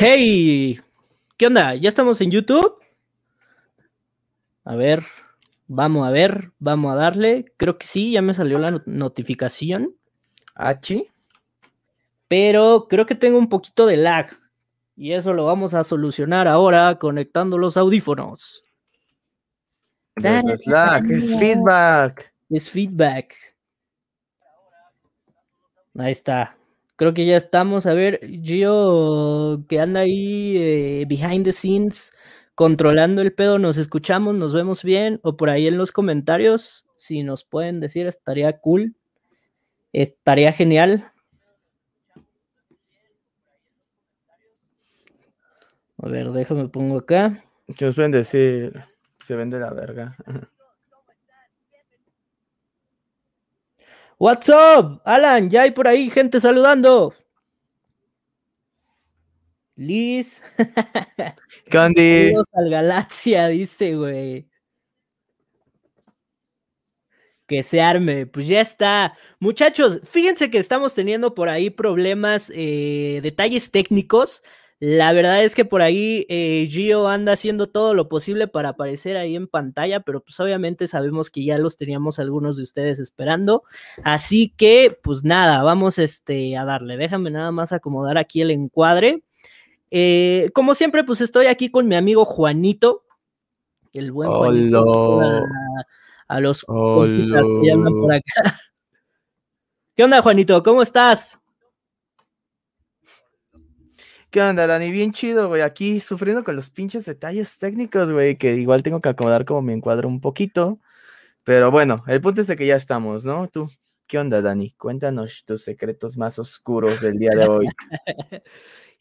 Hey, ¿qué onda? ¿Ya estamos en YouTube? A ver, vamos a ver, vamos a darle. Creo que sí, ya me salió la notificación. ¿Achi? Pero creo que tengo un poquito de lag. Y eso lo vamos a solucionar ahora conectando los audífonos. es lag, es feedback. Es feedback. Ahí está. Creo que ya estamos. A ver, Gio, que anda ahí eh, behind the scenes, controlando el pedo, nos escuchamos, nos vemos bien. O por ahí en los comentarios, si nos pueden decir, estaría cool. Estaría genial. A ver, déjame pongo acá. ¿Qué nos pueden decir? Se vende la verga. What's up, Alan, ya hay por ahí gente saludando. Liz. Candy. al Galaxia, dice, güey. Que se arme, pues ya está. Muchachos, fíjense que estamos teniendo por ahí problemas, eh, detalles técnicos. La verdad es que por ahí eh, Gio anda haciendo todo lo posible para aparecer ahí en pantalla, pero pues obviamente sabemos que ya los teníamos algunos de ustedes esperando. Así que, pues nada, vamos este, a darle. Déjame nada más acomodar aquí el encuadre. Eh, como siempre, pues estoy aquí con mi amigo Juanito, el buen Juanito. A, los que andan por acá. ¿Qué onda, Juanito? ¿Cómo estás? ¿Qué onda, Dani? Bien chido, güey. Aquí sufriendo con los pinches detalles técnicos, güey, que igual tengo que acomodar como mi encuadro un poquito. Pero bueno, el punto es de que ya estamos, ¿no? Tú, ¿qué onda, Dani? Cuéntanos tus secretos más oscuros del día de hoy.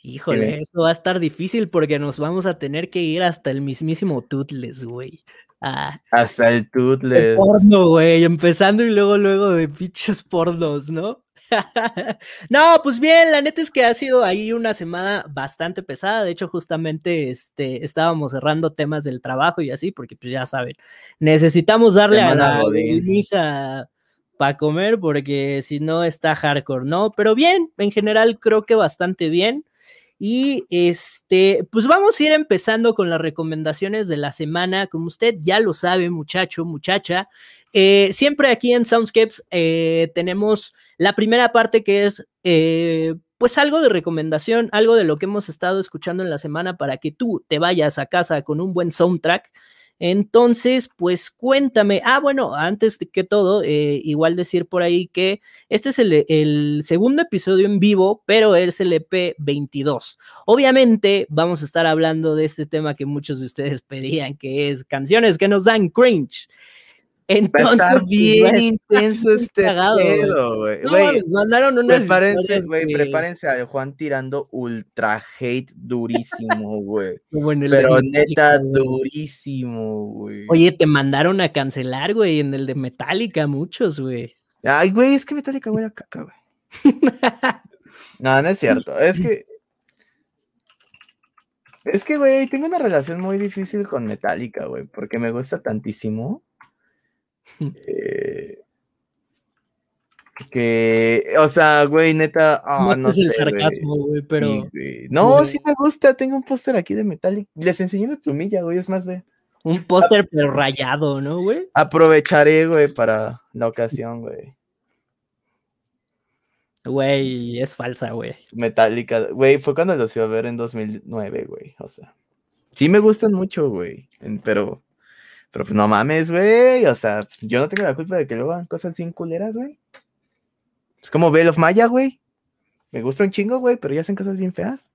Híjole, eso va a estar difícil porque nos vamos a tener que ir hasta el mismísimo Toothless, güey. Ah, hasta el Toothless. Porno, güey, empezando y luego, luego de pinches pornos, ¿no? no, pues bien, la neta es que ha sido ahí una semana bastante pesada. De hecho, justamente este, estábamos cerrando temas del trabajo y así, porque pues ya saben, necesitamos darle a la misa para comer, porque si no está hardcore, ¿no? Pero bien, en general creo que bastante bien. Y este, pues vamos a ir empezando con las recomendaciones de la semana. Como usted ya lo sabe, muchacho, muchacha, eh, siempre aquí en Soundscapes eh, tenemos la primera parte que es eh, pues algo de recomendación, algo de lo que hemos estado escuchando en la semana para que tú te vayas a casa con un buen soundtrack. Entonces, pues cuéntame. Ah, bueno, antes que todo, igual decir por ahí que este es el, el, segundo episodio en vivo, pero es el EP 22. Obviamente, vamos a estar hablando de este tema que muchos de ustedes pedían, que es canciones que nos dan cringe. Entonces, Va a estar bien intenso este pedo, güey. No, mandaron unas prepárense, güey, prepárense a Juan tirando ultra hate durísimo, güey. Pero neta, durísimo, güey. Oye, te mandaron a cancelar, güey, en el de Metallica, muchos, güey. Ay, güey, es que Metallica, güey, a caca, güey. no, no es cierto. Es que. Es que, güey, tengo una relación muy difícil con Metallica, güey, porque me gusta tantísimo eh, que, o sea, güey, neta, oh, no, es el sarcasmo, güey, pero. No, sí me gusta, tengo un póster aquí de Metallic. Les enseñé mi plumilla, güey, es más, de Un póster pero rayado, ¿no, güey? Aprovecharé, güey, para la ocasión, güey. Güey, es falsa, güey. Metallica, güey, fue cuando los fui a ver en 2009, güey, o sea. Sí me gustan mucho, güey, pero pero pues no mames, güey. O sea, yo no tengo la culpa de que luego hagan cosas sin culeras, güey. Es como Bell of Maya, güey. Me gusta un chingo, güey, pero ya hacen cosas bien feas.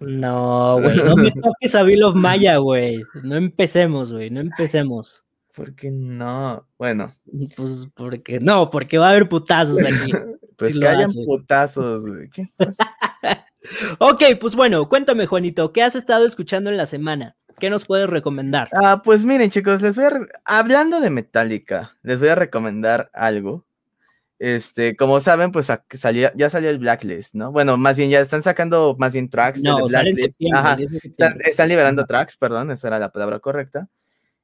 No, güey, no me toques a Bill of Maya, güey. No empecemos, güey, no empecemos. ¿Por qué no? Bueno. Pues porque no, porque va a haber putazos aquí. pues que hayan putazos, güey. ok, pues bueno, cuéntame, Juanito, ¿qué has estado escuchando en la semana? ¿Qué nos puedes recomendar? Ah, pues miren, chicos, les voy a hablando de Metallica, les voy a recomendar algo. Este, como saben, pues ya salió el Blacklist, ¿no? Bueno, más bien ya están sacando más bien tracks no, de Blacklist. Ajá, están, liberando tracks, perdón, esa era la palabra correcta.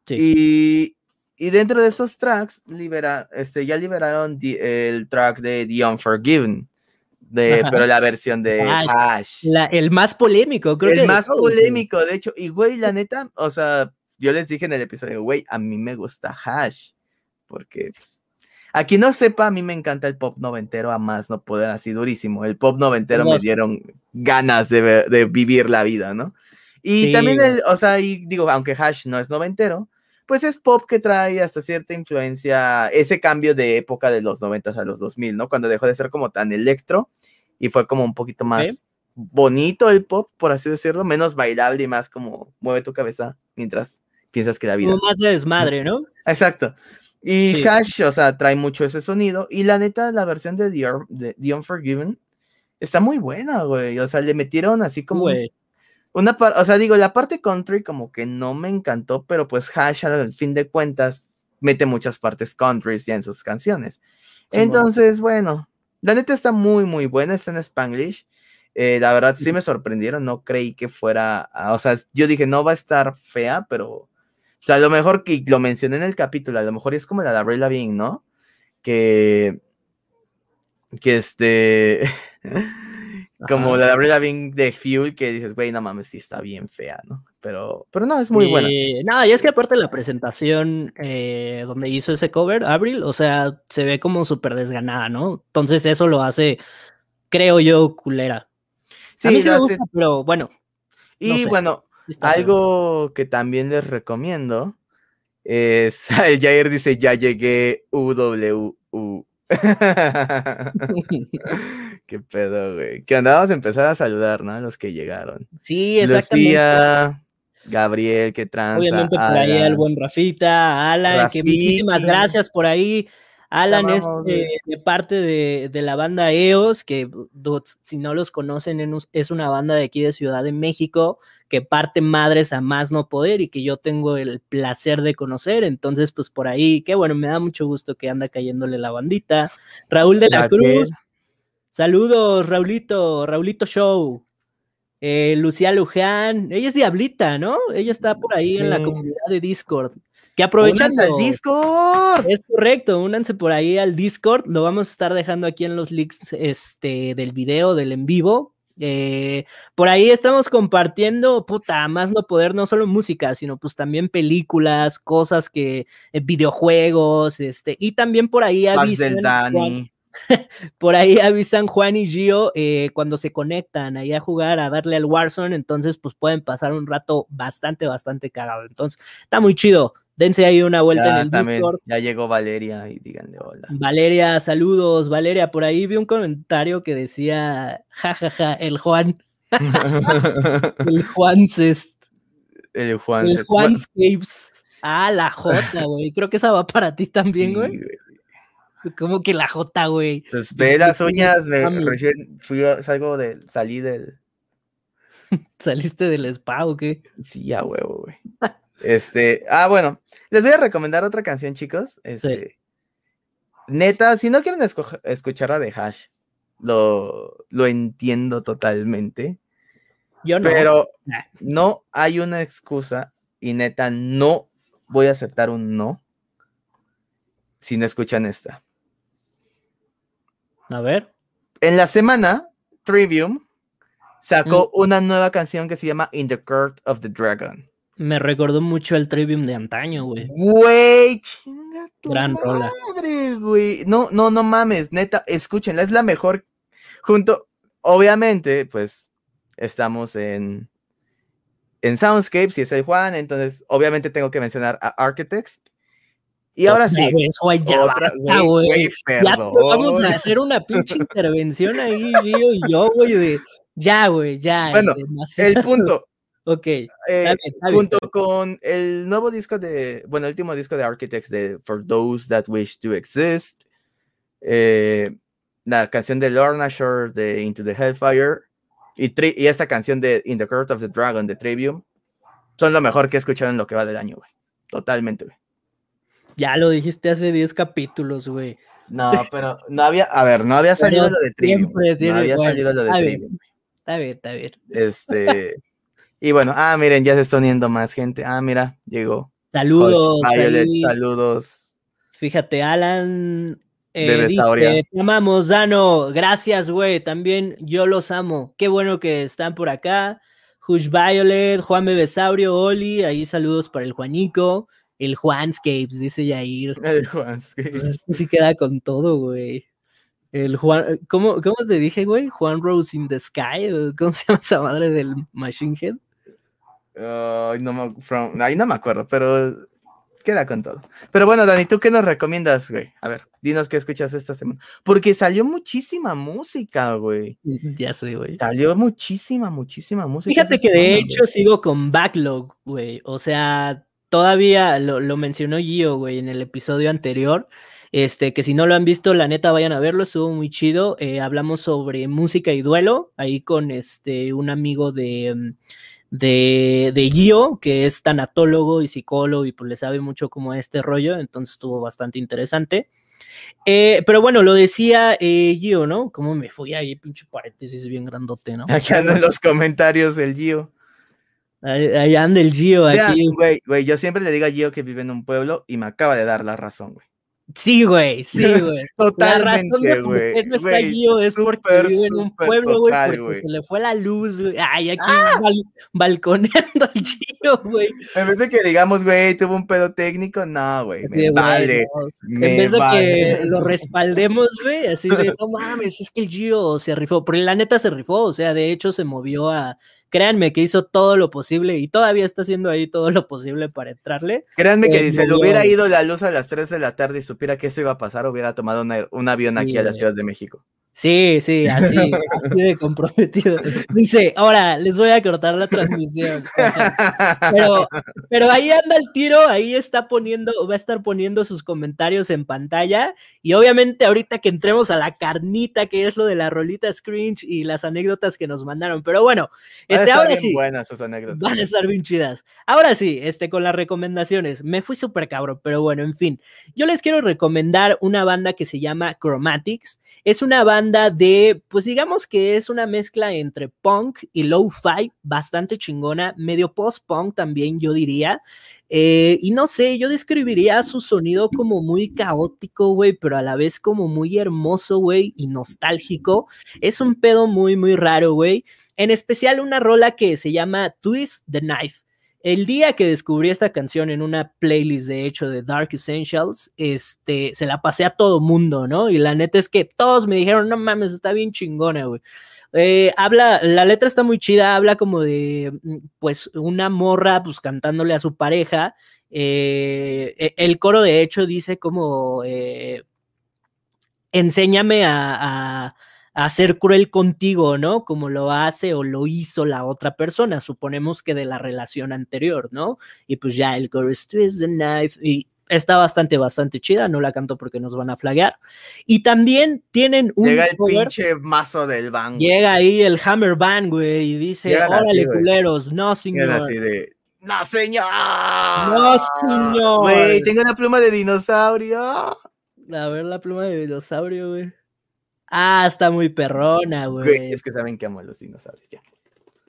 Sí. Y, dentro de estos tracks libera, este, ya liberaron el track de The Unforgiven. De, pero la versión de Hash. el más polémico, creo el más polémico, de hecho. Y güey, la neta, o sea, yo les dije en el episodio, güey, a mí me gusta Hash. Porque pues, aquí no sepa, a mí me encanta el pop noventero, a más no poder así durísimo. El pop noventero me dieron ganas de, de, vivir la vida, ¿no? Y también, el, o sea, y digo, aunque Hash no es noventero, pues es pop que trae hasta cierta influencia, ese cambio de época de los 90 a los 2000, ¿no? Cuando dejó de ser como tan electro y fue como un poquito más bonito el pop, por así decirlo, menos bailable y más como mueve tu cabeza mientras piensas que la vida. Como más de desmadre, ¿no? Exacto. Y Hash, o sea, trae mucho ese sonido. Y la neta, la versión de The, Unforgiven está muy buena, güey. O sea, le metieron así como una o sea, digo, la parte country como que no me encantó, pero pues Hash al fin de cuentas mete muchas partes country ya en sus canciones. Entonces, bueno. la neta está muy, muy buena, está en Spanglish. Eh, la verdad sí me sorprendieron, no creí que fuera, o sea, yo dije, no va a estar fea, pero, o sea, a lo mejor que lo mencioné en el capítulo, a lo mejor es como la de Avril Lavigne, ¿no? Que, que este, Como la de Avril Lavigne de Fuel, que dices, güey, no mames, sí está bien fea, ¿no? Pero, pero no, es muy buena. Nada, y es que aparte de la presentación eh, donde hizo ese cover, Avril, o sea, se ve como súper desganada, ¿no? Entonces eso lo hace, creo yo, culera. Sí, A mí sí me gusta, pero bueno. Y bueno, algo que también les recomiendo es, el Jair dice, ya llegué UWU. Qué pedo, güey. Que andábamos a empezar a saludar, ¿no? Los que llegaron. Sí, exactamente. Lucía, Gabriel, que tranza. Obviamente por ahí el buen Rafita, Alan, que muchísimas gracias por ahí. Alan es de, parte de, la banda EOS, que si no los conocen, es una banda de aquí de Ciudad de México, que parte madres a más no poder y que yo tengo el placer de conocer. Entonces, pues por ahí, qué bueno, me da mucho gusto que anda cayéndole la bandita. Raúl de la, Cruz, saludos, Raulito, Raulito Show. Eh, Lucía Luján, ella es Diablita, ¿no? Ella está por ahí en la comunidad de Discord. Que aprovechando. al Discord! Es correcto, únanse por ahí al Discord. Lo vamos a estar dejando aquí en los links este, del video, del en vivo. Eh, por ahí estamos compartiendo, puta, más no poder, no solo música, sino pues también películas, cosas que, eh, videojuegos, este, y también por ahí avisan. por ahí avisan Juan y Gio eh, cuando se conectan ahí a jugar, a darle al Warzone, entonces pues pueden pasar un rato bastante, bastante cagado. Entonces, está muy chido. Dense ahí una vuelta en el Discord. Ya llegó Valeria y díganle hola. Valeria, saludos. Valeria, por ahí vi un comentario que decía, jajaja, ja, ja, el Juan. el Juancest. El Juan. El Juanscapes. Ah, la J, güey. Creo que esa va para ti también, güey. Como que la J, güey. Pues ve las uñas, me, recién fui, salgo de, salí del. ¿Saliste del spa o qué? Sí, ya huevo, güey. Este, ah, bueno, les voy a recomendar otra canción, chicos. Este, neta, si no quieren escuchar a The Hash, lo, lo entiendo totalmente. Yo no. Pero no hay una excusa y neta, no voy a aceptar un no si no escuchan esta. A ver. En la semana, Trivium sacó mm. una nueva canción que se llama In the Court of the Dragon. Me recordó mucho el Trivium de antaño, güey. Güey, chinga tu Gran madre, güey. No, no, no mames, neta, escúchenla, es la mejor. Junto, obviamente, pues, estamos en, en Soundscapes y es el Juan, entonces, obviamente tengo que mencionar a Architects. Y ahora sí. güey, ya güey. Ya vamos a hacer una pinche intervención ahí, Gio y yo, güey, de ya, güey, ya. Bueno, el punto. Ok. Eh, junto con el nuevo disco de, bueno, el último disco de Architects de For Those That Wish to Exist, eh, la canción de Lorna Shore de Into the Hellfire y, y, esta canción de In the Court of the Dragon de Trivium son lo mejor que he escuchado en lo que va del año, güey. Totalmente, güey. Ya lo dijiste hace 10 capítulos, güey. No, pero no había, a ver, no había salido lo de Trivium. No había salido lo de Trivium. Está bien, está bien. Este. Y bueno, ah, miren, ya se está uniendo más gente. Ah, mira, llegó. Saludos. Violet, saludos. Fíjate, Alan Eh, dice, te amamos, Dano. Gracias, güey. También yo los amo. Qué bueno que están por acá. Hush Violet, Juan Bebesaurio, Oli. Ahí saludos para el Juanico. El Juanscapes, dice Yair. El Juanscapes. Pues sí queda con todo, güey. El Juan, ¿cómo, ¿cómo te dije, güey? Juan Rose in the Sky, ¿cómo se llama esa madre del Machine Head? No me, ahí no me acuerdo, pero queda con todo. Pero bueno, Dani, ¿tú qué nos recomiendas, güey? A ver, dinos qué escuchas esta semana. Porque salió muchísima música, güey. Ya sé, güey. Salió muchísima, muchísima música. Fíjate que de hecho sigo con Backlog, güey. O sea, todavía lo, lo mencionó Gio, güey, en el episodio anterior. Este, que si no lo han visto, la neta vayan a verlo, estuvo muy chido. Eh, hablamos sobre música y duelo, ahí con este, un amigo de, mm, de, de Gio, que es tanatólogo y psicólogo y pues le sabe mucho como a este rollo, entonces estuvo bastante interesante. Eh, pero bueno, lo decía eh, Gio, ¿no? Como me fui ahí, pinche paréntesis bien grandote, ¿no? Aquí anda en los comentarios el Gio. Ahí, anda el Gio aquí. Güey, güey, yo siempre le digo a Gio que vive en un pueblo y me acaba de dar la razón, güey. Sí, güey, sí, güey. Totalmente, güey. no está Gio es porque vive en un pueblo, güey, porque se le fue la luz, güey. Ay, aquí ¡Ah! balconeando al Gio, güey. En vez de que digamos, güey, tuvo un pedo técnico, no, güey, me vale. en vez de que lo respaldemos, güey, así de, no mames, es que el Gio se rifó, pero la neta se rifó, o sea, de hecho se movió a créanme que hizo todo lo posible y todavía está haciendo ahí todo lo posible para entrarle. Créanme que si le hubiera ido la luz a las 3 de la tarde y supiera que eso iba a pasar, hubiera tomado un avión aquí a la Ciudad de México. Sí, sí, así, así de comprometido. Dice, ahora les voy a cortar la transmisión. Pero, pero ahí anda el tiro, ahí está poniendo, va a estar poniendo sus comentarios en pantalla. Y obviamente ahorita que entremos a la carnita, que es lo de la rolita screench y las anécdotas que nos mandaron. Pero bueno, este, ahora sí. buenas esas anécdotas. Van a estar bien chidas. Ahora sí, este, con las recomendaciones. Me fui súper cabrón, pero bueno, en fin. Yo les quiero recomendar una banda que se llama Chromatics. Es una banda de, pues digamos que es una mezcla entre punk y low-fi, bastante chingona, medio post-punk también yo diría. Eh, y no sé, yo describiría su sonido como muy caótico, güey, pero a la vez como muy hermoso, güey, y nostálgico. Es un pedo muy, muy raro, güey. En especial una rola que se llama Twist the Knife. El día que descubrí esta canción en una playlist de hecho de Dark Essentials, este, se la pasé a todo mundo, ¿no? Y la neta es que todos me dijeron, no mames, está bien chingona, güey. Eh, habla, la letra está muy chida, habla como de, mm, pues, una morra, pues, cantándole a su pareja. Eh, e, el coro, de hecho, dice como, eh, enséñame a a ser cruel contigo, ¿no? Como lo hace o lo hizo la otra persona, suponemos que de la relación anterior, ¿no? Y pues ya el chorus twist the knife y está bastante, bastante chida, no la canto porque nos van a flaguear. Y también tienen un... Llega el pinche mazo del bang. Llega ahí el Hammer Band, güey, y dice, órale, culeros, no, señor. Así de, no, señor. No, señor. Güey, tengo una pluma de dinosaurio. A ver la pluma de dinosaurio, güey. Ah, está muy perrona, güey. Es que saben que amo a los dinosaurios, ya.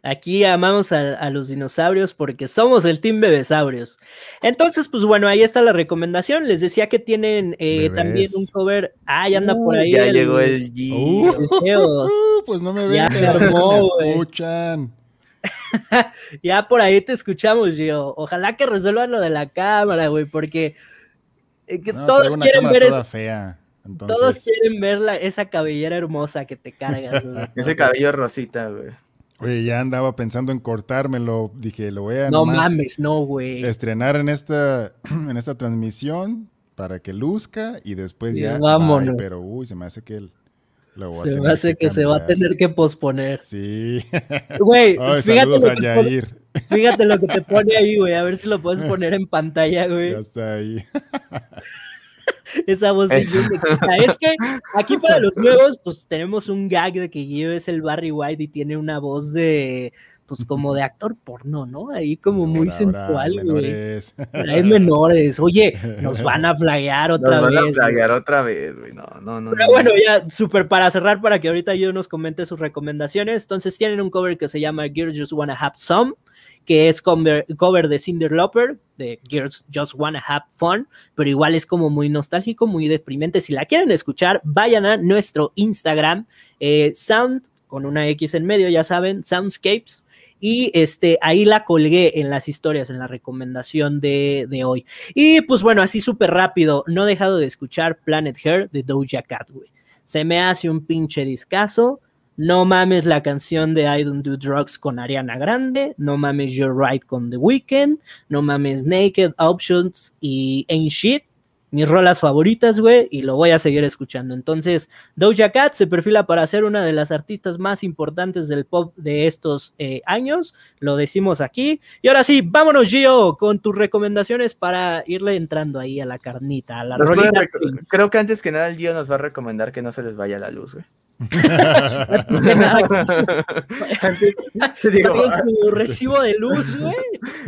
Aquí amamos a, los dinosaurios porque somos el Team Bebesaurios. Entonces, pues bueno, ahí está la recomendación. Les decía que tienen eh, también un cover. Ah, ya anda por ahí. Ya llegó el G. Uh, pues no me ven, ya me escuchan. ya por ahí te escuchamos, Gio. Ojalá que resuelvan lo de la cámara, güey, porque eh, todos quieren ver. Toda fea. Todos quieren ver esa cabellera hermosa que te cargas. Ese cabello rosita, güey. Oye, ya andaba pensando en cortármelo. Dije, lo voy a. No mames, no, güey. Estrenar en esta, en esta transmisión para que luzca y después ya. Vámonos. pero, uy, se me hace que el. se me hace que, se va a tener que posponer. Sí. Güey, fíjate, lo que fíjate lo que te pone ahí, güey. A ver si lo puedes poner en pantalla, güey. Ya está ahí. Esa voz de Es que aquí para los nuevos, pues tenemos un gag de que Gio es el Barry White y tiene una voz de, pues como de actor porno, ¿no? Ahí como muy Ahora, sensual, güey. menores. Hay menores. Oye, nos van a flaguear otra Nos van a vez. plagiar otra vez, güey. No, no, no. Pero no. bueno, ya súper para cerrar, para que ahorita yo nos comente sus recomendaciones. Entonces tienen un cover que se llama Girls Just Wanna Have Some, que es cover, cover de Cinder Lauper, de Girls Just Wanna Have Fun, pero igual es como muy nostálgico, muy deprimente. Si la quieren escuchar, vayan a nuestro Instagram, eh, Sound, con una X en medio, ya saben, Soundscapes. Y este, ahí la colgué en las historias, en la recomendación de, de hoy. Y pues bueno, así súper rápido, no he dejado de escuchar Planet Hair de Doja Cat, güey. Se me hace un pinche discazo. No mames la canción de I Don't Do Drugs con Ariana Grande. No mames You're Right con The Weeknd. No mames Naked Options y Ain't Shit. Mis rolas favoritas, güey, y lo voy a seguir escuchando. Entonces, Doja Cat se perfila para ser una de las artistas más importantes del pop de estos eh, años. Lo decimos aquí. Y ahora sí, vámonos, Gio, con tus recomendaciones para irle entrando ahí a la carnita, a la rolita. Creo que antes que nada el Gio nos va a recomendar que no se les vaya la luz, güey. Antes que nada, Antes, digo, su recibo de luz, güey.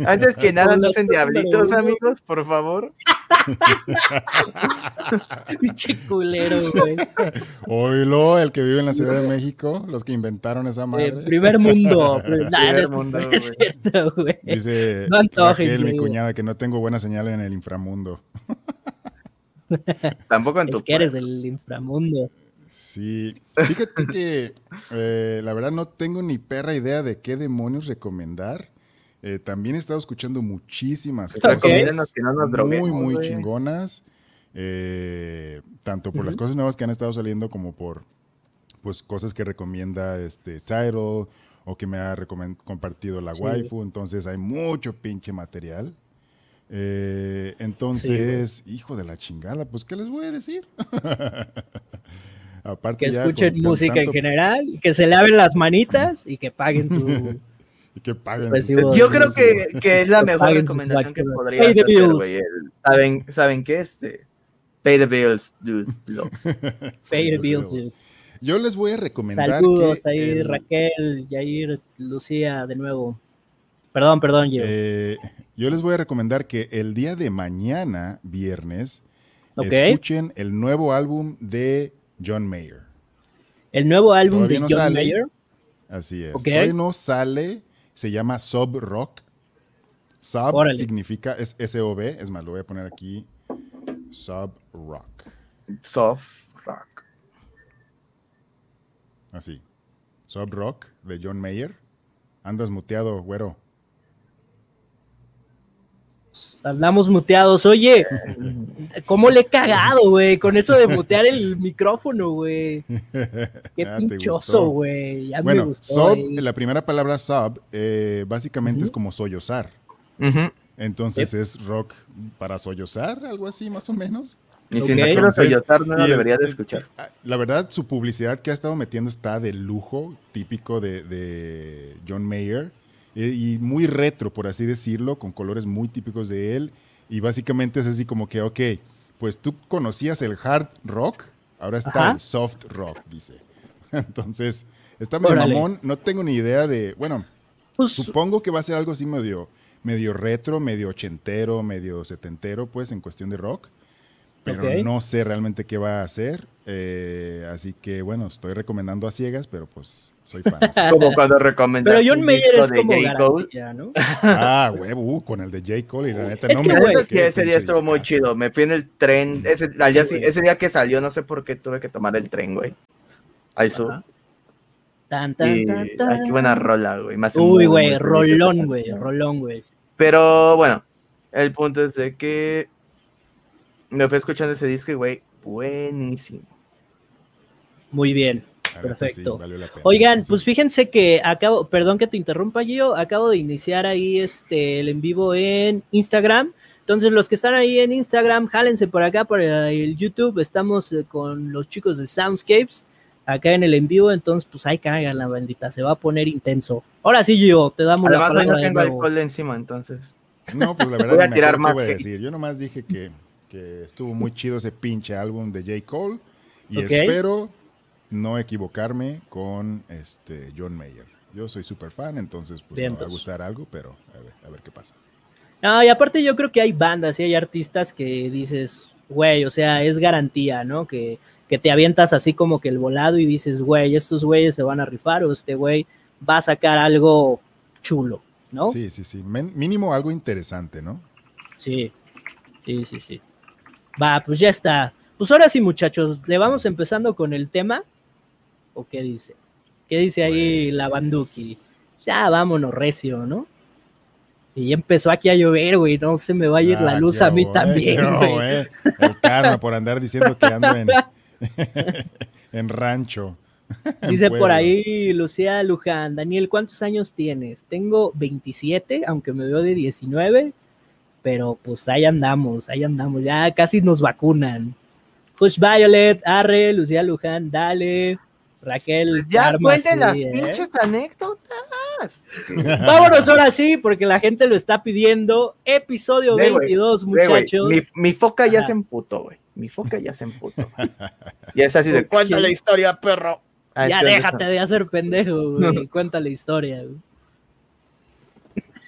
antes que nada, no número diablitos, amigos, por favor. Pinche culero, güey. Oílo, el que vive en la Ciudad de México, los que inventaron esa Eh, madre. primer mundo. Nah, no es- mundo, es güey. cierto, güey. Dice No antojes, Raquel, mi cuñada, que no tengo buena señal en el inframundo. Tampoco en tu Es que eres del inframundo. Sí, fíjate que eh, la verdad no tengo ni perra idea de qué demonios recomendar. Eh, también he estado escuchando muchísimas cosas que no nos muy, droguemos, muy chingonas. eh, tanto por las cosas nuevas que han estado saliendo como por pues cosas que recomienda este Tidal o que me ha compartido la Sí. waifu. Entonces hay mucho pinche material. Eh, entonces, hijo de la chingada, pues ¿qué les voy a decir? Aparte Que escuchen música en general, que se laven las manitas y que paguen su. Y que paguen. Recibo su- Yo creo que, que es la mejor recomendación que the hacer, güey. ¿Saben, ¿Saben qué? Este, pay the bills, dude. Pay the bills, dude. Yo les voy a recomendar Saludos que ahí, el- Raquel, Yair, Lucía, de nuevo. Perdón, perdón, yo. eh, yo les voy a recomendar que el día de mañana, viernes, escuchen el nuevo álbum de John Mayer. El nuevo álbum todavía de no John sale. Mayer. Así es. Ok. Todavía no sale, se llama Sub Rock. Sub Órale. significa, es S-O-B, es más, lo voy a poner aquí. Sub Rock. Soft rock. Así. Sub Rock de John Mayer. Andas muteado, güero. Andamos muteados. Oye, ¿cómo le he cagado, güey? Con eso de mutear el micrófono, güey. Qué Ah, pinchoso, güey. Ya me Bueno, gustó. sub, la primera palabra sub, eh, básicamente es como sollozar. Entonces es rock para sollozar, algo así más o menos. Y si no quiero sollozar, no lo debería de escuchar. ah, La verdad, su publicidad que ha estado metiendo está de lujo, típico de, de John Mayer, eh, y muy retro, por así decirlo, con colores muy típicos de él. Y básicamente es así como que, ok, pues tú conocías el hard rock, ahora está Ajá. el soft rock, dice. Entonces, está medio Órale. mamón, no tengo ni idea de, bueno, Pues, Supongo que va a ser algo así medio, medio retro, medio ochentero, medio setentero, pues, en cuestión de rock. Pero no sé realmente qué va a hacer. eh, así que, bueno, estoy recomendando a ciegas, pero pues soy fan. así. Como cuando recomendaste pero John Mayer es de como J. Cole. garantía, ¿no? ah, huevo, uh, con el de J. Cole y la neta Es no que, me Es que ese día estuvo muy chido. Me fui en el tren. Ese, al día Sí, ese día que salió, no sé por qué tuve que tomar el tren, güey. Al sur. Ajá. Tan, tan, Y tan, ay, qué buena rola, güey. me hace Uy, güey, rolón, güey, rolón, güey. Pero bueno, el punto es de que me fui escuchando ese disco y, güey, buenísimo. Muy bien. Sí, Perfecto. Oigan, pues fíjense que acabo, perdón que te interrumpa, Gio, acabo de iniciar ahí este el en vivo en Instagram. Entonces, los que están ahí en Instagram, jálense por acá para el YouTube. Estamos eh, con los chicos de Soundscapes acá en el en vivo. Entonces, pues ahí cagan la bandita, se va a poner intenso. Ahora sí, Gio, te damos Además, la no palabra. de tengo nuevo. alcohol encima, entonces. No, pues la verdad, Voy a tirar más voy a hate. decir. Yo nomás dije que, que estuvo muy chido ese pinche álbum de J. Cole y espero no equivocarme con este John Mayer. Yo soy súper fan, entonces pues, Bien, me va a pues. gustar algo, pero a ver, a ver qué pasa. No, y aparte yo creo que hay bandas y hay artistas que dices, güey, o sea, es garantía, ¿no? Que, que te avientas así como que el volado y dices, güey, estos güeyes se van a rifar o este güey va a sacar algo chulo, ¿no? Sí, sí, sí. Men- mínimo algo interesante, ¿no? Sí, sí, sí, sí. Va, pues ya está. Pues ahora sí, muchachos, ¿le vamos empezando con el tema? ¿O qué dice? ¿Qué dice ahí Pues- la Banduki? Ya vámonos, recio, ¿no? Y empezó aquí a llover, güey. No se me va a ir la Ah, luz a mí eh, también, güey. eh. El karma por andar diciendo que ando en, en rancho. en Dice por ahí Lucía Luján, Daniel, ¿cuántos años tienes? Tengo 27, aunque me veo de 19, pero pues ahí andamos, ahí andamos, ya casi nos vacunan. Push Violet, Arre, Lucía Luján, dale, Raquel, Ya Karma, cuenten las ¿eh? pinches anécdotas. Vámonos ahora sí, porque la gente lo está pidiendo. Episodio güey, 22, Ve, güey, muchachos. mi, mi foca ya Ajá. se emputó, güey. Mi foca ya se emputó. ya es así de, cuenta la historia, perro. Ah, ya es que- déjate de hacer pendejo, güey. Cuenta la historia, güey.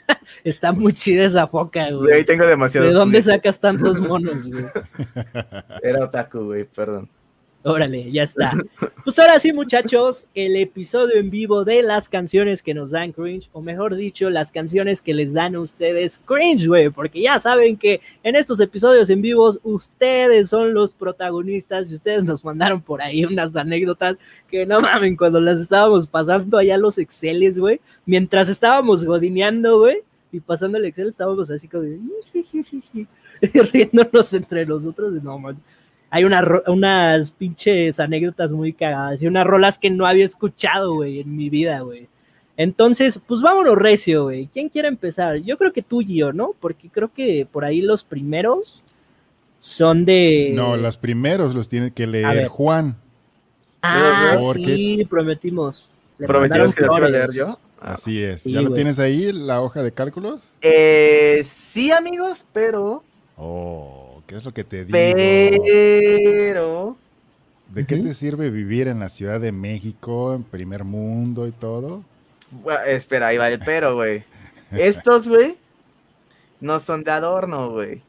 Está muy chida esa foca, Güey, güey. tengo demasiados. ¿De dónde sacas tantos monos, güey? Era otaku, güey, perdón. Órale, ya está. Pues ahora sí, muchachos, el episodio en vivo de las canciones que nos dan cringe, o mejor dicho, las canciones que les dan a ustedes cringe, güey, porque ya saben que en estos episodios en vivos ustedes son los protagonistas y ustedes nos mandaron por ahí unas anécdotas que no mamen, cuando las estábamos pasando allá los Exceles, güey, mientras estábamos godineando, güey, y pasando el Excel estábamos así como de riéndonos entre nosotros, no man hay una unas pinches anécdotas muy cagadas y unas rolas que no había escuchado, güey, en mi vida, güey. Entonces, pues vámonos recio, güey. ¿Quién quiere empezar? Yo creo que tú, Gio, ¿no? Porque creo que por ahí los primeros son de... No, los primeros los tiene que leer. Juan. Ah, Porque- sí, prometimos. Le ¿Prometieron mandaron que los iba a leer yo? Así es. Sí, ¿Ya lo tienes ahí, la hoja de cálculos? Eh, sí, amigos, pero. Oh, ¿qué es lo que te digo? Pero. ¿De qué te sirve vivir en la Ciudad de México, en primer mundo y todo? Bueno, espera, ahí va el pero, güey. Estos, güey, no son de adorno, güey.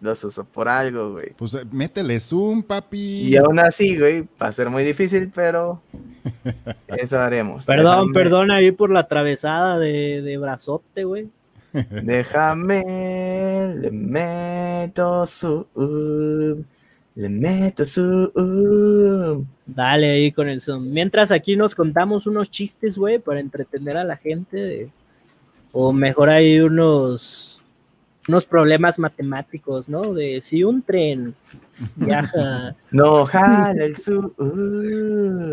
Los uso por algo, güey. Pues eh, métele zoom, papi. Y aún así, güey, va a ser muy difícil, pero eso haremos. Perdón, Déjame- perdón ahí por la atravesada de, de brazote, güey. Déjame, le meto su, le meto su. Dale ahí con el Zoom. Mientras aquí nos contamos unos chistes, güey, para entretener a la gente. O mejor hay unos, unos problemas matemáticos, ¿no? De si un tren viaja. No jala el su.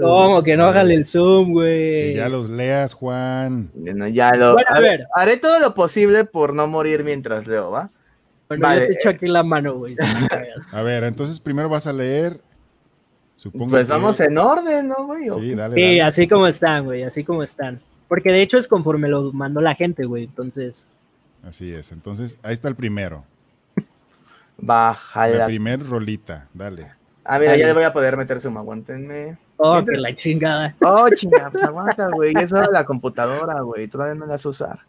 ¿Cómo que no jale el Zoom, Que güey? ya los leas, Juan. Bueno, ya lo. Bueno, a ver. Haré todo lo posible por no morir mientras leo, ¿va? Bueno, vale, yo te echo eh. aquí la mano, güey. A ver, entonces primero vas a leer. Supongo Pues que- vamos en orden, ¿no, güey? ¿O Sí, dale. Sí, dale. así como están, güey, así como están. Porque de hecho es conforme lo mandó la gente, güey. Entonces, Así es. Entonces, ahí está el primero. Va, La primer rolita. Dale. Ah, mira, Dale. ya le voy a poder meter suma, aguántenme. oh, Mientras- que la chingada. Oh, chinga, pues aguanta, güey. Eso era la computadora, güey. Todavía no la sé usar.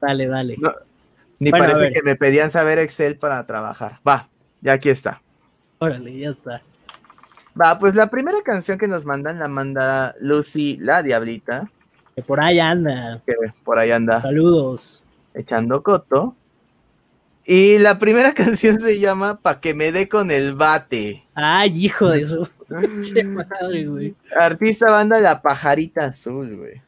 Dale, dale. No, Ni Bueno, a parece que me pedían saber Excel para trabajar. Va, ya aquí está. Órale, ya está. Va, pues la primera canción que nos mandan la manda Lucy, la diablita, Que por ahí anda. que por ahí anda Saludos. echando coto. Y la primera canción se llama Pa' que me dé con el bate. Ay, hijo de su pinche madre, güey. Artista banda La Pajarita Azul, güey.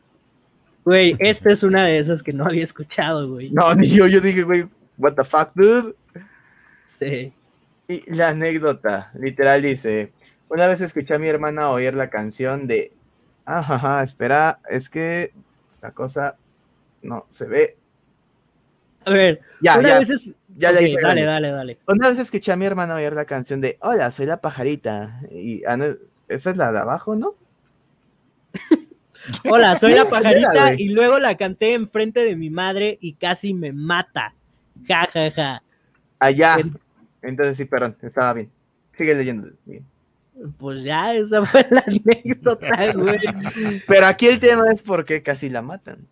Güey, esta es una de esas que no había escuchado, güey. No, ni yo, yo dije, güey, what the fuck, dude. Sí. Y la anécdota, literal dice, una vez escuché a mi hermana oír la canción de, ajá, espera, es que esta cosa no se ve. A ver, Ya, una ya, vez es- ya la hice. Dale, dale, dale. Una vez escuché a mi hermana oír la canción de, hola, soy la pajarita. Y ah, esa es la de abajo, ¿no? Hola, soy la pajarita y luego la canté enfrente de mi madre y casi me mata. Ja, ja, ja. Allá. En- Entonces sí, perdón, estaba bien. Sigue leyendo. bien. Pues ya, esa fue la anécdota, güey. Pero aquí el tema es por qué casi la matan.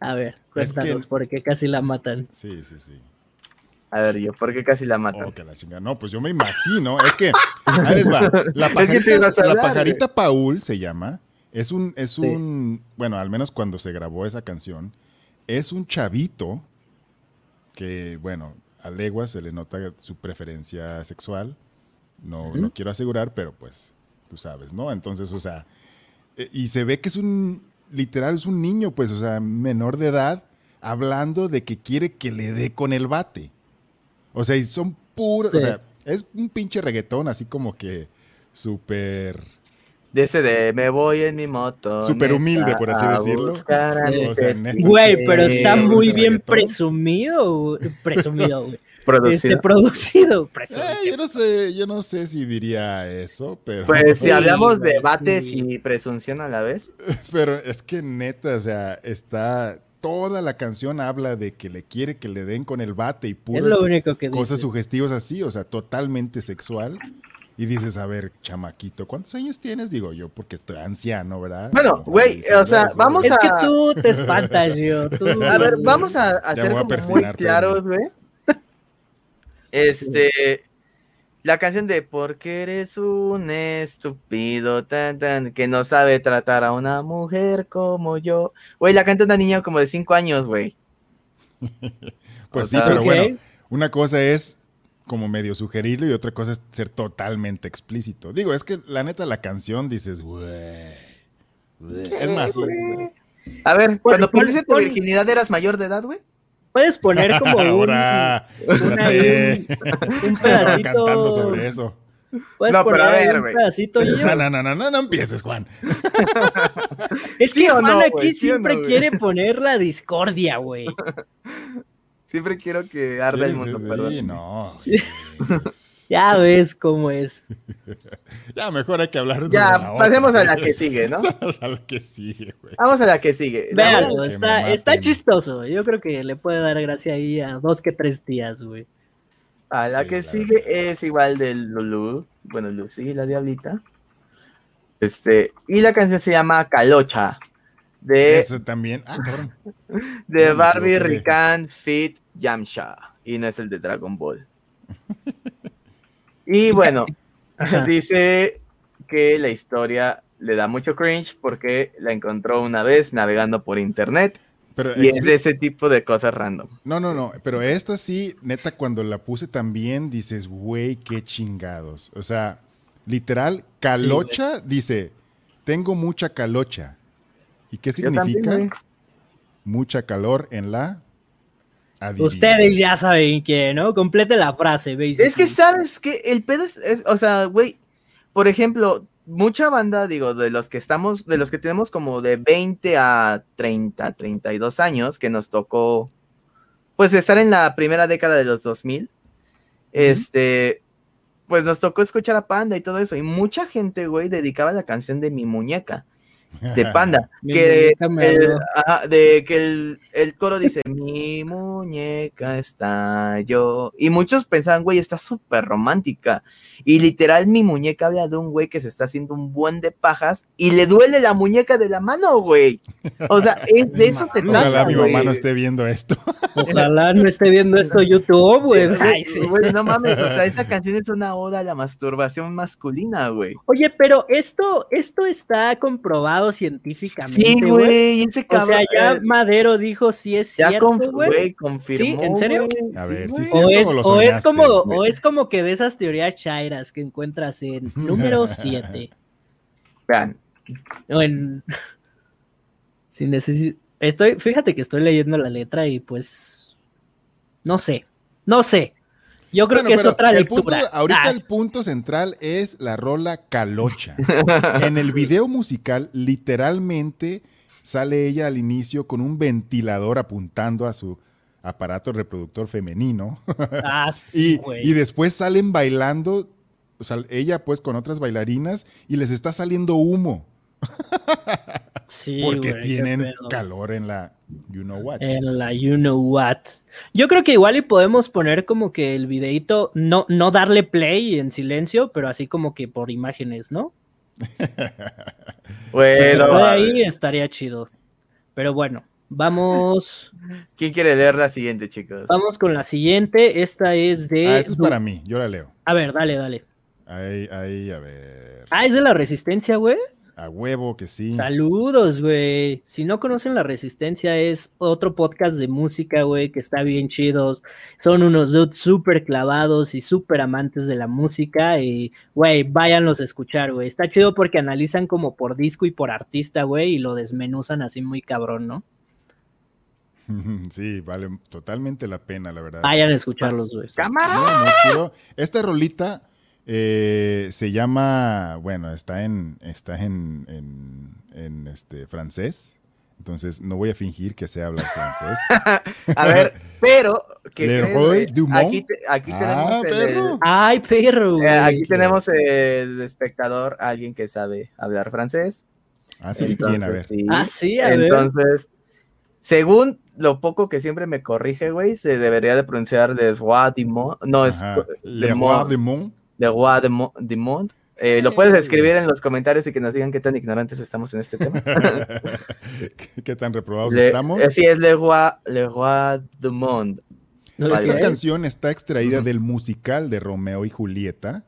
A ver, Es que- cuéntanos por qué casi la matan. Sí, sí, sí. A ver, yo, ¿por qué casi la matan? Oh, que la chingada. No, pues yo me imagino. Es que, ahí les va. La Es que te pajarita, la Paul se llama. Es un, es Sí. un, bueno, al menos cuando se grabó esa canción, es un chavito que, bueno, a leguas se le nota su preferencia sexual. No, no quiero asegurar, pero pues tú sabes, ¿no? Entonces, o sea, eh, y se ve que es un, literal, es un niño, pues, o sea, menor de edad, hablando de que quiere que le dé con el bate. O sea, y son puros, o sea, es un pinche reggaetón así como que súper... De ese de me voy en mi moto. Súper humilde, por así decirlo. Sí. O sea, Güey, sí, pero está muy bien reggaetón. presumido, güey. presumido, güey. Producido. Este, producido. Eh, yo no sé, yo no sé si diría eso, pero... Pues si hablamos de bates sí. y presunción a la vez. Pero es que neta, o sea, está... Toda la canción habla de que le quiere que le den con el bate y es puras lo único que cosas dice. sugestivas así, o sea, totalmente sexual. Y dices, a ver, chamaquito, ¿cuántos años tienes? Digo yo, porque estoy anciano, ¿verdad? Bueno, güey, o sea, ¿verdad? vamos Es que a- tú te espantas, yo. Tú, A ver, vamos a, a ser a como muy claros, güey. Este, la canción de porque eres un estúpido tan tan que no sabe tratar a una mujer como yo. Güey, la canta una niña como de 5 años, güey. Pues o sí, sea- pero bueno, una cosa es como medio sugerirlo y otra cosa es ser totalmente explícito. Digo, es que la neta la canción dices, güey. güey". Es más. A ver, cuando perdiste tu virginidad eras mayor de edad, güey. Puedes poner como un, ahora una- un cantando pedacito. sobre eso. Puedes No, pero poner a ahí ver, un pedacito, yo. No, no, no, no, no, no empieces, Juan. Es ¿Sí que Juan no, aquí siempre no, quiere poner la discordia, güey. Siempre quiero que arda el mundo, sí, perdón. sí, no. Ya ves cómo es. Ya, mejor hay que hablar sobre Ya, la pasemos otra. a la que sigue, ¿no? Pasemos a la que sigue, güey. Vamos a la que sigue. Está, está chistoso. Yo creo que le puede dar gracia ahí a dos que tres días, güey. A la Sí, que la sigue verdad. es igual del Lulu, bueno, Lucy, la diablita. Este, y la canción se llama Calocha, de, Eso también. Ah, cabrón. de Barbie. Rican Fit Yamcha, y no es el de Dragon Ball. Y bueno, dice que la historia le da mucho cringe porque la encontró una vez navegando por internet Pero y es de ese tipo de cosas random. No, no, no. Pero esta sí, neta, cuando la puse también dices, güey, qué chingados. O sea, literal, calocha dice, tengo mucha calocha. ¿Y qué también, significa? mucha calor en la. Adivina. Ustedes ya saben que, ¿no? Complete la frase, ¿veis? Es que sabes que el pedo es, es- o sea, güey, por ejemplo, mucha banda, digo, de los que estamos, de los que tenemos como de 20 a 30, 32 años, que nos tocó, pues, estar en la primera década de los 2000, este, pues nos tocó escuchar a Panda y todo eso, y mucha gente, güey, dedicaba la canción de Mi Muñeca, de Panda, Mi que el, ajá, de que el, el coro dice, mi muñeca está yo. Y muchos pensaban, güey, está súper romántica. Y literal, mi muñeca habla de un güey que se está haciendo un buen de pajas y le duele la muñeca de la mano, güey. O sea, es de eso se Ojalá trata, mi güey. mamá no esté viendo esto. Ojalá no esté viendo esto YouTube, güey. Güey, Ay, sí. güey, no mames, o sea, esa canción es una oda a la masturbación masculina, güey. Oye, pero esto, esto está comprobado científicamente, Sí, güey. ese O cabrón. sea, ya Madero dijo si es ya cierto, güey. confirmó. ¿en serio? güey, A ver, güey. sí, O ¿Cierto es, o o es como, o es como que de esas teorías chairas que encuentras en número 7. Vean, o en. Si necesito. Estoy, fíjate que estoy leyendo la letra y pues. No sé. No sé. Yo creo Bueno, que es otra el lectura. punto- ahorita Ah, el punto central es la rola calocha. en el video musical, literalmente sale ella al inicio con un ventilador apuntando a su aparato reproductor femenino. ah, sí, y, y después salen bailando, o sea, ella pues con otras bailarinas y les está saliendo humo. Sí, porque güey, tienen calor en la you know what. En la you know what. Yo creo que igual y podemos poner como que el videito, no, no darle play en silencio, pero así como que por imágenes, ¿no? Bueno, ahí estaría chido. Pero bueno, vamos, ¿quién quiere leer la siguiente, chicos? vamos con la siguiente. Esta es de. Ah, esta es para mí, yo la leo. A ver, dale, dale. Ahí, ahí, a ver. Ah, es de la resistencia, güey. A huevo que sí. Saludos, güey. Si no conocen La Resistencia, es otro podcast de música, güey, que está bien chidos. Son unos dudes súper clavados y súper amantes de la música. Y, güey, váyanlos a escuchar, güey. Está chido porque analizan como por disco y por artista, güey, y lo desmenuzan así muy cabrón, ¿no? Sí, vale totalmente la pena, la verdad. Vayan a escucharlos, güey. ¡Cámara! Chido. Esta rolita eh, se llama, bueno, está en, está en, en, en, este francés. Entonces no voy a fingir que sé hablar francés. A ver, pero, ¿qué Le crees, Roy güey? Dumont. Aquí, te- aquí Ah, tenemos el- perro. Ay, perro, eh, aquí tenemos el espectador, alguien que sabe hablar francés. Así quién, a ver. Entonces, sí. Ah, sí, a ver. Entonces, según lo poco que siempre me corrige, güey, se debería de pronunciar de Roi du Monde. No, es. Le Roi Monde. De de Roi du Mo-. Eh, lo puedes escribir en los comentarios y que nos digan qué tan ignorantes estamos en este tema. ¿Qué tan reprobados Le- estamos? eh, sí, es Le Roi, Le Roi du Monde. ¿No Vale. Esta crees? canción está extraída del musical de Romeo y Julieta.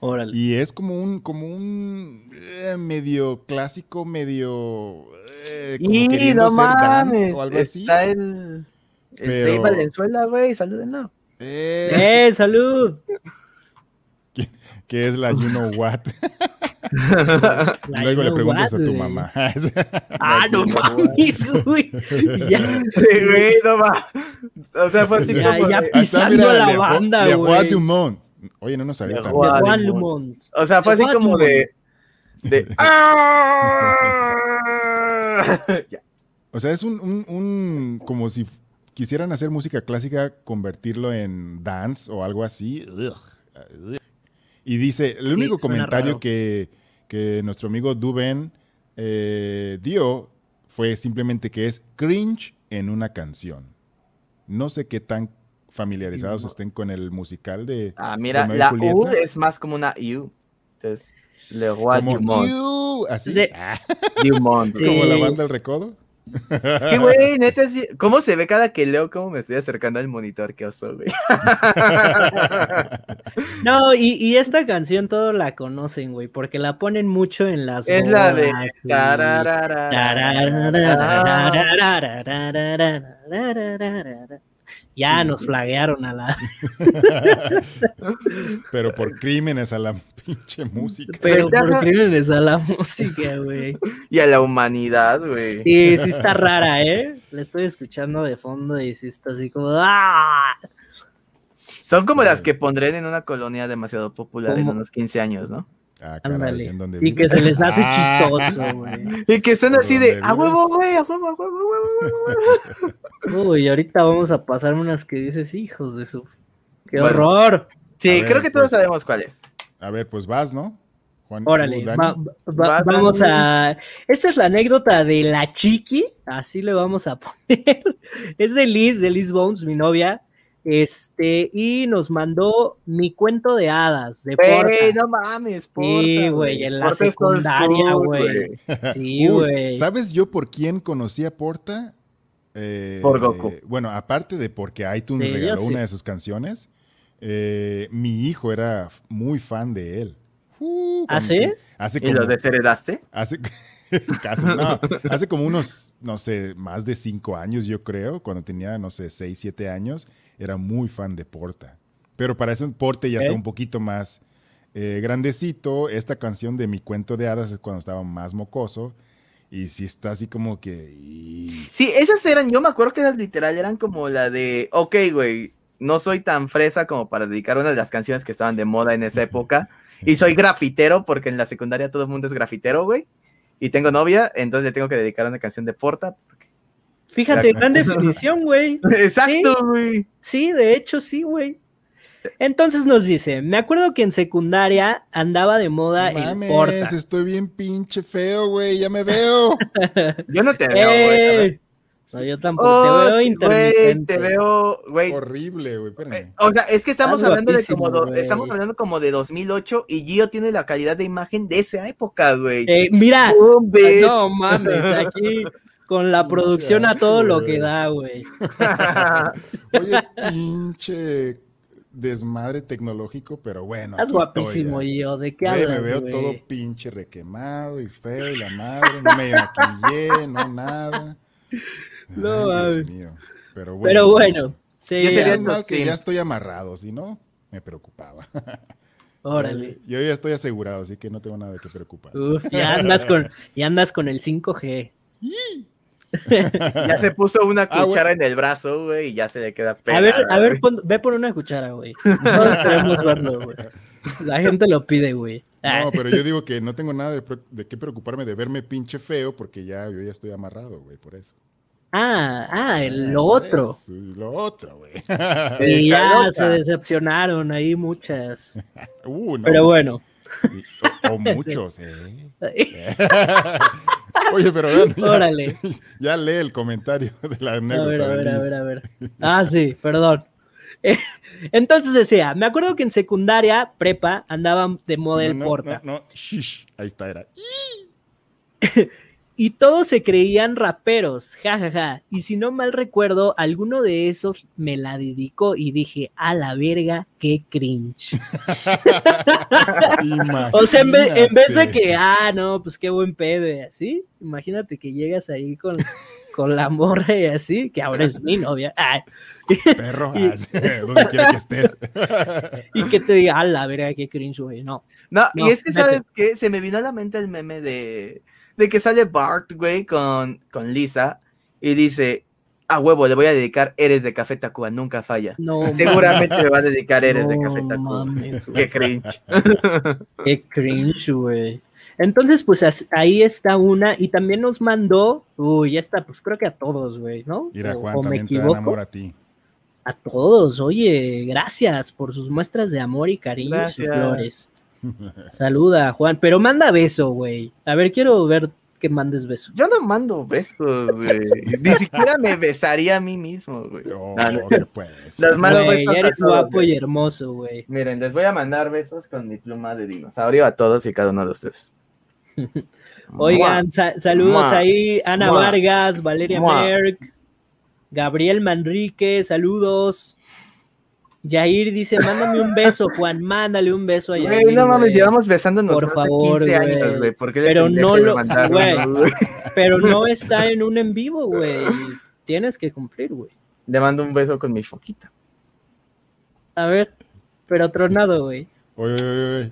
Órale. Y es como un, como un eh, medio clásico, medio eh, como Y queriendo no ser dance mames, o algo así. está el, el Pero- Dave Valenzuela, güey, salúdenlo. Eh, ¡Eh, salud! Que es la You Know What. Luego le preguntas what, a tu mamá. Ah, no mames, güey. Ya, Sí, güey, no va. O sea, fue así Ya, como ya Pisando a la Le banda, Le güey. du Monde. Oye, no nos Le tan. Lumont. O sea, fue así como de. de Ya. O sea, es un, un- un- como si quisieran hacer música clásica, convertirlo en dance o algo así. Ugh. Y dice, el Sí, único suena comentario que, que nuestro amigo Duben eh, dio fue simplemente que es cringe en una canción. No sé qué tan familiarizados No. estén con el musical de Ah, mira, y la Julieta. U es más como una U. Entonces, Le Monde. "Iu", así, De- ah, Du Monde. Sí. como la banda El Recodo. Es que, güey, neta es bien- ¿Cómo se ve cada que leo cómo me estoy acercando al monitor? Qué oso, güey. No, y, y esta canción todos la conocen, güey, porque la ponen mucho en las Es la de. bodas, y- tararara. Ya nos flaguearon a la. Pero por crímenes a la pinche música. Pero por crímenes a la música, güey. Y a la humanidad, güey. Sí, sí está rara, ¿eh? La estoy escuchando de fondo y sí está así como. ¡Ah! Son como Sí. las que pondrán en una colonia demasiado popular en unos 15 años, ¿no? Ah, caray, Ándale. ¿en dónde Y que se les hace Ah. chistoso, güey. Y que están ¿Por así de, a huevo, güey, a huevo, a huevo, a huevo, a huevo". Uy, ahorita vamos a pasar unas que dices, hijos de su. ¡Qué Bueno. horror! Sí, ver, creo que todos pues. sabemos cuál es. A ver, pues vas, ¿no? Juan, Órale, tú, Dani. va- va- Vas, vamos Dani. a. Esta es la anécdota de la chiqui, así le vamos a poner. Es de Liz, de Liz Bones, mi novia. Este, y nos mandó mi cuento de hadas de Porta. Ey, no mames, Porta, Sí, güey, en la Porta secundaria, güey. Sí, güey. ¿Sabes yo por quién conocí a Porta? Eh, Por Goku. bueno, aparte de porque iTunes Sí, regaló sí. una de sus canciones, eh, mi hijo era muy fan de él. Uh, ¿Ah, sí? Hace ¿Y como, lo desheredaste? hace, casi, no, hace como unos, no sé, más de cinco años, yo creo, cuando tenía, no sé, seis, siete años, era muy fan de Porta. Pero para eso Porta ya está un poquito más eh, grandecito. Esta canción de Mi Cuento de Hadas es cuando estaba más mocoso. Y sí está así como que... y- Sí, esas eran, yo me acuerdo que las literal eran como la de, ok, güey, no soy tan fresa como para dedicar una de las canciones que estaban de moda en esa época. Y soy grafitero, porque en la secundaria todo el mundo es grafitero, güey. Y tengo novia, entonces le tengo que dedicar una canción de Porta. porque- Fíjate, gran definición, güey. Exacto, güey. Sí, de hecho, sí, güey. Entonces nos dice, me acuerdo que en secundaria andaba de moda No el mames, porta. estoy bien pinche feo, güey, ya me veo. Yo no te veo, güey. No, yo tampoco Oh, te veo intermitente. te veo, güey. Horrible, güey, Eh. O sea, es que estamos Estás hablando de como do- estamos hablando como de 2008 y Gio tiene la calidad de imagen de esa época, güey. Eh, mira, Boom, bitch. no mames, aquí con la producción a todo lo güey. que da, güey. Oye, pinche desmadre tecnológico, pero bueno. Estás guapísimo, estoy, yo. ¿De qué hablas, me veo güey? todo pinche requemado y feo y la madre, no me maquillé, no nada. No, Ay, Dios mío. Pero bueno. Pero bueno, sí, Yo sería mal que ya estoy amarrado, si no, me preocupaba. órale. Yo ya estoy asegurado, así que no tengo nada de qué preocupar. Uf, ya andas con, ya andas con el 5G. Ya se puso una Ah, cuchara en el brazo, güey, y ya se le queda A pegada. ver, a ver, güey. pon- ve por una cuchara, güey. Todos queremos verlo, güey. La gente lo pide, güey. Ah, No, pero yo digo que no tengo nada de, de qué preocuparme de verme pinche feo porque ya yo ya estoy amarrado, güey, por eso. Ah, ah, el- lo Por otro. y lo otro, güey. Y ya se decepcionaron ahí muchas. Uh, no. Pero bueno. O, o muchos, ¿eh? Oye, pero vean, ya, Órale. ya lee el comentario de la A anécdota. ver, a ver, a ver, a ver. Ah, sí, perdón. Eh, Entonces decía, me acuerdo que en secundaria, prepa, andaban de moda el no, no, porta. No, no, shish, ahí está, era. Y todos se creían raperos, jajaja. Y si no mal recuerdo, alguno de esos me la dedicó y dije, a la verga, qué cringe. O sea, en vez, en vez de que, ah, no, pues qué buen pedo y así, imagínate que llegas ahí con, con la morra y así, que ahora es mi novia, Perro, y- ah, donde quiera que estés. y que te diga, a la verga, qué cringe, güey, no. No, No, y es que. ¿sabes qué? Se me vino a la mente el meme de, de que sale Bart, güey, con, con Lisa y dice, a huevo, le voy a dedicar Eres de Café Tacuba, nunca falla. No, Seguramente le va a dedicar Eres de Café Tacuba. mames, güey. Qué cringe. Qué cringe, güey. Entonces, pues ahí está una, y también nos mandó, uy, ya está, pues creo que a todos, güey, ¿no? Mira, O- Juan, o me también te dan equivoco. amor a ti. A todos, oye, gracias por sus muestras de amor y cariño y sus flores. Saluda, Juan, pero manda beso, güey. A ver, quiero ver que mandes beso. Yo no mando besos, güey. Ni siquiera me besaría a mí mismo, güey. No, no. ¿qué pues? Las manos Güey, besos a eres guapo y hermoso, güey. Miren, les voy a mandar besos con mi pluma de dinosaurio a todos y cada uno de ustedes. Oigan, sa- saludos Mua. ahí, Ana Mua. Vargas, Valeria Mua. Merck, Gabriel Manrique, saludos. Jair dice, mándame un beso, Juan, mándale un beso a Yair. Güey, no mames, llevamos besándonos Por favor, 15 güey. años, güey. ¿Por qué le Pero no lo-? Pero no está en un en vivo, güey. Tienes que cumplir, güey. Le mando un beso con mi foquita. A ver, pero tronado, güey. Oye, oye, oye.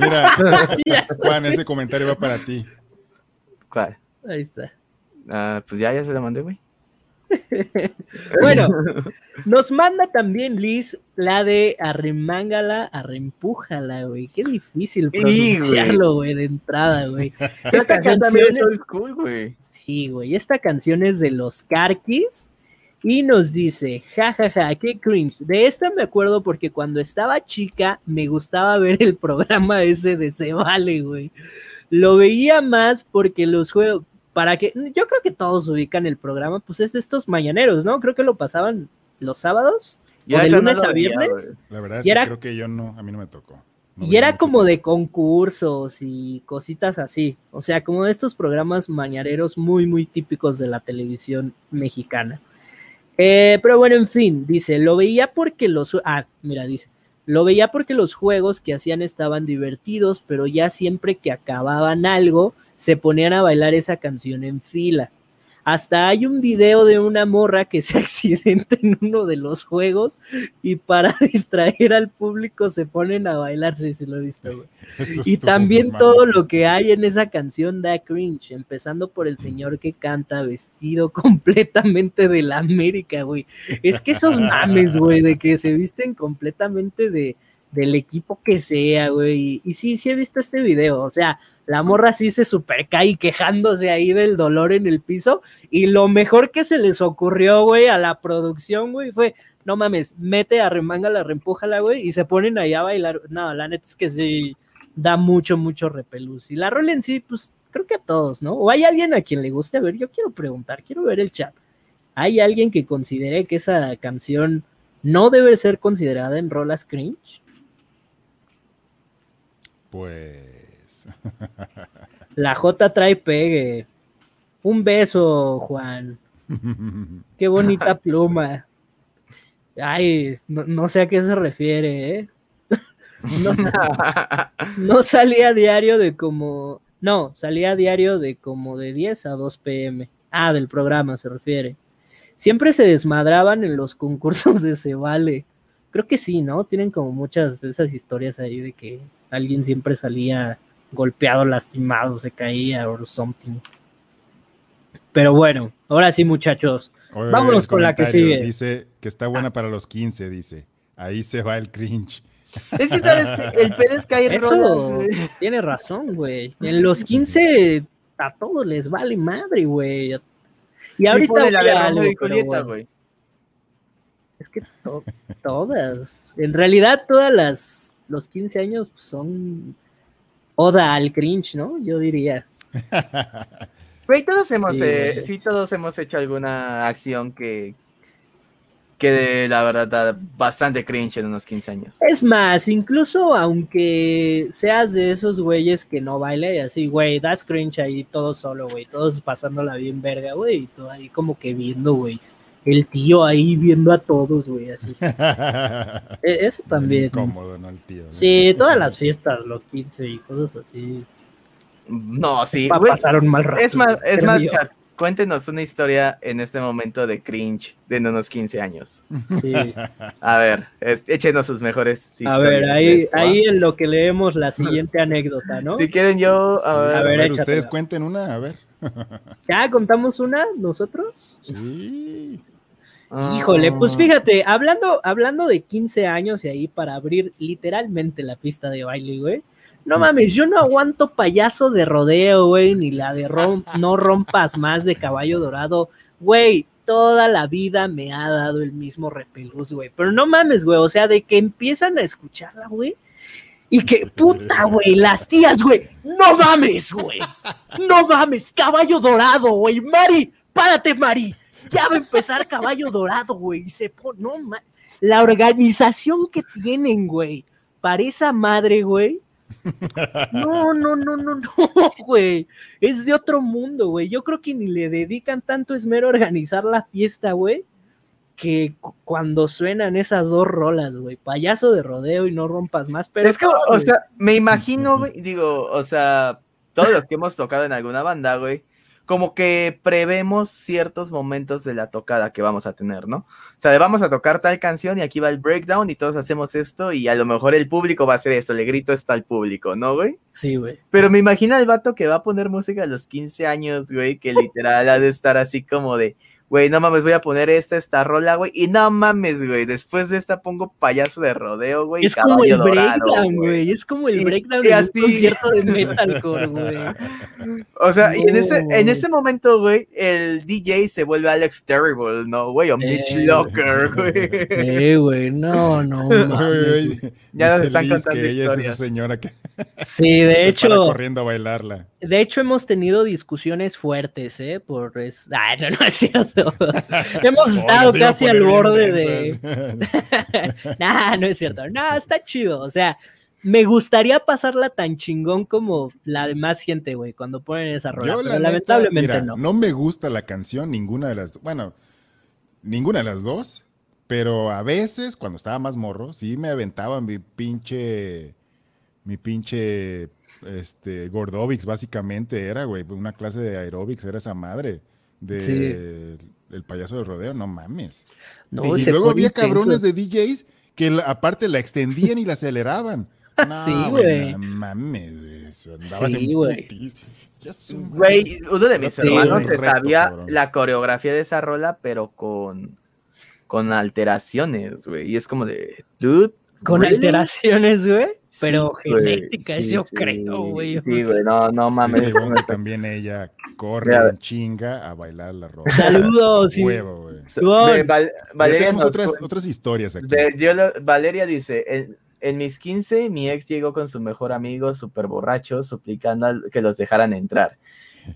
Mira, Juan, ese comentario va para ti. ¿Cuál? Ahí está. Ah, pues ya, ya se la mandé, güey. Bueno, nos manda también Liz la de arremángala, arrempújala, güey. Qué difícil pronunciarlo, güey, de entrada, güey. Esta canción es school, güey. Sí, güey. Esta canción es de los Carquis y nos dice, jajaja, qué cringe. De esta me acuerdo porque cuando estaba chica me gustaba ver el programa ese de Se Vale, güey. Lo veía más porque los juegos, para que, yo creo que todos ubican el programa, pues es de estos mañaneros, ¿no? Creo que lo pasaban los sábados. Yo ¿O de no lunes lo a viernes? La verdad es Y que era- creo que yo no, a mí no me tocó. No y era como de concursos y cositas así. O sea, como de estos programas mañaneros muy, muy típicos de la televisión mexicana. Eh, pero bueno, en fin, dice, lo veía porque los... Ah, mira, dice, lo veía porque los juegos que hacían estaban divertidos, pero ya siempre que acababan algo, se ponían a bailar esa canción en fila. Hasta hay un video de una morra que se accidenta en uno de los juegos y para distraer al público se ponen a bailar, sí, sí lo he visto, güey. Y también mal. todo lo que hay en esa canción da cringe, empezando por el señor que canta vestido completamente de la América, güey. Es que esos mames, güey, de que se visten completamente de, del equipo que sea, güey. Y, sí, sí he visto este video. O sea, la morra sí se super cae quejándose ahí del dolor en el piso. Y lo mejor que se les ocurrió, güey, a la producción, güey, fue, no mames, mete, a la reempújala, güey, y se ponen ahí a bailar. No, la neta es que sí da mucho, mucho repelús. Y la rola en sí, pues creo que a todos, ¿no? O hay alguien a quien le guste. A ver, yo quiero preguntar, quiero ver el chat. ¿Hay alguien que considere que esa canción no debe ser considerada en rolas cringe? Pues. La J trae pegue. Un beso, Juan. Qué bonita pluma. Ay, no, sé a qué se refiere, ¿eh? No, no, salía diario de como. No, salía diario de como de 10 a 2 pm. Ah, del programa se refiere. Siempre se desmadraban en los concursos de Se Vale. Creo que sí, ¿no? Tienen como muchas de esas historias ahí de que alguien siempre salía golpeado, lastimado, se caía o something. Pero bueno, ahora sí, muchachos. Vámonos con la que sigue. Dice que está buena ah. para los 15, dice. Ahí se va el cringe. Es que sabes que el pedo es caer Eso tiene razón, güey. En los 15 a todos les vale madre, güey. Y ahorita la güey. Es que todas, en realidad todas las los 15 años son oda al cringe, ¿no? Yo diría. Güey, todos hemos, eh, sí, todos hemos hecho alguna acción que, que la verdad da bastante cringe en unos 15 años. Es más, incluso aunque seas de esos güeyes que no baila y así, güey, das cringe ahí todo solo, güey, todos pasándola bien verga, güey, y todo ahí como que viendo, güey, el tío ahí viendo a todos, güey, así. E-, eso también. Incómodo, ¿no? El tío. Sí, todas las fiestas, los 15 y cosas así. No, sí. pasaron mal rato. Es más, es más, cuéntenos una historia en este momento de cringe de unos 15 años. Sí. A ver, échenos sus mejores historias. A ver, ahí, ahí en lo que leemos la siguiente anécdota, ¿no? Si quieren yo, a ver. A ver, ustedes cuenten una, a ver. ¿Ya contamos una nosotros? Sí. Híjole, pues ah. fíjate, hablando, hablando de 15 años y ahí para abrir literalmente la pista de baile, güey. No mames, yo no aguanto payaso de rodeo, güey, ni la de no rompas más de caballo dorado. Güey, toda la vida me ha dado el mismo repelús, güey. Pero no mames, güey, o sea, de que empiezan a escucharla, güey. Y que, puta, güey, las tías, güey, no mames, güey. No mames, caballo dorado, güey. Mari, párate, Mari. Ya va a empezar caballo dorado, güey. Y se pone, no. La organización que tienen, güey, para esa madre, güey no, no, no, no, no, güey. Es de otro mundo, güey. Yo creo que ni le dedican tanto esmero a organizar la fiesta, güey, que cuando suenan esas dos rolas, güey. Payaso de rodeo y no rompas más, pero... Es que, o sea, me imagino, güey, digo, o sea, todos los que hemos tocado en alguna banda, güey, como que prevemos ciertos momentos de la tocada que vamos a tener, ¿no? O sea, vamos a tocar tal canción y aquí va el breakdown y todos hacemos esto y a lo mejor el público va a hacer esto, le grito esto al público, ¿no, güey? Sí, güey. Pero me imagino al vato que va a poner música a los 15 años, güey, que literal ha de estar así como de güey, no mames, voy a poner esta, esta rola, güey, y no mames, güey, después de esta pongo payaso de rodeo, güey. Es como el breakdown, güey, es como el breakdown de un concierto de metalcore, güey. O sea, y en ese, en ese momento, güey, el DJ se vuelve Alex Terrible, ¿no, güey? O Mitch eh, Locker, güey. Eh, güey, no, no, mames. Ya nos están contando que ella historias. Es esa señora que sí, de hecho. corriendo a bailarla. De hecho, hemos tenido discusiones fuertes, ¿eh? Por. Es... Ay, no, no es cierto. Hemos estado casi al borde de. nah, no es cierto. No, está chido. O sea, me gustaría pasarla tan chingón como la de más gente, güey, cuando ponen esa rola. pero lamentablemente no. No me gusta la canción, ninguna de las. Bueno, ninguna de las dos. Pero a veces, cuando estaba más morro, sí me aventaba mi pinche. Mi pinche. Este, Gordovics, básicamente era, güey. Una clase de aerobics era esa madre de el payaso del rodeo, no mames. y, luego había cabrones de DJs que aparte la extendían y la aceleraban. sí, güey. No mames, güey. sí, güey. Güey, uno de mis hermanos sabía la coreografía de esa rola, pero con, con alteraciones, güey. Y es como de, dude, Con ¿Really? alteraciones, güey. Pero Sí, genéticas, sí, yo sí. creo, güey. Sí, güey, no, no mames. También ella corre en chinga a bailar la ropa. Saludos, sí. Huevo, güey. Val- Valeria, nos otras, otras historias aquí. ve, yo lo- Valeria dice, en, en mis 15 mi ex llegó con su mejor amigo súper borracho suplicando que los dejaran entrar.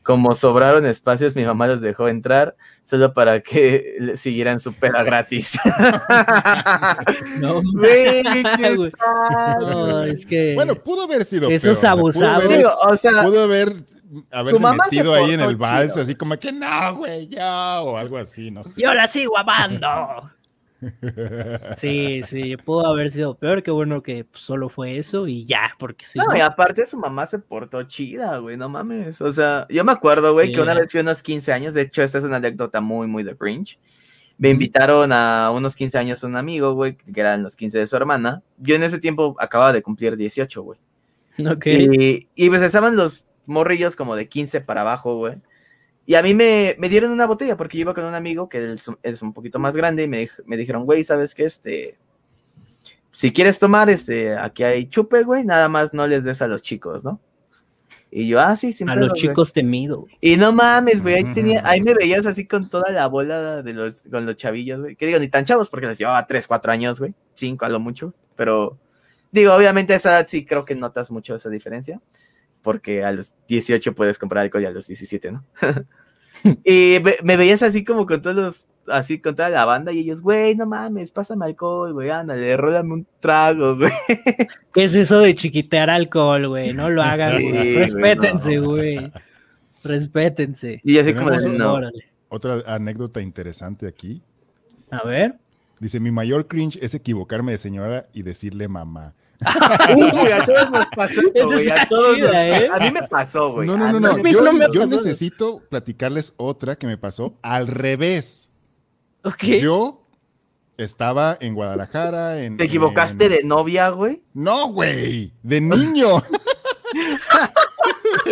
Como sobraron espacios, mi mamá los dejó entrar solo para que le siguieran su peda gratis. No, No, es que. Bueno, pudo haber sido Esos peor, o sea, pudo abusados. haber- Digo, o sea, pudo haber haberse metido ahí en el vals, chido. así como que no, güey, ya, o algo así, no sé. Yo la sigo amando. Sí, sí, pudo haber sido peor. Qué bueno que pues, solo fue eso y ya, porque sí. No, y aparte su mamá se portó chida, güey, no mames. O sea, yo me acuerdo, güey, que una vez fui a unos 15 años, de hecho, esta es una anécdota muy, muy de cringe. Me invitaron a unos 15 años a un amigo, güey, que eran los 15 de su hermana. Yo en ese tiempo acababa de cumplir 18, güey. Ok. Y, y pues estaban los morrillos como de 15 para abajo, güey. Y a mí me, me dieron una botella porque yo iba con un amigo que es, un poquito más grande y me, me dijeron, güey, ¿sabes qué? Este, si quieres tomar, este, aquí hay chupe, güey, nada más no les des a los chicos, ¿no? Y yo, ah, sí, sin A los güey". chicos temido. Y no mames, güey, ahí, tenía, ahí me veías así con toda la bola de los, con los chavillos, güey. Que digo, ni tan chavos porque les llevaba 3, 4 años, güey. 5 a lo mucho. Pero, digo, obviamente a esa edad sí creo que notas mucho esa diferencia. Porque a los 18 puedes comprar alcohol y a los 17, ¿no? y me, me veías así como con todos los, así con toda la banda y ellos, güey, no mames, pásame alcohol, güey, ándale, rólame un trago, güey. ¿Qué es eso de chiquitear alcohol, güey? No lo hagan, Sí, güey. güey, Respétense, no. güey. Respétense. Y así como, de, no. Otra anécdota interesante aquí. A ver. Dice, mi mayor cringe es equivocarme de señora y decirle mamá. Uy, a todos nos pasó esto, güey. A, todos chida, nos- ¿eh? a mí me pasó, güey. No, no, no, no. Yo, no necesito platicarles otra que me pasó al revés. Ok. Yo estaba en Guadalajara. En, ¿Te equivocaste en- de novia, güey? No, güey. De niño.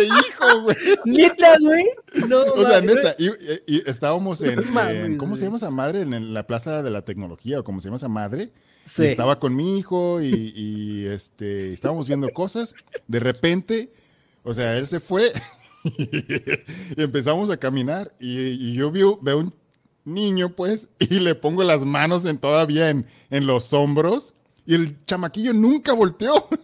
hijo, güey. Neta, güey. No, O sea, mames, neta, y, y- estábamos en, mames, en- ¿cómo se güey. llama esa madre? En, la Plaza de la Tecnología, o como se llama esa madre. Sí. Y estaba con mi hijo y, y, este, estábamos viendo cosas. De repente, o sea, él se fue y empezamos a caminar y, y yo veo, veo un niño, pues, y le pongo las manos en, todavía en, en los hombros y el chamaquillo nunca volteó.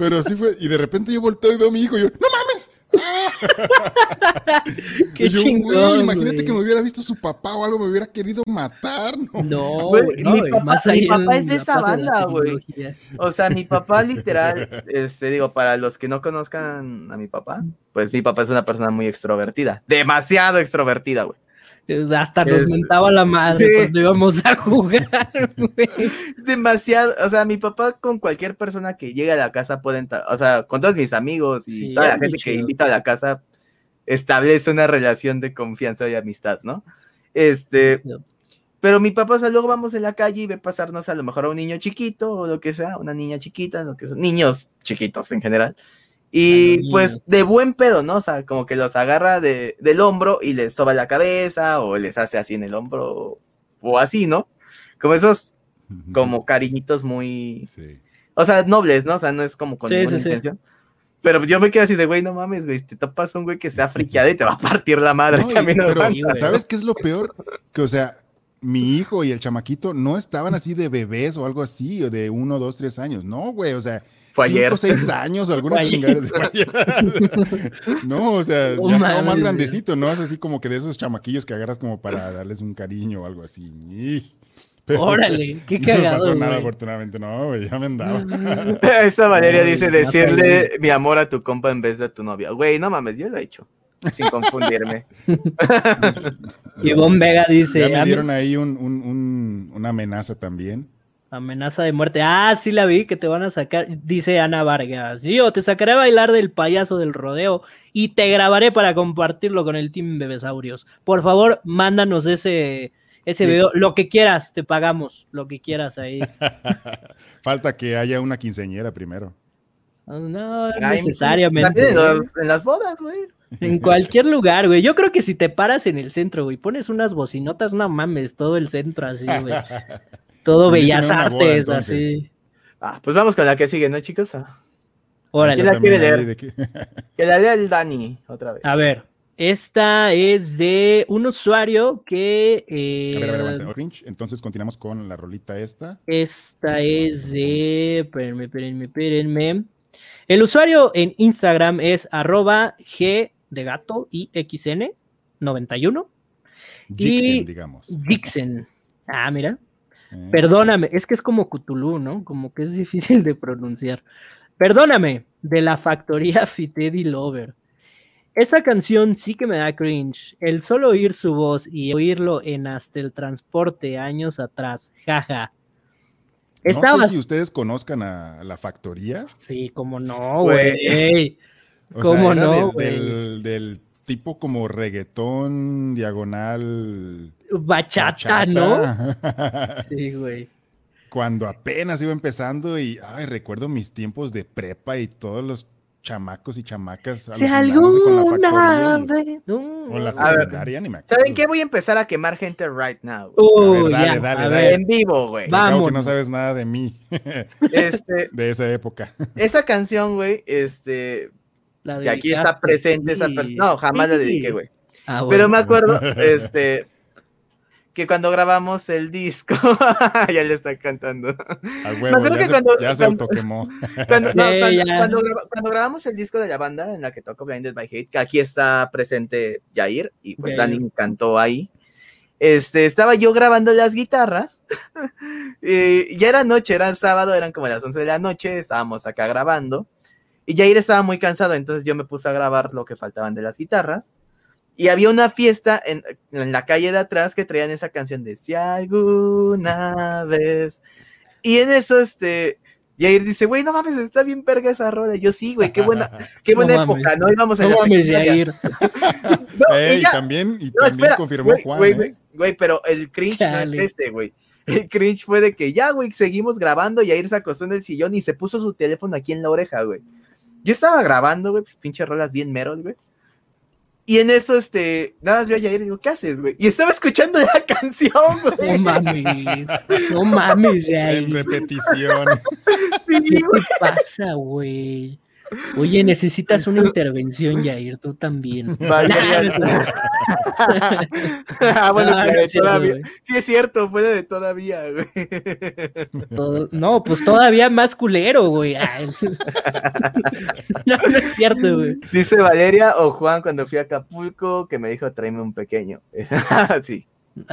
Pero así fue, y de repente yo volteo y veo a mi hijo y yo, ¡no mames! Qué yo, chingón. "Güey, imagínate que me hubiera visto su papá o algo, me hubiera querido matar, ¿no? No, no, mi papá- más mi papá es de esa banda, güey. O sea, mi papá literal, este, digo, para los que no conozcan a mi papá, pues mi papá es una persona muy extrovertida. Demasiado extrovertida, güey. Hasta nos mentaba la madre sí. cuando íbamos a jugar, güey. Demasiado, o sea, mi papá con cualquier persona que llegue a la casa puede entrar, o sea, con todos mis amigos y Sí, toda la gente que invita a la casa, establece una relación de confianza y amistad, ¿no? Este, pero mi papá, o sea, luego vamos en la calle y ve pasarnos a lo mejor a un niño chiquito o lo que sea, una niña chiquita, lo que sea, niños chiquitos en general. Y pues de buen pedo, ¿no? O sea, como que los agarra de, del hombro y les soba la cabeza o les hace así en el hombro o así, ¿no? Como esos, como cariñitos muy, Sí. o sea, nobles, ¿no? O sea, no es como con Sí, ninguna sí, sí. intención. Pero yo me quedo así de, güey, no mames, güey, te topas a un güey que sea friqueado y te va a partir la madre No, y- también. pero. ¿sabes qué es lo peor? Que, o sea, mi hijo y el chamaquito no estaban así de bebés o algo así, o de uno, dos, tres años. No, güey, o sea, Fue cinco, ayer. seis años o alguna chingada. No, o sea, No ya estaba más grandecito, ¿no? Es así como que de esos chamaquillos que agarras como para darles un cariño o algo así. Y- pero- Órale, qué No me pasó cagado, nada, afortunadamente, no, güey, ya me andaba. Esa Valeria Ay, dice decirle mi amor a tu compa en vez de a tu novia. Güey, no mames, yo lo he hecho. Sin confundirme. Ivonne Vega dice, ya me "A mí- dieron ahí un- un- un- una amenaza también. amenaza de muerte. Ah, sí la vi, que te van a sacar. Dice Ana Vargas. Yo te sacaré a bailar del payaso del rodeo y te grabaré para compartirlo con el Team Bebesaurios. Por favor, mándanos ese, ese Sí. video. Lo que quieras, te pagamos. Lo que quieras ahí. Falta que haya una quinceañera primero. No, Ay, necesariamente. También en las bodas, güey. En cualquier lugar, güey. Yo creo que si te paras en el centro, güey, pones unas bocinotas, no mames, todo el centro así, güey. Todo bellas boda, artes, así. Ah, pues vamos con la que sigue, ¿no, chicos? Ah, Órale. ¿Quién la quiere leer? de que- Que la lea el Dani otra vez. A ver, esta es de un usuario que. eh, A ver, a ver, aguanta. Orange. Entonces continuamos con la rolita esta. Esta es de. Espérenme, espérenme, espérenme. El usuario en Instagram es arroba G de gato y XN 91. Jixen, Y- digamos. Dixon. Ah, mira. Eh, Perdóname, es que es como Cthulhu, ¿no? Como que es difícil de pronunciar. Perdóname, de la factoría Fitedi Lover. Esta canción sí que me da cringe. El solo oír su voz y oírlo en hasta el transporte años atrás. Jaja. No Estaba. sé si ustedes conozcan a la factoría. Sí, como no, Güey. O ¿Cómo era no, del- güey? del, del tipo como reggaetón diagonal. Bachata, ¿no? Sí, güey. Cuando apenas iba empezando y ay, recuerdo mis tiempos de prepa y todos los chamacos y chamacas Si alucinándose con la alguna vez. No. o la secundaria, ni me acuerdo. ¿Saben qué? Voy a empezar a quemar gente right now. güey. Uh, A ver, dale, ya, dale, a dale. ver. En vivo, güey. Va. Al cabo que no sabes nada de mí, Este, de esa época. esa canción, güey, este, La que aquí está presente esa sí. persona. No, jamás la Sí. dediqué, güey. Ah, Pero bueno. me acuerdo, este, que cuando grabamos el disco, ya le está cantando. Al huevo, acuerdo ya, que se, cuando- ya se cuando- autoquemó. Cuando, no, cuando, cuando graba- cuando grabamos el disco de la banda en la que toco Blinded by Hate, que aquí está presente Jair y pues. Dani cantó ahí. Este, estaba yo grabando las guitarras. y ya era noche, era sábado, eran como las 11 de la noche, estábamos acá grabando. Y Jair estaba muy cansado, entonces yo me puse a grabar lo que faltaban de las guitarras. Y había una fiesta en, en la calle de atrás que traían esa canción de Si alguna vez. Y en eso, este, Jair dice, güey, no mames, está bien perga esa rola. Y yo sí, güey, qué buena, qué No buena mames. época, ¿no? Íbamos en No la mames, secundaria. Jair. No, y ya- también, y no, también espera, confirmó güey, Juan, güey, ¿eh? güey, pero el cringe no Chale. es este, güey. El cringe fue de que ya, güey, seguimos grabando y Jair se acostó en el sillón y se puso su teléfono aquí en la oreja, güey. Yo estaba grabando, güey, pues pinche rolas bien meros, güey. Y en eso, este, nada más veo a Jair y digo, ¿qué haces, güey? Y estaba escuchando la canción, No güey. mames. No mames, En Jair. repetición. Sí, ¿Qué güey. te pasa, güey? Oye, necesitas una intervención, Jair, tú también. No, ah, bueno, no, que no de es cierto, todavía. güey. Sí, es cierto, fue de todavía, güey. Todo- No, pues todavía más culero, güey. Ay. No, no es cierto, güey. Dice Valeria o Juan cuando fui a Acapulco que me dijo tráeme un pequeño. sí.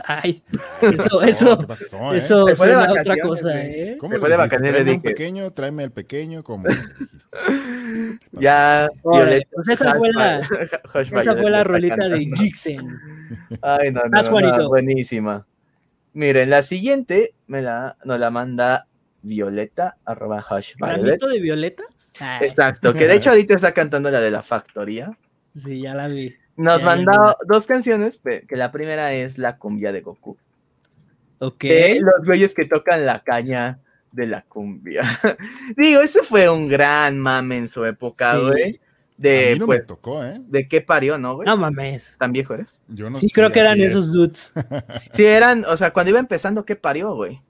Ay, ¿Qué eso, pasó? eso, ¿Qué pasó, eh? eso fue de suena a otra cosa. ¿eh? ¿Cómo Después le de vacaciones dije- pequeño, tráeme el pequeño, como. Ya. Violeta, pues esa fue la- Esa fue la está rolita de. Jixen. Ay, no, no, no, Juanito. buenísima. Miren, la siguiente me la, nos la manda Violeta, arroba Hush Violet. ¿Granito de violetas? Ah, Exacto, que de hecho ahorita está cantando la de la factoría. Sí, ya la vi. Nos mandó dos canciones, que la primera es la cumbia de Goku. Ok. de los güeyes que tocan la caña de la cumbia. Digo, ese fue un gran mame en su época, Sí. güey. a De, mí no pues, me tocó, ¿eh? de qué parió, ¿no, güey? No mames. ¿Tan viejo eres? Yo no Sí, sé, creo que eran es. esos dudes. Sí, eran, o sea, cuando iba empezando, ¿qué parió, güey?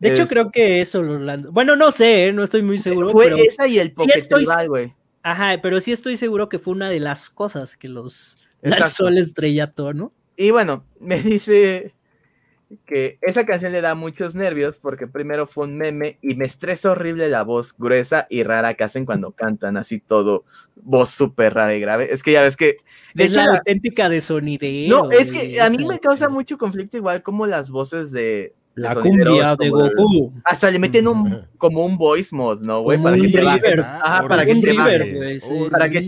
De hecho, Es- creo que eso lo lanzó. Bueno, no sé, ¿eh? no estoy muy seguro. Fue pero... esa y el Poké estoy- Tribal, güey. Ajá, pero sí estoy seguro que fue una de las cosas que los lanzó el estrellato, ¿no? Y bueno, me dice que esa canción le da muchos nervios porque primero fue un meme y me estresa horrible la voz gruesa y rara que hacen cuando cantan, así todo, voz súper rara y grave. Es que ya ves que, de es hecho, la auténtica de sonidero. no, es que a mí me causa mucho conflicto igual como las voces de... La cumbia de el- Goku. Hasta le meten un, como un voice mod, ¿no, güey? Para que te bajen, ajá, para que te bajen, sí. para que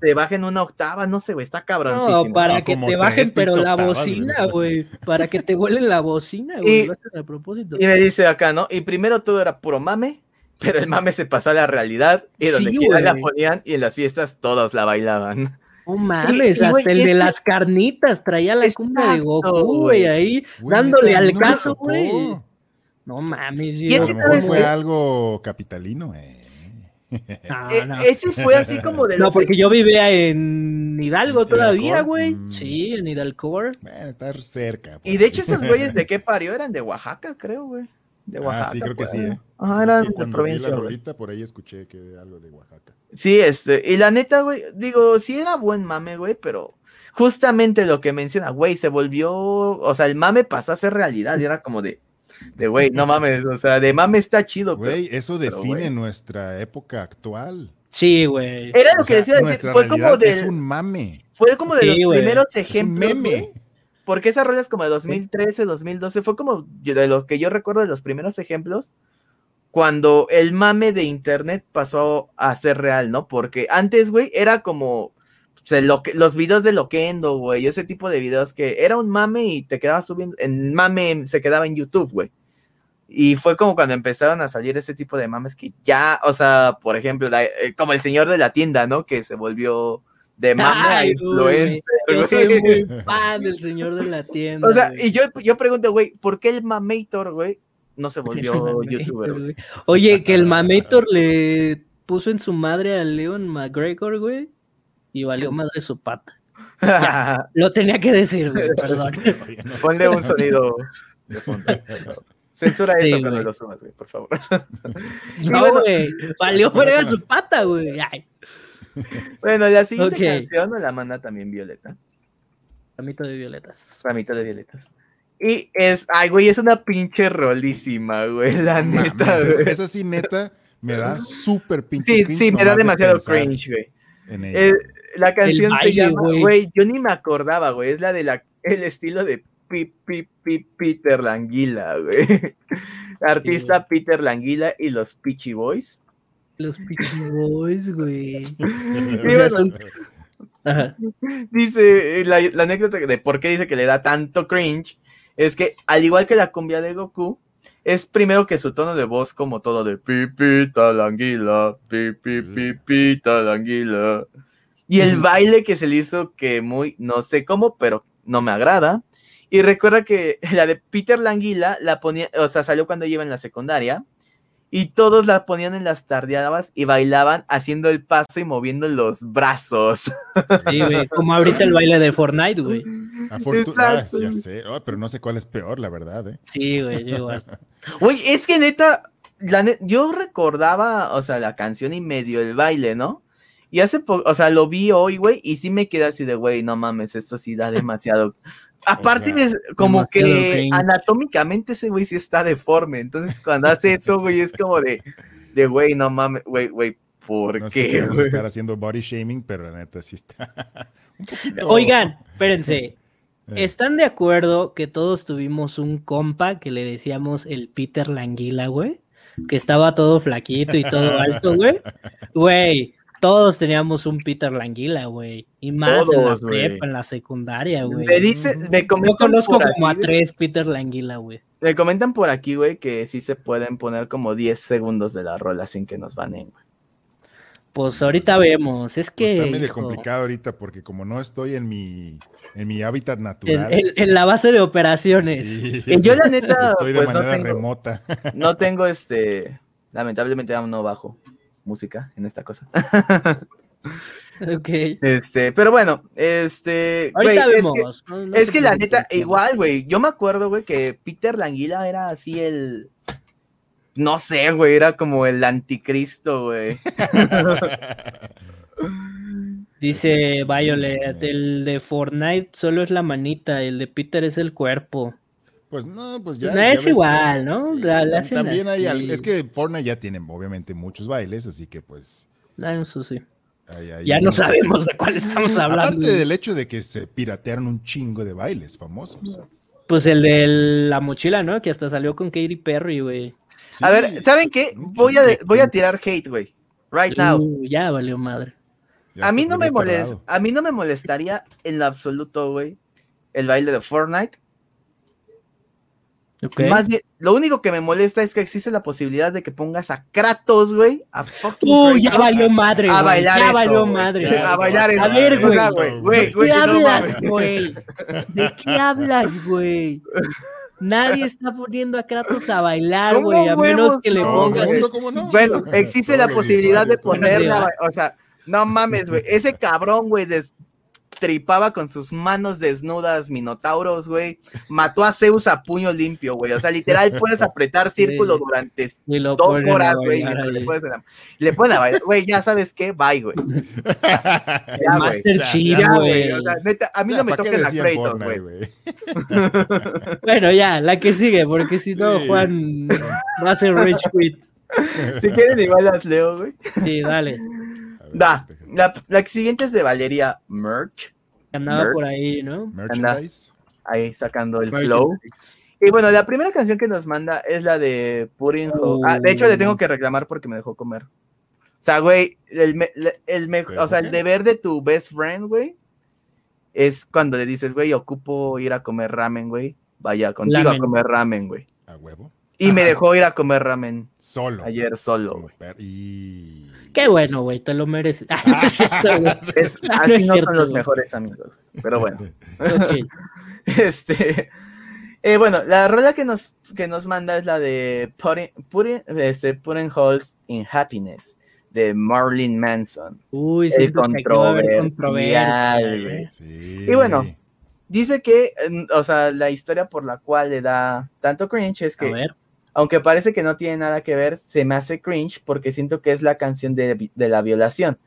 te, bajen una octava, no sé, güey, está cabroncísimo. No, para No, que te bajen, pero la octavas, bocina, güey. Para que te vuelen la bocina, güey. Y- Lo hacen a propósito. Y me dice acá, ¿no? Y primero todo era puro mame, pero el mame se pasó a la realidad y donde Sí, quiera la ponían y en las fiestas todos la bailaban. No mames, y, hasta el de que- las carnitas traía la cumbia de Exacto, Goku, güey. ahí dándole al no caso, güey. No mames, Y A lo mejor ¿sabes fue algo capitalino, eh. No, E- no. Ese fue así como de No, los porque yo vivía en Hidalgo ¿En todavía, Hidalgo? güey. Mm. Sí, en Hidalgo. Bueno, estar cerca. Y de hecho esos güeyes de qué parió eran de Oaxaca, creo, güey. De Ah, Oaxaca. sí, creo que sí, pues. ¿eh? Ajá, era de vi provincia. la rolita, por ahí escuché que algo de Oaxaca. Sí, este, y la neta, güey, digo, sí era buen mame, güey, pero justamente lo que menciona, güey, se volvió, o sea, el mame pasó a ser realidad y era como de, de, güey, no mames, o sea, de mame está chido, pero Güey, eso pero, define güey. nuestra época actual. Sí, güey. era lo O que sea, decía, decir, fue como realidad es del, un mame. fue como de Sí, los güey. primeros Es un ejemplos, meme. güey, porque esa rola es como de 2013, 2012, fue como de lo que yo recuerdo de los primeros ejemplos, cuando el mame de internet pasó a ser real, ¿no? Porque antes, güey, era como o sea, lo que- los videos de Loquendo, güey, ese tipo de videos que era un mame y te quedabas subiendo, en mame se quedaba en YouTube, güey. Y fue como cuando empezaron a salir ese tipo de mames que ya, o sea, por ejemplo, la- eh, como el señor de la tienda, ¿no? Que se volvió de mame a influencer, Yo soy güey. muy fan del señor de la tienda. O sea, y yo, yo pregunto, güey, ¿por qué el Mamator, güey, no se volvió youtuber? Oye, que el Mamator le puso en su madre a Leon McGregor, güey, y valió madre su pata. Lo tenía que decir, güey, perdón. Ponle un sonido de fondo. Censura Sí, eso cuando lo sumas, güey, por favor. No, bueno. güey, valió verga su pata, güey. Bueno, la siguiente canción nos la manda también Violeta. ramito de violetas. Ramito de Violetas. Y es, ay, güey, es una pinche rolísima, güey, la No neta. esa, güey. esa sí, neta, me da súper pinche Sí, cringe sí, me da de demasiado pensar cringe, güey. Eh, la canción baile, se llama, güey. güey, yo ni me acordaba, güey, es la de la, el estilo de Pi, Pi, Pi, Peter Languila, güey. Artista Peter Languila y los Peachy Boys. Los Peachy Boys, güey. Son- Ajá. dice, eh, la, la anécdota de por qué dice que le da tanto cringe, es que al igual que la cumbia de Goku, es primero que su tono de voz como todo de pipita la anguila, pipi pipita la anguila. Y el baile que se le hizo que muy, no sé cómo, pero no me agrada. Y recuerda que la de Peter Languila la ponía, o sea, salió cuando iba en la secundaria. Y todos la ponían en las tardeadas y bailaban haciendo el paso y moviendo los brazos. Sí, güey. Como ahorita el baile de Fortnite, güey. Ah, ya sé, pero no sé cuál es peor, la verdad, ¿eh? Sí, güey, yo igual. Güey, es que neta, la ne- yo recordaba, o sea, la canción y medio el baile, ¿no? Y hace poco, o sea, lo vi hoy, güey, y sí me quedé así de, güey, no mames, esto sí da demasiado. Aparte, sea, es como que anatómicamente ese güey sí está deforme. Entonces, cuando hace eso, güey, es como de, de, güey, no mames, güey, güey, ¿por No es que qué? queremos güey? estar haciendo body shaming, pero la neta sí está. un poquito. Oigan, espérense. Eh, ¿Están de acuerdo que todos tuvimos un compa que le decíamos el Peter Languila, güey? Que estaba todo flaquito y todo alto, güey. Güey, todos teníamos un Peter Languila, güey. Y más en la Todos, prepa, en la secundaria, güey. Me dice, me Yo conozco por como a tres Peter Languila, güey. me comentan por aquí, güey, que sí se pueden poner como 10 segundos de la rola sin que nos banen, güey. Pues ahorita vemos. Es pues que. está medio hijo, complicado ahorita porque como no estoy en mi, en mi hábitat natural. en- en la base de operaciones. sí, Y yo la neta, estoy de pues, no manera tengo- remota. No tengo este. Lamentablemente aún no bajo música en esta cosa. Ok. Este, pero bueno, este. güey, Ahorita es que, vemos. no- no es que la neta, igual, güey. Yo me acuerdo, güey, que Peter Languila era así el. No sé, güey, era como el anticristo, güey. Dice Violet, el de Fortnite solo es la manita, el de Peter es el cuerpo. Pues no, pues ya. No ya es que- igual, ¿no? La- la también hay así. al- Es que Fortnite ya tiene obviamente muchos bailes, así que pues. Ah, eso sí. Ya no sabemos de cuál estamos hablando. Aparte del hecho de que se piratearon un chingo de bailes famosos. Pues el de la mochila, ¿no? Que hasta salió con Katy Perry, güey. Sí, A ver, ¿saben qué? Voy a, de- voy a tirar hate, güey. Right now. Uh, ya valió madre. ya A mí no me este molesta, lado. a mí no me molestaría en lo absoluto, güey, el baile de Fortnite. Más bien, lo único que me molesta es que existe la posibilidad de que pongas a Kratos, güey, a fucking Uh, ya Kratos, valió madre, a güey. bailar Ya eso, valió madre. A bailar eso. A ver, O sea, güey. ¿De qué hablas, güey? ¿De qué hablas, güey? Nadie está poniendo a Kratos a bailar, ¿Cómo güey, a menos que le pongas no? Bueno, existe la posibilidad de ponerla, o sea, no mames, güey, ese cabrón, güey, tripaba con sus manos desnudas minotauros, güey. Mató a Zeus a puño limpio, güey. O sea, literal puedes apretar círculo Sí. durante dos horas, güey. Le puedes, le pueden a bailar. Güey, ya sabes qué, bye, güey. Ya. Master Chief, güey. güey. O sea, neta, a mí Ya, no me ¿para qué toquen la decían Kratos, Fortnite, güey. Bueno, ya, la que sigue, porque si no, Sí. Juan va a ser Rich Quit. Si quieren, igual las leo, güey. Sí, dale. A ver, Da. déjame- La, la siguiente es de Valeria Merch. Andaba Merch. por ahí, ¿no? Merchandise. Ahí sacando el flow. Y bueno, la primera canción que nos manda es la de Pudding Ho- Ah, de hecho, le tengo que reclamar porque me dejó comer. O sea, güey, el, me- el me- ¿Te o sea, el deber de tu best friend, güey, es cuando le dices, güey, ocupo ir a comer ramen, güey. Vaya contigo Lamen. a comer ramen, güey. A huevo. Y me dejó ir a comer ramen Solo. ayer solo, güey. Y. Qué bueno, güey, te lo mereces. Ah, no es cierto, güey. Es, Ah, así no es no cierto, son los mejores amigos. Pero bueno. Este, eh, bueno, la rola que nos, que nos manda es la de Putting, Putting, este, Putting Holes in Happiness de Marilyn Manson. Uy, controversia. controversial, güey. Sí. Y bueno, Dice que, mm, o sea, la historia por la cual le da tanto cringe es A que, ver. Aunque parece que no tiene nada que ver, se me hace cringe porque siento que es la canción de, de la violación.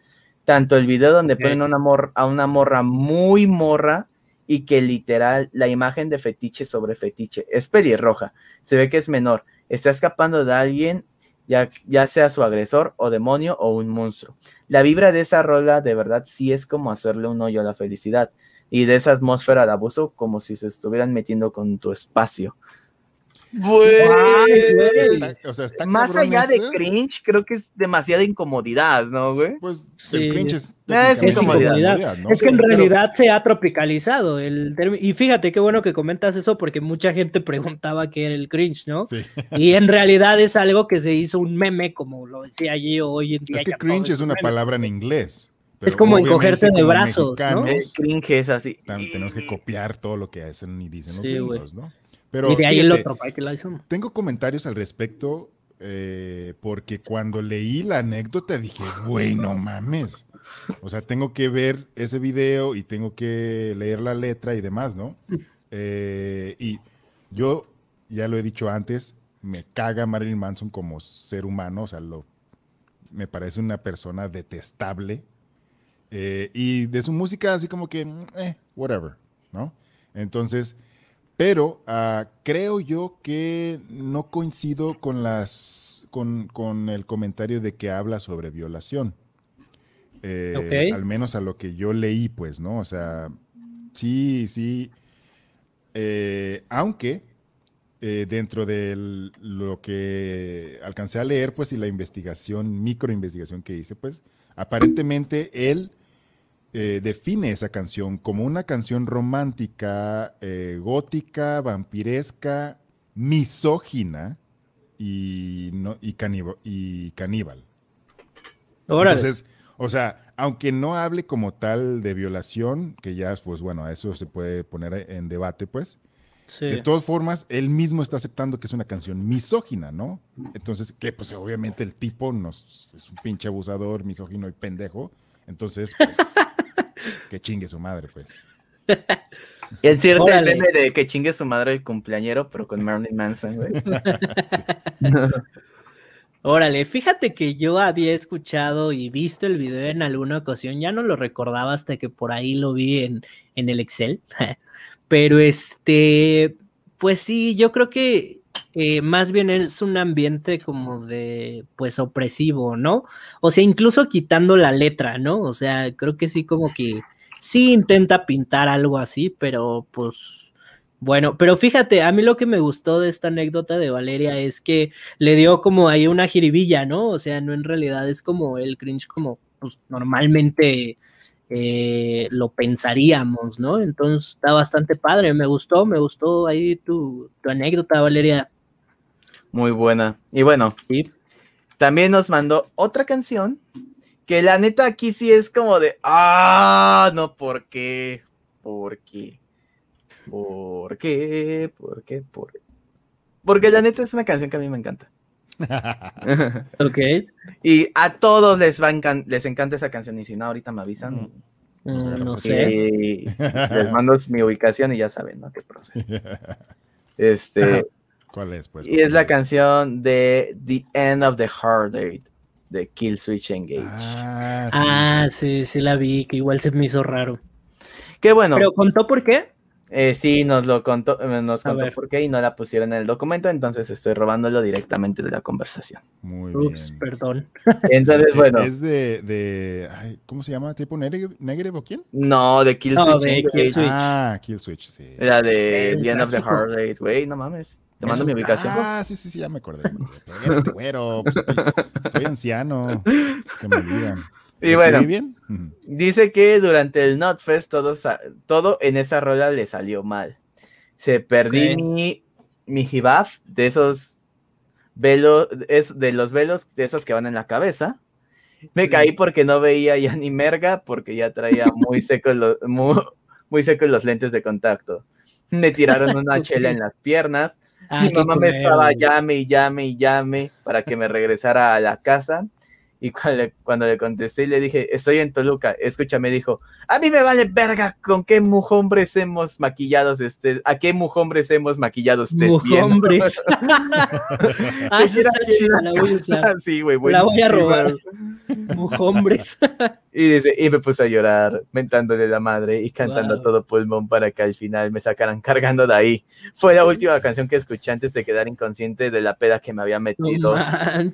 Tanto el video donde ponen a una, mor- a una morra muy morra y que literal la imagen de fetiche sobre fetiche es pelirroja. Se ve que es menor. Está escapando de alguien, ya, ya sea su agresor o demonio o un monstruo. La vibra de esa rola de verdad sí es como hacerle un hoyo a la felicidad y de esa atmósfera de abuso como si se estuvieran metiendo con tu espacio. Ay, güey. Está- o sea, está Más cabrón allá de cringe, creo que es demasiada incomodidad, ¿no, güey? Pues Sí. el cringe es, Ah, es incomodidad. incomodidad, ¿no? Es que en Pero- realidad se ha tropicalizado el término. Y fíjate qué bueno que comentas eso porque mucha gente preguntaba qué era el cringe, ¿no? Sí. Y en realidad es algo que se hizo un meme, como lo decía yo hoy en día. Es que cringe es un una meme. palabra en inglés. Es como encogerse de brazos, ¿no? El cringe es así. tenemos que copiar todo lo que hacen y dicen los Sí, gringos, ¿no? Pero y de ahí el fíjate, otro, Michael Jackson. tengo comentarios al respecto eh, porque cuando leí la anécdota dije, güey, no mames. O sea, tengo que ver ese video y tengo que leer la letra y demás, ¿no? Eh, y yo, ya lo he dicho antes, me caga Marilyn Manson como ser humano, o sea, lo, me parece una persona detestable. Eh, y de su música así como que, eh, whatever, ¿no? Entonces, pero ah, creo yo que no coincido con las con, con el comentario de que habla sobre violación. Eh. Al menos a lo que yo leí, pues, ¿no? O sea, sí, sí. Eh, aunque eh, dentro de lo que alcancé a leer, pues, y la investigación, microinvestigación que hice, pues, aparentemente él eh, define esa canción como una canción romántica, eh, gótica, vampiresca, misógina y, no, y, caníbal, y caníbal. Órale. Entonces, o sea, aunque no hable como tal de violación, que ya, pues bueno, eso se puede poner en debate, pues, Sí. de todas formas, él mismo está aceptando que es una canción misógina, ¿no? Entonces, que pues obviamente el tipo nos, es un pinche abusador, misógino y pendejo. Entonces, pues, que chingue su madre, pues. El cierto el meme de que chingue su madre el cumpleañero, pero con Marilyn Manson, güey. Órale, fíjate que yo había escuchado y visto el video en alguna ocasión, ya no lo recordaba hasta que por ahí lo vi en, en el Excel, pero este, pues sí, yo creo que más bien es un ambiente como de, pues opresivo, ¿no? O sea, incluso quitando la letra, ¿no? O sea, creo que sí como que sí intenta pintar algo así, pero pues... Bueno, pero fíjate, a mí lo que me gustó de esta anécdota de Valeria es que le dio como ahí una jiribilla, ¿no? O sea, no en realidad es como el cringe como pues, normalmente eh, lo pensaríamos, ¿no? Entonces está bastante padre, me gustó, me gustó ahí tu, tu anécdota, Valeria. Muy buena. Y bueno, Sí. también nos mandó otra canción que la neta aquí sí es como de, ah, no, ¿por qué? ¿Por qué? ¿Por qué? ¿Por qué? ¿Por qué? Porque la neta es una canción que a mí me encanta. Ok. y a todos les va a encan- les encanta esa canción y si no ahorita me avisan. Mm, agarramos no sé. Y les mando mi ubicación y ya saben, ¿no? ¿Qué procede? Este, ¿Cuál es, pues? y es la canción de The End of the Hard Date de Kill Switch Engage. Ah, sí. Ah, sí, sí la vi, que igual se me hizo raro. Qué bueno. ¿Pero contó por qué? Eh, sí, nos lo contó, eh, nos A contó ver. por qué y no la pusieron en el documento, entonces estoy robándolo directamente de la conversación. Muy Ups, bien. perdón. Entonces, bueno, Es de, de ay, ¿cómo se llama? ¿Tipo Negative, Negative o quién? no, de Kill No, Switch de Engage, Kill Switch. Ah, Kill Switch, sí. era de The End of the. Hard Date, güey, no mames. Te mando mi ubicación. Ah, sí, sí, sí, ya me acordé. espérate, güero, pues, soy anciano. Se me olvidan. Y ¿Escribí bueno, bien? Dice que durante el Notfest todo, todo en esa rola le salió mal. Se perdí mi, mi hibaf de esos velos, es de los velos de esos que van en la cabeza. Me caí porque no veía ya ni merga, porque ya traía muy secos los, muy, muy secos los lentes de contacto. Me tiraron una chela en las piernas. Ah, Mi mamá me estaba llame y llame y llame para que me regresara a la casa. Y cuando le, cuando le contesté y le dije, estoy en Toluca, escúchame, dijo, a mí me vale verga con qué mujombres hemos maquillados, este, a qué mujombres hemos maquillado viendo?" Mujombres. ah, esa está chida, la voy a usar. sí, güey, La voy a robar. Mujombres. Y, dice, y me puse a llorar, mentándole la madre y cantando Wow. todo pulmón para que al final me sacaran cargando de ahí. Fue la última canción que escuché antes de quedar inconsciente de la peda que me había metido.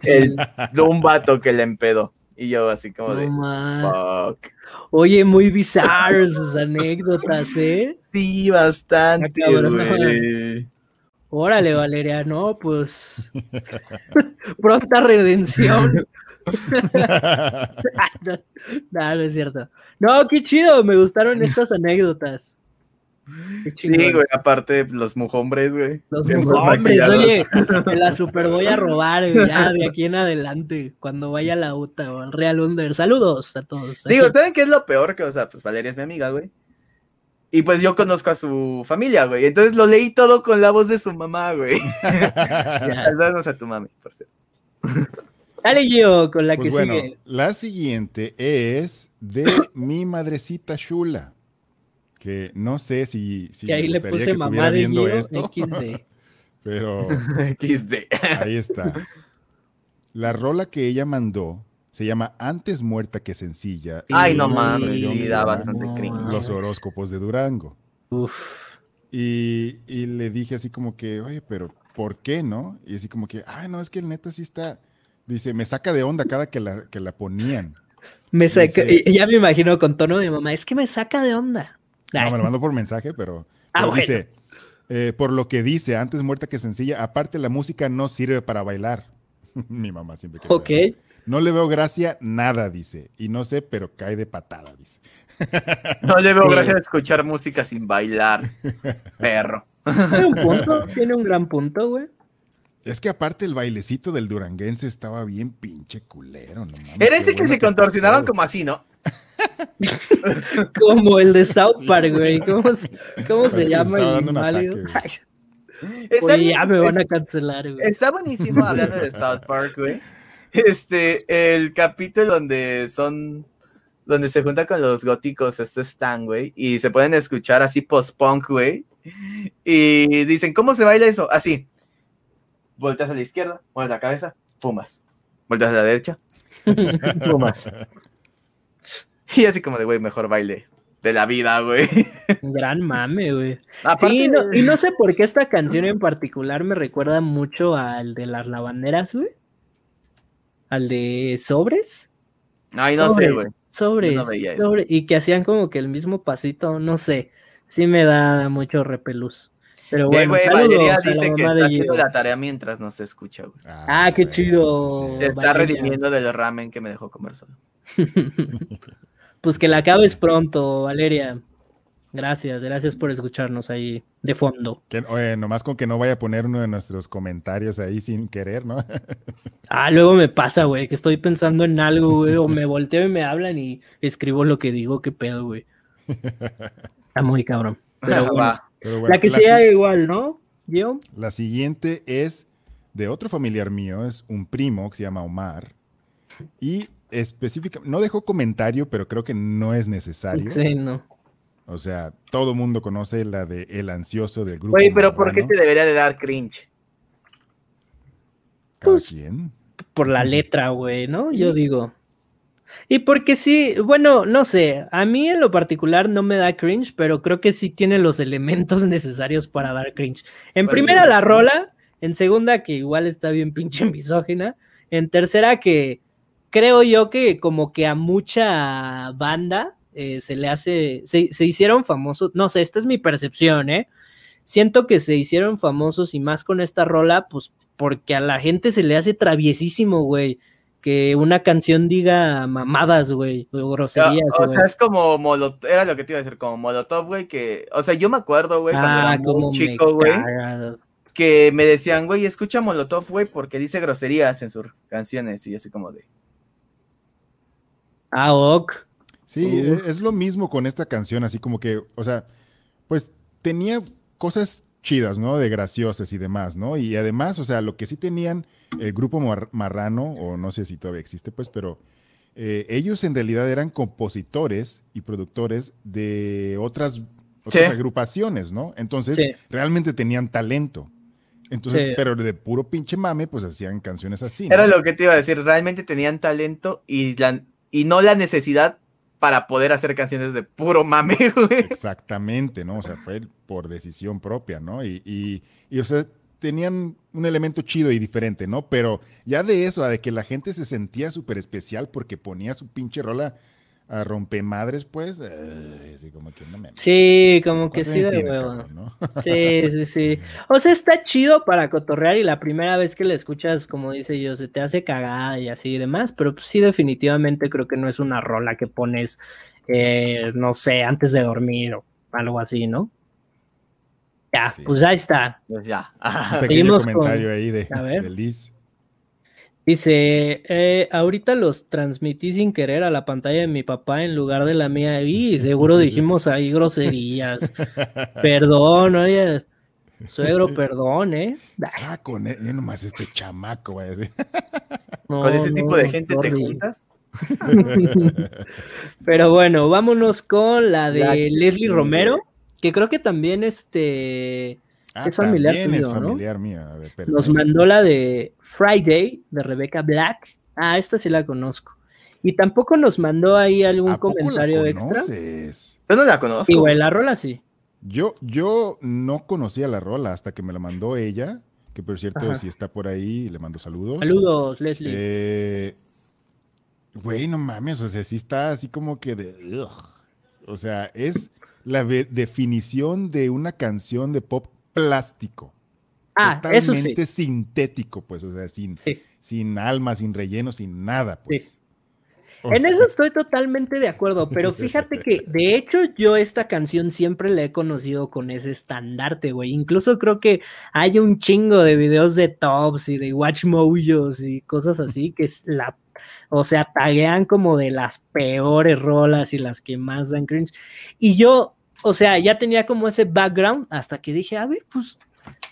el, de un vato que le empedó. Y yo así como de, fuck. Oye, muy bizarras sus anécdotas, ¿eh? Sí, bastante, güey. Órale, Valeria, no, pues. Pronta redención. No, no, no es cierto. No, qué chido, me gustaron estas anécdotas. Sí, güey, aparte los mujombres, güey. Los mujombres, oye, me la super voy a robar güey, ya de aquí en adelante, cuando vaya a la UTA o al Real Under. Saludos a todos. Digo, Aquí- ¿saben qué es lo peor? Que, o sea, pues Valeria es mi amiga, güey. Y pues yo conozco a su familia, güey. Entonces lo leí todo con la voz de su mamá, güey. ya. Saludos a tu mami, por cierto. Dale, Gio, con la Pues que bueno, sigue. la siguiente es de mi madrecita Shula. Que no sé si, si que ahí me le puse que estuviera mamá de viendo Gio esto, XD. pero XD. ahí está. La rola que ella mandó se llama Antes muerta que sencilla. Ay, no mames, sí, da bastante cringe. Los horóscopos de Durango. Uf. Y, y le dije así como que, oye, pero ¿por qué no? Y así como que, ay, no, es que el neta sí está, dice, me saca de onda cada que la, que la ponían. Me saca, Dice- ya me imagino con tono de mamá, es que me saca de onda. No, me lo mandó por mensaje, pero, Ah, pero bueno. dice, eh, por lo que dice, antes muerta que sencilla, aparte la música no sirve para bailar. Mi mamá siempre quiere ok. bailar. No le veo gracia nada, dice. Y no sé, pero cae de patada, dice. No le veo gracia a escuchar música sin bailar, perro. Tiene un punto, tiene un gran punto, güey. Es que aparte el bailecito del duranguense estaba bien pinche culero, no mames, Era ese que se contorsionaban pasó. como así, ¿no? Como el de South Park, güey. ¿Cómo se, cómo llama Ay, Está, oye, ya me van a cancelar, güey. está buenísimo hablando de South Park, güey. Este, el capítulo donde son, donde se junta con los góticos, esto es Stan, güey, y se pueden escuchar así post-punk, güey. Y dicen, ¿cómo se baila eso? Así. Volteas a la izquierda, mueves la cabeza, fumas. Volteas a la derecha, fumas. Y así como de, güey, mejor baile de la vida, güey. Gran mame, güey. Aparte, Sí, no- y no sé por qué esta canción en particular me recuerda mucho al de las lavanderas, güey. Al de Sobres. Ay, no sé, Sobres, güey. Sobres, no veía eso. sobre- y que hacían como que el mismo pasito, no sé. Sí me da mucho repelús. Pero Eh, bueno, güey, saludos Valeria a la dice que está de haciendo la tarea mientras nos escucha, güey. Ah, qué chido. sí, Se sí. está Valeria. redimiendo del ramen que me dejó comer solo. Pues que la acabes pronto, Valeria. Gracias, gracias por escucharnos ahí de fondo. Que, oye, nomás con que no vaya a poner uno de nuestros comentarios ahí sin querer, ¿no? Ah, luego me pasa, güey, que estoy pensando en algo, güey, o me volteo y me hablan y escribo lo que digo, qué pedo, güey. Está muy cabrón. Pero bueno, Va. Pero bueno, la que la, sea si- igual, ¿no? Yo. la siguiente es de otro familiar mío, es un primo que se llama Omar. Y específicamente, no dejó comentario, pero creo que no es necesario. Sí, no. O sea, todo mundo conoce la de El Ansioso del grupo. Güey, pero ¿por qué te debería de dar cringe? Cada Pues, quien. Por la letra, güey, ¿no? Yo digo. Y porque sí, bueno, no sé, a mí en lo particular no me da cringe, pero creo que sí tiene los elementos necesarios para dar cringe. En Pues, primera la rola, en segunda que igual está bien pinche misógina, en tercera que creo yo que como que a mucha banda eh, se le hace, se, se hicieron famosos, no sé, esta es mi percepción, ¿eh? Siento que se hicieron famosos y más con esta rola, pues porque a la gente se le hace traviesísimo, güey, que una canción diga mamadas, güey, o groserías, o güey. sea, es como Molotov, era lo que te iba a decir, como Molotov, güey, que, o sea, yo me acuerdo, güey, cuando Ah, era como muy chico, güey, que me decían, güey, escucha Molotov, güey, porque dice groserías en sus canciones, y así como de, Ah, ok. Sí, Uh. e- es lo mismo con esta canción, así como que, o sea, pues tenía cosas chidas, ¿no? De graciosas y demás, ¿no? Y además, o sea, lo que sí tenían el grupo Mar- Marrano, o no sé si todavía existe, pues, pero eh, ellos en realidad eran compositores y productores de otras, otras Sí. agrupaciones, ¿no? Entonces, Sí. realmente tenían talento. Entonces, Sí. pero de puro pinche mame, pues hacían canciones así. ¿no? era lo que te iba a decir, realmente tenían talento y, la, y no la necesidad para poder hacer canciones de puro mame, güey. Exactamente, ¿no? O sea, fue por decisión propia, ¿no? Y, y, y, o sea, tenían un elemento chido y diferente, ¿no? Pero ya de eso, a de que la gente se sentía súper especial porque ponía su pinche rola a rompemadres, pues, eh, así como que no me... Sí, como que ¿Cuántos sí tienes, huevo. cabrón, no? Sí, sí, sí. O sea, está chido para cotorrear y la primera vez que la escuchas, como dice yo, se te hace cagada y así y demás, pero pues, sí, definitivamente creo que no es una rola que pones, eh, no sé, antes de dormir o algo así, ¿no? Ya, Sí. pues ahí está. Pues ya. Un pequeño Seguimos comentario con- ahí de, a ver. de Liz. Dice, eh, ahorita los transmití sin querer a la pantalla de mi papá en lugar de la mía y seguro dijimos ahí groserías. Perdón, oye, suegro, perdón, ¿eh? Ah, con él, nomás este chamaco, no, Con ese tipo no, de gente te juntas. Pero bueno, vámonos con la de La- Leslie Romero, que creo que también este Ah, Es familiar nos mandó la de Friday de Rebecca Black. Ah, esta sí la conozco. Y tampoco nos mandó ahí algún ¿A poco la comentario extra. Yo no la conozco. Sí, güey, la rola sí. Yo, yo no conocía la rola hasta que me la mandó ella, que por cierto, Ajá. si está por ahí, le mando saludos. Saludos, Leslie. Eh, Güey, no mames, o sea, sí está así como que de... ugh. O sea, es la definición de una canción de pop plástico. ah, eso sí. Totalmente sintético, pues, o sea, sin, sí. sin alma, sin relleno, sin nada, pues. O En sea, eso estoy totalmente de acuerdo, pero fíjate que de hecho yo esta canción siempre la he conocido con ese estandarte, güey. Incluso creo que hay un chingo de videos de tops y de watch mojos y cosas así que es la, o sea, taguean como de las peores rolas y las que más dan cringe. Y yo, o sea, ya tenía como ese background hasta que dije, a ver, pues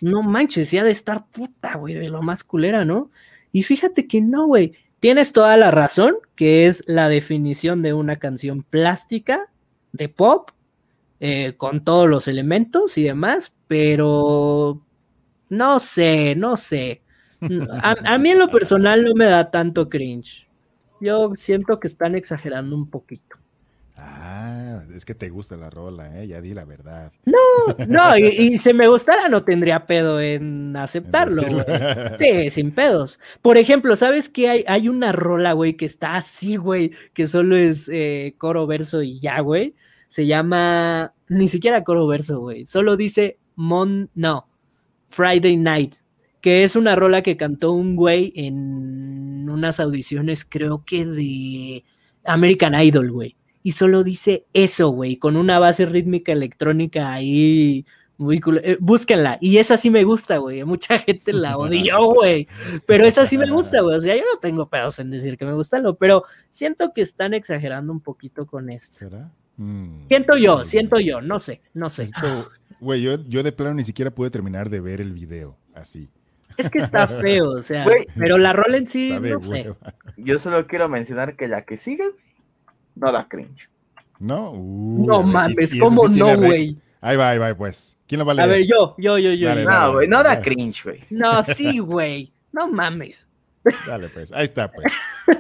no manches, ya de estar puta, güey, de lo más culera, ¿no? Y fíjate que no, güey. Tienes toda la razón, que es la definición de una canción plástica de pop, eh, con todos los elementos y demás, pero no sé, no sé. A, a mí en lo personal no me da tanto cringe. Yo siento que están exagerando un poquito. Ah, es que te gusta la rola, ¿eh? Ya di la verdad. No, y, y si me gustara no tendría pedo en aceptarlo, güey. Sí, sin pedos. Por ejemplo, ¿sabes qué? Hay, hay una rola, güey, que está así, güey, que solo es eh, coro, verso y ya, güey. Se llama, ni siquiera coro, verso, güey. Solo dice Mon, no, Friday Night, que es una rola que cantó un güey en unas audiciones, creo que de American Idol, güey. Y solo dice eso, güey, con una base rítmica electrónica ahí muy cool. Eh, búsquenla. Y esa sí me gusta, güey. Mucha gente la odió, güey. Pero esa sí me gusta, güey. O sea, yo no tengo pedos en decir que me gusta lo, pero siento que están exagerando un poquito con esto. ¿Será? Mm. Siento yo, siento yo, no sé, no sé. Güey, yo, yo de plano ni siquiera pude terminar de ver el video así. Es que está feo, o sea, Güey. pero la rola en sí, no sé. Yo solo quiero mencionar que la que sigue no da cringe. ¿No? Uh, No y- mames, y ¿cómo sí no, güey? Ahí va, ahí va, pues. ¿Quién lo va a leer? A ver, yo, yo, yo, yo. Dale. No, güey, no da dale. cringe, güey. No, sí, güey. No mames. Dale, pues. Ahí está, pues.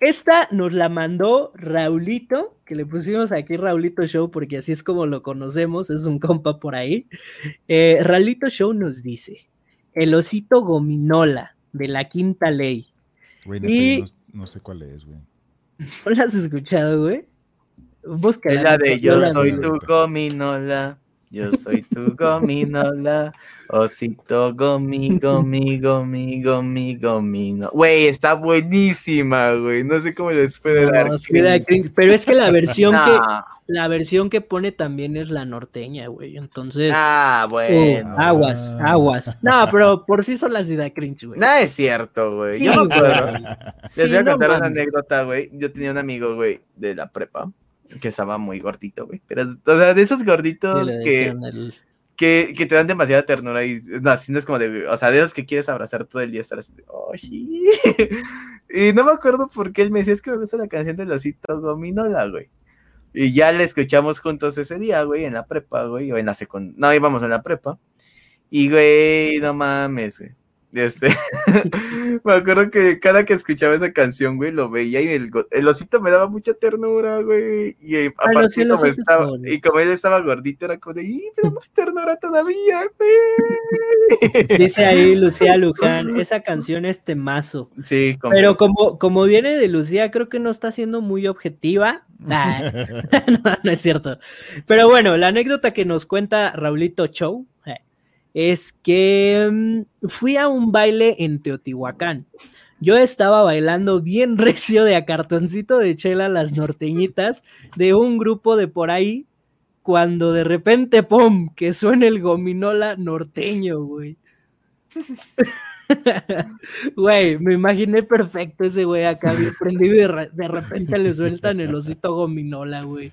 Esta nos la mandó Raulito, que le pusimos aquí Raulito Show porque así es como lo conocemos, es un compa por ahí. Eh, Raulito Show nos dice, el osito gominola de la quinta ley. Güey, Y- no sé cuál es, güey. ¿No la has escuchado, güey? Búscala, Es la de yo soy tu gominola, yo soy tu gominola, osito gomi, gomi, gomi, gomi, gomino. Güey, está buenísima, güey. No sé cómo les puede dar. No, sí da cringe, pero es que la versión que la versión que pone también es la norteña, güey. Entonces, Ah, uh, bueno. aguas, aguas. No, pero por sí solas sí da cringe, güey. Nada es cierto, güey. Sí, Yo acuerdo. güey. Les Sí, voy a no contar una mames. anécdota, güey. Yo tenía un amigo, güey, de la prepa, que estaba muy gordito, güey. Pero, o sea, de esos gorditos que, el- que, que te dan demasiada ternura y no, así no es como de, o sea, de esos que quieres abrazar todo el día, estar así, "Oh, sí". Y no me acuerdo por qué él me decía, es que me gusta la canción del osito gominola, güey. Y ya la escuchamos juntos ese día, güey, en la prepa, güey, o en la secundaria, no, íbamos en la prepa. Y, güey, no mames, güey. Este, me acuerdo que cada que escuchaba esa canción, güey, lo veía y el, el osito me daba mucha ternura, güey. Y eh, Ah, aparte, como estaba, y como él estaba gordito, era como de, ¡y me da más ternura todavía, güey! Dice ahí Lucía Luján, esa canción es temazo. Sí, como, Pero como, como viene de Lucía, creo que no está siendo muy objetiva. Nah, no, no es cierto. Pero bueno, la anécdota que nos cuenta Raulito Show eh, es que mm, fui a un baile en Teotihuacán. Yo estaba bailando bien recio de a cartoncito de chela las norteñitas de un grupo de por ahí cuando de repente, ¡pum!, que suena el gominola norteño, güey. Güey, me imaginé perfecto ese güey acá bien prendido y de, re- de repente le sueltan el osito gominola, güey.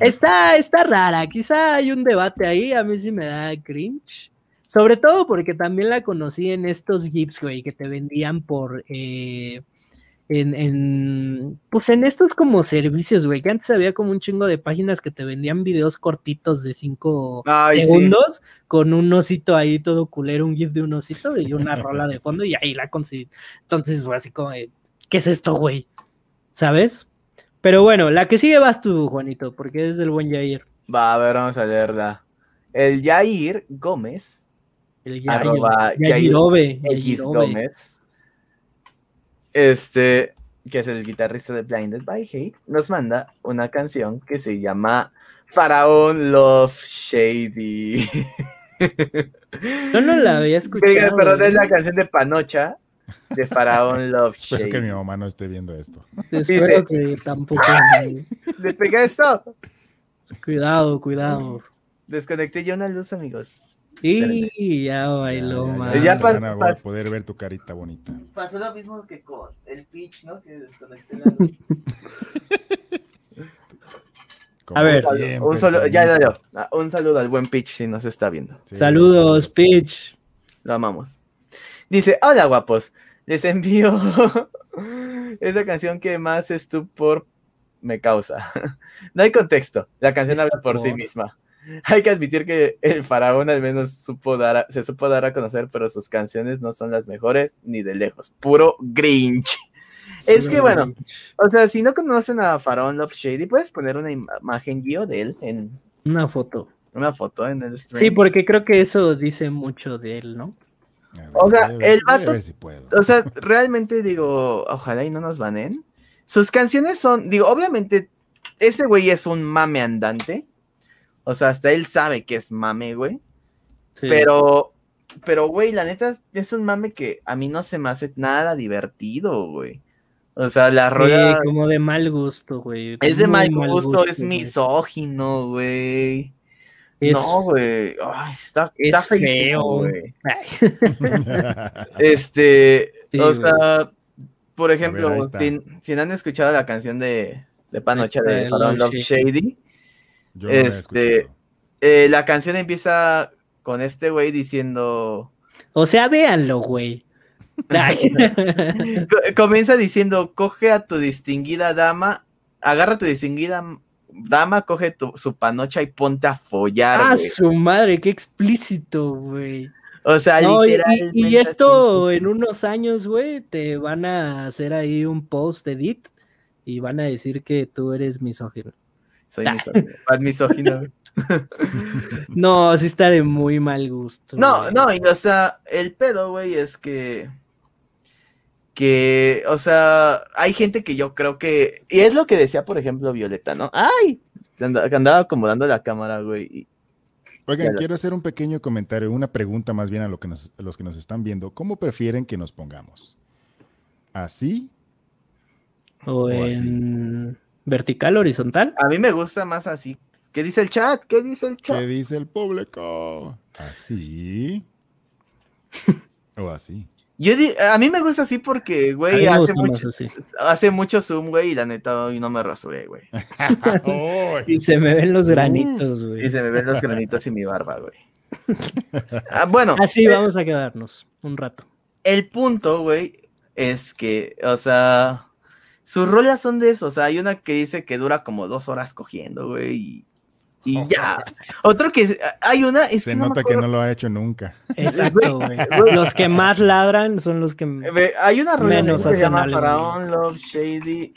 Está, está rara, quizá hay un debate ahí, a mí sí me da cringe. Sobre todo porque también la conocí en estos GIFs, güey, que te vendían por... eh, en, en, pues en estos como servicios, güey, que antes había como un chingo de páginas que te vendían videos cortitos de cinco Ay, sí. segundos con un osito ahí todo culero, un GIF de un osito y una rola de fondo y ahí la conseguí. Entonces fue así como, ¿qué es esto, güey? ¿Sabes? Pero bueno, la que sigue vas tú, Juanito, porque es del buen Jair. Va, a ver, vamos a leerla. El Jair Gómez, El arroba X. Gómez, este, que es el guitarrista de Blinded by Hate, nos manda una canción que se llama Faraón Love Shady. Yo no la había escuchado. Güey. es la canción de Panocha de Faraón Love Espero que mi Shady. mamá no esté viendo esto. Espero que tampoco. güey. ¿Le pegué esto? Cuidado, cuidado. Desconecté ya una luz, amigos. Y ya bailó, Ya, ya, ya, Ya te pas- van a pas- poder ver tu carita bonita. Pasó lo mismo que con el pitch, ¿no? Que desconecté la luz. A ver. Un saludo- siempre, un, solo- ya, ya. Ah, un saludo al buen pitch si nos está viendo. Sí, Saludos, Pitch. Lo amamos. Dice, hola guapos, les envío esa canción que más estupor me causa. No hay contexto, la canción habla por sí misma. Hay que admitir que el faraón al menos supo dar a- se supo dar a conocer, pero sus canciones no son las mejores ni de lejos. Puro Grinch. Es que bueno, o sea, si no conocen a Faraón Love Shady, puedes poner una im- imagen Gio de él en Una foto. una foto en el stream. Sí, porque creo que eso dice mucho de él, ¿no? Ver, O sea, ver- el vato- ver si puedo. O sea, realmente digo, ojalá y no nos banen. Sus canciones son, digo, obviamente, ese güey es un mame andante. O sea, hasta él sabe que es mame, güey. Sí. Pero, pero, güey, la neta es- un mame que a mí no se me hace nada divertido, güey. O sea, la Sí, rola como de mal gusto, güey. es de mal gusto, es misógino, güey. Es- No, güey. Ay, está, es está feo. güey. Este, Sí, o güey. sea, por ejemplo, si, si no han escuchado la canción de, de Panocha de Love Shady, Yo no este, eh, la canción empieza con este güey diciendo, O sea, véanlo, güey. Comienza diciendo, coge a tu distinguida dama, agarra a tu distinguida dama, coge tu, su panocha y ponte a follar, ah, su madre, qué explícito, güey. O sea, No, y, y- literalmente y esto en unos años, güey, te van a hacer ahí un post edit y van a decir que tú eres misógino. Soy misógino. No, sí está de muy mal gusto. No, güey. no, y o sea, el pedo, güey, es que. Que, o sea, hay gente que yo creo que. Y es lo que decía, por ejemplo, Violeta, ¿no? ¡Ay! Que anda- que andaba acomodando la cámara, güey. y- Oigan, quiero hacer un pequeño comentario, una pregunta más bien a, lo que nos- a los que nos están viendo. ¿Cómo prefieren que nos pongamos? ¿Así? O o así. Vertical, horizontal. A mí me gusta más así. ¿Qué dice el chat? ¿Qué dice el chat? ¿Qué dice el público? ¿Así? ¿O así? Yo di- a mí me gusta así porque, güey, hace mucho, hace mucho zoom, güey, y la neta hoy no me rasuré, güey. Y se me ven los granitos, güey. Y se me ven los granitos y mi barba, güey. Ah, bueno, Así eh, vamos a quedarnos un rato. el punto, güey, es que, o sea, sus rolas son de eso. O sea, hay una que dice que dura como dos horas cogiendo, güey. Y, y ya. Otro que hay una. Es Se que no nota que no lo ha hecho nunca. Exacto, güey. Los que más ladran son los que. Eh, ve, Hay una rola Menos que se hacen llama Love Shady.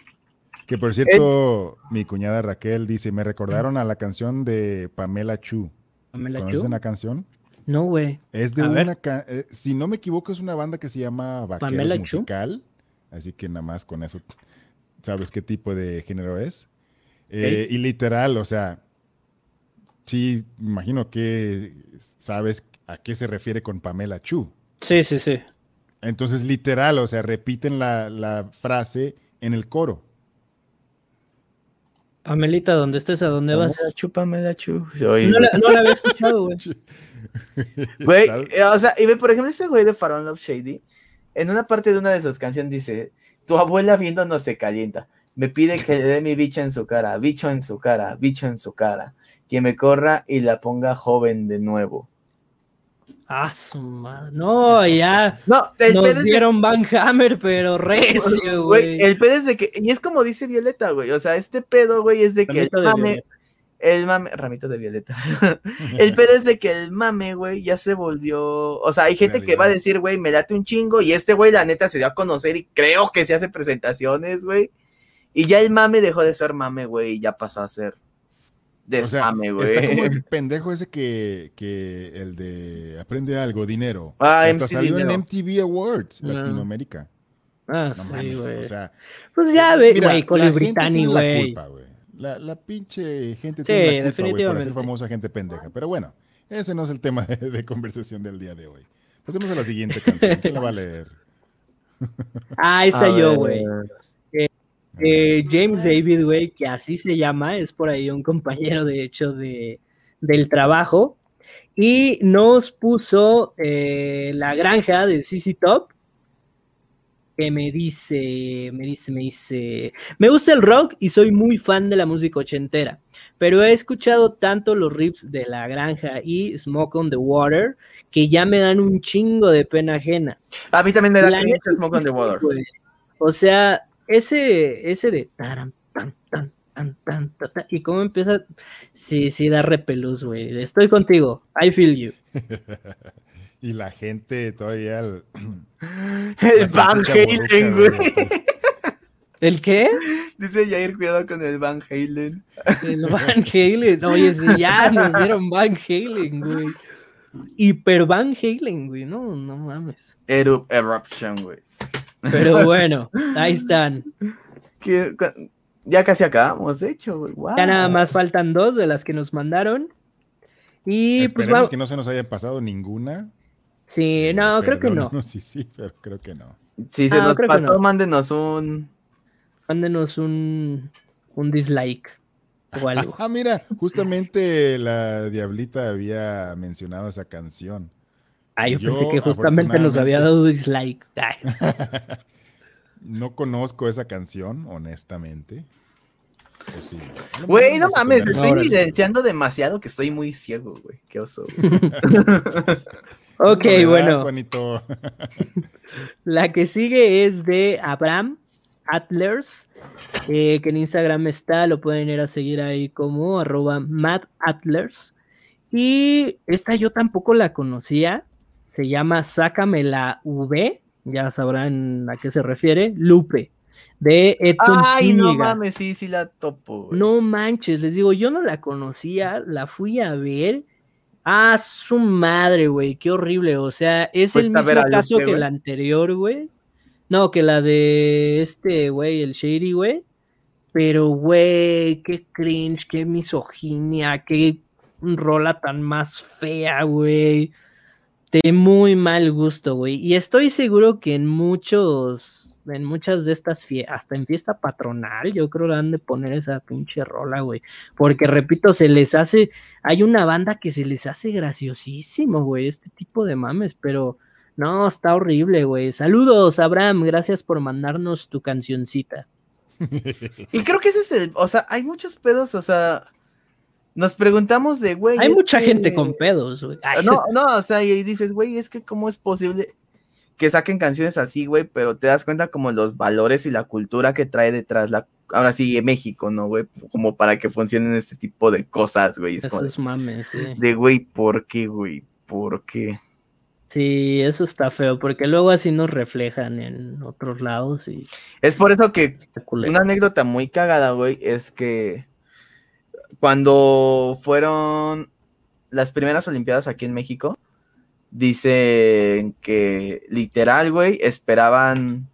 Que por cierto, mi cuñada Raquel dice, me recordaron a la canción de Pamela Chu. Pamela ¿Conoces Chu. la canción? No, güey. Es de A una, ca- eh, si no me equivoco, es una banda que se llama Vaqueros Pamela Chu. Musical. Así que nada más con eso sabes qué tipo de género es. Eh, Y literal, o sea, sí, me imagino que sabes a qué se refiere con Pamela Chu. Sí, sí, sí. Entonces, literal, o sea, repiten la, la frase en el coro. Pamelita, ¿dónde estés? ¿A dónde vas? Pamela Chu, Pamela Chu. No la, no la había escuchado, güey. Eh, o sea, y ve, por ejemplo, este güey de Faraón Love Shady, en una parte de una de sus canciones dice, tu abuela viéndonos se calienta, me pide que le dé mi bicho en su cara, bicho en su cara, bicho en su cara, que me corra y la ponga joven de nuevo. Ah, su madre. No, ya. No, el pedo Nos de- dieron Van Hammer, pero recio, güey, el pedo es de que, y es como dice Violeta, güey, o sea, este pedo, güey, es de que el mame, violeta. El mame, ramitos de Violeta, el pedo es de que el mame, güey, ya se volvió, o sea, hay gente que va a decir, güey, me late un chingo, y este güey, la neta, se dio a conocer y creo que se hace presentaciones, güey, y ya el mame dejó de ser mame, güey, y ya pasó a ser O sea, desmame, güey. está como el pendejo ese que, que el de aprende algo, dinero. Ah, Hasta MC salió Dinero. en MTV Awards. Latinoamérica. Ah, No sí, mames, güey. o sea, Pues ya güey, Brittany, tiene la güey. La, la pinche gente Sí, tiene la culpa, güey, por definitivamente. hacer famosa gente pendeja. Pero bueno, ese no es el tema de, de conversación del día de hoy. Pasemos a la siguiente canción. ¿Quién la va a leer? Ah, esa A yo, güey. Eh, James David, güey, que así se llama, es por ahí un compañero, de hecho, de, del trabajo. Y nos puso eh, la granja de CC Top, que me dice, me dice, me dice, me gusta el rock y soy muy fan de la música ochentera, pero he escuchado tanto los riffs de la granja y Smoke on the Water que ya me dan un chingo de pena ajena. A mí también me da neta, Smoke on the Water. O sea, ese, ese de taran, tan, tan, tan, tan, ta, ta, y cómo empieza, sí, sí da repelús, güey. Estoy contigo, I feel you. Y la gente todavía... el- Van Halen, güey. ¿El qué? Dice Jair, cuidado con el Van Halen. El Van Halen. Oye, ya nos dieron Van Halen, güey. Hiper Van Halen, güey. No, no mames. Eru- Eruption, güey. Pero bueno, ahí están. Ya casi acabamos, de hecho, güey. Wow. Ya nada más faltan dos de las que nos mandaron. Y pues Esperemos que no se nos haya pasado ninguna. Sí, no, creo que no. Sí, sí, pero creo que no. Si se Ah, nos pasó, no. mándenos un. Mándenos un, un dislike o algo. Ah, mira, justamente la Diablita había mencionado esa canción. Ay, yo, Yo, pensé que justamente nos había dado dislike. Ay, No conozco esa canción, honestamente. O sí. Lo Güey, no mames, estoy evidenciando demasiado que estoy muy ciego, güey. Qué oso. güey. Ok, Novedad, bueno. Juanito. La que sigue es de Abraham Atlers, eh, que en Instagram está, lo pueden ir a seguir ahí como arroba Matt Atlers. Y esta yo tampoco la conocía, se llama Sácame la V, ya sabrán a qué se refiere, Lupe, de Edson Ay, no mames, sí, sí la topo. güey. No manches, les digo, yo no la conocía, la fui a ver. Ah, su madre, güey, qué horrible. O sea, es el ¿Fuiste a ver mismo caso que güey? la anterior, güey. No, que la de este, güey, el Shady, güey. Pero, güey, qué cringe, qué misoginia, qué rola tan más fea, güey. De muy mal gusto, güey. Y estoy seguro que en muchos, en muchas de estas fiestas, hasta en fiesta patronal, yo creo que han de poner esa pinche rola, güey. Porque repito, se les hace, hay una banda que se les hace graciosísimo, güey, este tipo de mames, pero no, está horrible, güey. Saludos, Abraham, gracias por mandarnos tu cancioncita. Y creo que ese es el, o sea, hay muchos pedos, o sea, nos preguntamos de, güey. Hay mucha que- gente con pedos, güey. No, no, o sea, y dices, güey, es que cómo es posible que saquen canciones así, güey, pero te das cuenta como los valores y la cultura que trae detrás la, ahora sí, México, ¿no, güey? Como para que funcionen este tipo de cosas, güey. Es Esos mames, sí. de, güey, ¿por qué, güey? ¿Por qué? Sí, eso está feo, porque luego así nos reflejan en otros lados y Es por eso que. Una anécdota muy cagada, güey, es que cuando fueron las primeras Olimpiadas aquí en México, dicen que literal, güey, esperaban,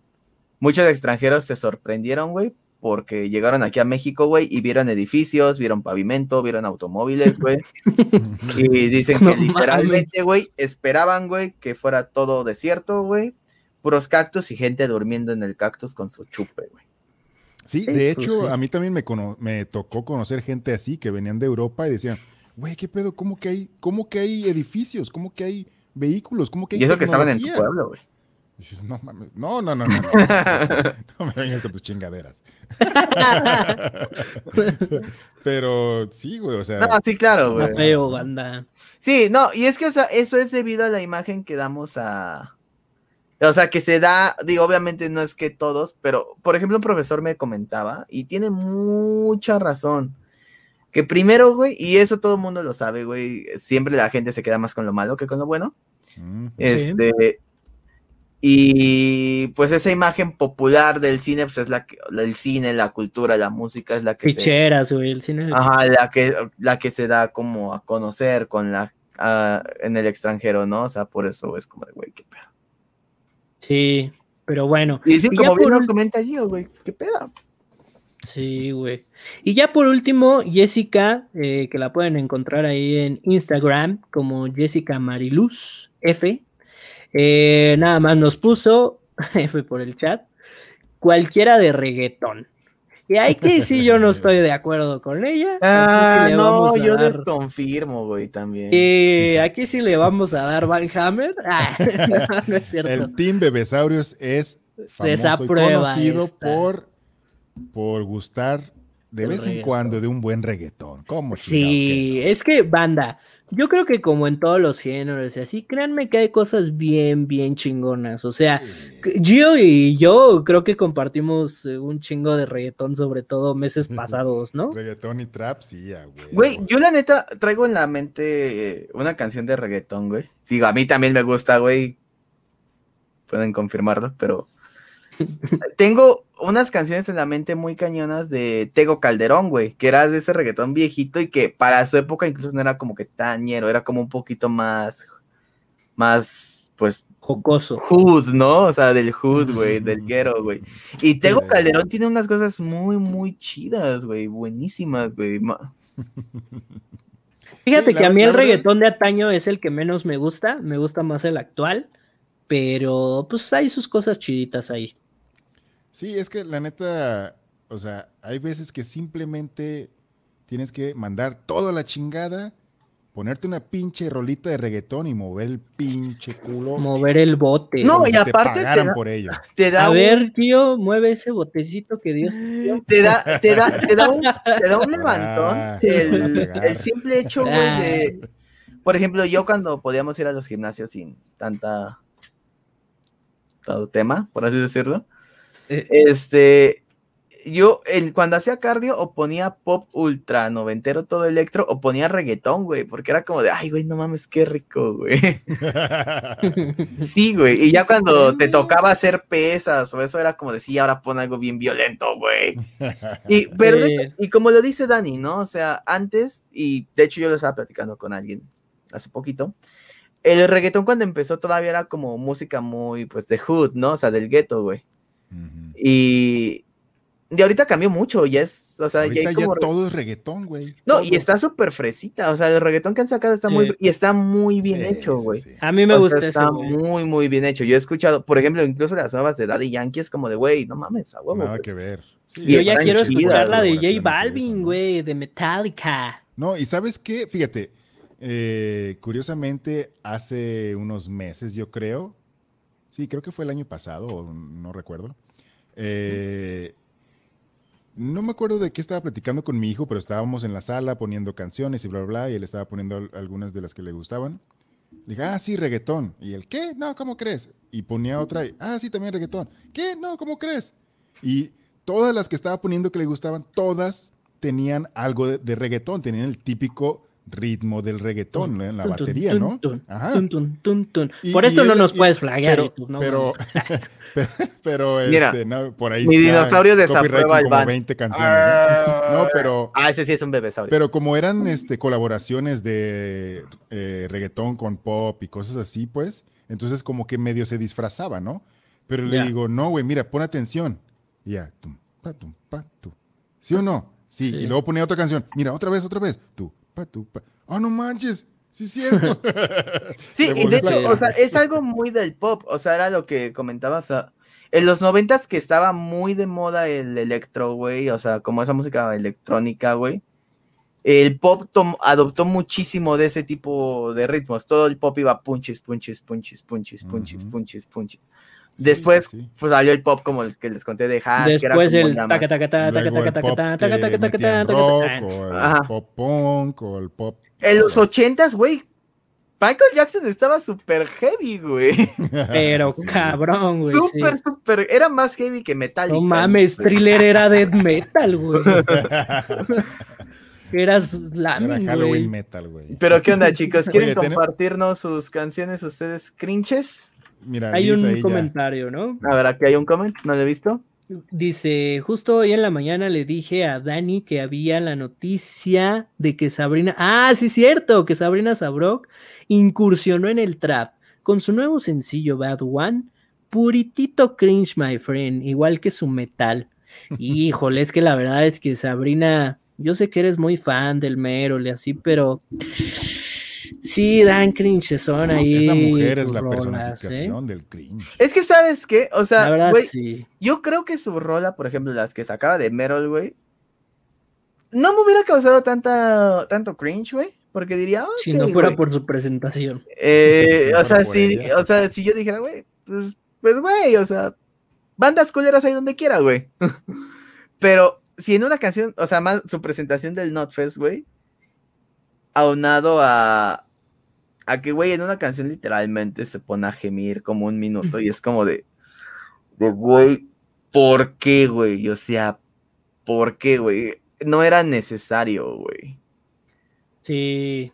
muchos extranjeros se sorprendieron, güey, porque llegaron aquí a México, güey, y vieron edificios, vieron pavimento, vieron automóviles, güey, y dicen que No literalmente, güey, esperaban, güey, que fuera todo desierto, güey, puros cactus y gente durmiendo en el cactus con su chupe, güey. Sí, Sí, de pues hecho, sí. a mí también me, cono- me tocó conocer gente así que venían de Europa y decían, güey, ¿qué pedo? ¿Cómo que hay, cómo que hay edificios? ¿Cómo que hay vehículos? ¿Cómo que hay Y eso que estaban en tu tecnología?" pueblo, güey. Dices, no mames, no, no, no, no, no, no me vengas con tus chingaderas. Pero sí, güey, o sea, No, sí, claro, Está güey. feo, banda. Sí, no, y es que, o sea, eso es debido a la imagen que damos a. O sea, que se da, digo, obviamente no es que todos, pero, por ejemplo, un profesor me comentaba, y tiene mucha razón, que primero, güey, y eso todo el mundo lo sabe, güey, siempre la gente se queda más con lo malo que con lo bueno. mm, Este. Y pues esa imagen popular del cine, pues es la que, el cine, la cultura, la música, es la que se, Ficheras, güey, el cine. Ajá, la que, la que se da como a conocer con la en el extranjero, ¿no? O sea, por eso es como de, güey, qué pedo. Sí, pero bueno. Y sí, Y como bien por lo comenta Gio, güey, qué pedo. Sí, güey. Y ya por último, Jessica, eh, que la pueden encontrar ahí en Instagram como Jessica Mariluz F. eh, nada más nos puso, F por el chat, cualquiera de reggaetón. Y aquí sí yo no estoy de acuerdo con ella. Ah, sí no, yo dar- desconfirmo, güey, también. eh, aquí sí le vamos a dar Van Hammer. Ah, no, no es cierto. el Team Bebesaurios es famoso y conocido esta. por, por gustar de El vez en cuando de un buen reggaetón. ¿Cómo Sí, que es que banda, yo creo que como en todos los géneros y así, créanme que hay cosas bien, bien chingonas. O sea? Gio y yo creo que compartimos eh, un chingo de reggaetón, sobre todo meses pasados, ¿no? Reggaetón y trap, sí, ah, güey. Güey, yo la neta traigo en la mente eh, una canción de reggaetón, güey. Digo, a mí también me gusta, güey. Pueden confirmarlo, pero tengo unas canciones en la mente muy cañonas de Tego Calderón, güey, que era de ese reggaetón viejito y que para su época incluso no era como que tan ñero, era como un poquito más, más, pues, Jocoso. hood, ¿no? O sea, del hood, güey, del ghetto, güey. Y Tego. Calderón tiene unas cosas muy, muy chidas, güey, buenísimas, güey. Fíjate Sí, la- que a mí el es- reggaetón de antaño es el que menos me gusta, me gusta más el actual, pero pues hay sus cosas chiditas ahí. Sí, es que la neta, o sea, hay veces que simplemente tienes que mandar toda la chingada, ponerte una pinche rolita de reggaetón y mover el pinche culo. Mover el bote. No, y te aparte te pagaran da- por ello. Te da A un- ver, tío, mueve ese botecito que Dios te dio. te da, te da, te da un, te da un levantón Ah, el, te simple hecho, güey, de, por ejemplo, yo cuando podíamos ir a los gimnasios sin tanta todo tema, por así decirlo, Eh, este, yo el, cuando hacía cardio o ponía pop ultra noventero todo electro o ponía reggaetón, güey, porque era como de, ay, güey, no mames, qué rico, güey. Sí, güey, y ya Sí, cuando te tocaba hacer pesas o eso era como de, sí, ahora pon algo bien violento, güey. Y, pero, Sí. y como lo dice Dani, ¿no? O sea, antes, y de hecho yo lo estaba platicando con alguien hace poquito, el reggaetón cuando empezó todavía era como música muy, pues, de hood, ¿no? O sea, del gueto, güey. Y de ahorita cambió mucho, ya es, o sea, ya ya todo es reggaetón, güey. No, Todo. y está súper fresita, o sea, el reggaetón que han sacado está muy, y está muy bien Sí, hecho, sí, güey. sí. A mí me O sea, gusta eso. está güey. muy, muy bien hecho. Yo he escuchado, por ejemplo, incluso las nuevas de Daddy Yankee es como de, güey, no mames, a huevo. Nada güey". que ver. Sí, Y Yo ya quiero chidas, escuchar la de J Balvin, güey, de Metallica. No, y sabes qué, fíjate, eh, curiosamente hace unos meses, yo creo, sí, creo que fue el año pasado, o no recuerdo, eh, no me acuerdo de qué estaba platicando con mi hijo, pero estábamos en la sala poniendo canciones y bla, bla, bla, y él estaba poniendo al- algunas de las que le gustaban. Le dije, ah, sí, reggaetón. ¿Y él qué? No, ¿cómo crees? Y ponía otra, y, ah, sí, también reggaetón. ¿Qué? No, ¿cómo crees? Y todas las que estaba poniendo que le gustaban, todas tenían algo de, de reggaetón, tenían el típico ritmo del reggaetón ¿no? en la Tun, batería, tun, ¿no? tun, Ajá. tun, tun, tun, tun. Y- Por y esto no él- nos y- puedes flaguear. pero- YouTube, no pero- mames. pero, pero, Mira, este, no, por ahí mi dinosaurio desaprueba el como ban. 20 canciones. ¿no? No, pero, Ah, ese sí es un bebesaurio. pero como eran este, colaboraciones de eh, reggaetón con pop y cosas así, pues, entonces como que medio se disfrazaba, ¿no? Pero le digo, no, güey, mira, pon atención. Y ya, tum, pa, tum, pa, tu. ¿Sí o no? Sí. Sí. Y luego ponía otra canción. Mira, otra vez, otra vez. Tú, pa, tu, pa. Oh, no manches. Sí, es cierto. Sí, y de hecho, o sea, es algo muy del pop, o sea, era lo que comentabas ah, en los noventas que estaba muy de moda el electro, güey, o sea, como esa música electrónica, güey. El pop adoptó muchísimo de ese tipo de ritmos. Todo el pop iba punches, punches, punches, punches, punches, punches, punches. Después sí, sí. pues, salió el pop como el que les conté de Hash, que era Después como el taca taca taca taca Luego el taca pop taca que taca taca taca metían taca rock, taca. o el Ajá. pop punk, o el pop... En los ochentas, güey. Michael Jackson estaba súper heavy, güey. Pero Sí. cabrón, güey. Súper, súper. Era más heavy que Metallica. No mames, güey. Thriller era death metal, güey. Era Era slamming, Halloween güey. metal, güey. Pero qué onda, chicos, ¿quieren Oye, compartirnos sus canciones ustedes crinches? Mira, Hay un ahí ya. comentario, ¿no? A ver, aquí hay un comment, ¿no lo he visto? Dice, justo hoy en la mañana le dije a Dani que había la noticia de que Sabrina, ah, sí cierto, que Sabrina Sabrok incursionó en el trap con su nuevo sencillo Bad One, puritito cringe, my friend, igual que su metal. Híjole, es que la verdad es que Sabrina, yo sé que eres muy fan del Merol y así, pero sí dan cringe son ahí. Esa mujer es la rolas, ¿eh? personificación del cringe. Es que, ¿sabes qué? O La sea, verdad, sí. yo creo que su rola, por ejemplo, las que sacaba de Metal, güey, no me hubiera causado tanta, tanto cringe, güey, porque diría, "Ah, Si no fuera güey". por su presentación. Eh, o no sea, si, ella. o sea, si yo dijera, güey, pues, pues, güey, o sea, bandas culeras ahí donde quiera, güey. Pero si en una canción, o sea, más su presentación del Notfest, güey, aunado a, a que, güey, en una canción literalmente se pone a gemir como un minuto y es como de, de, güey, ¿por qué, güey? O sea, ¿por qué, güey? No era necesario, güey. Sí.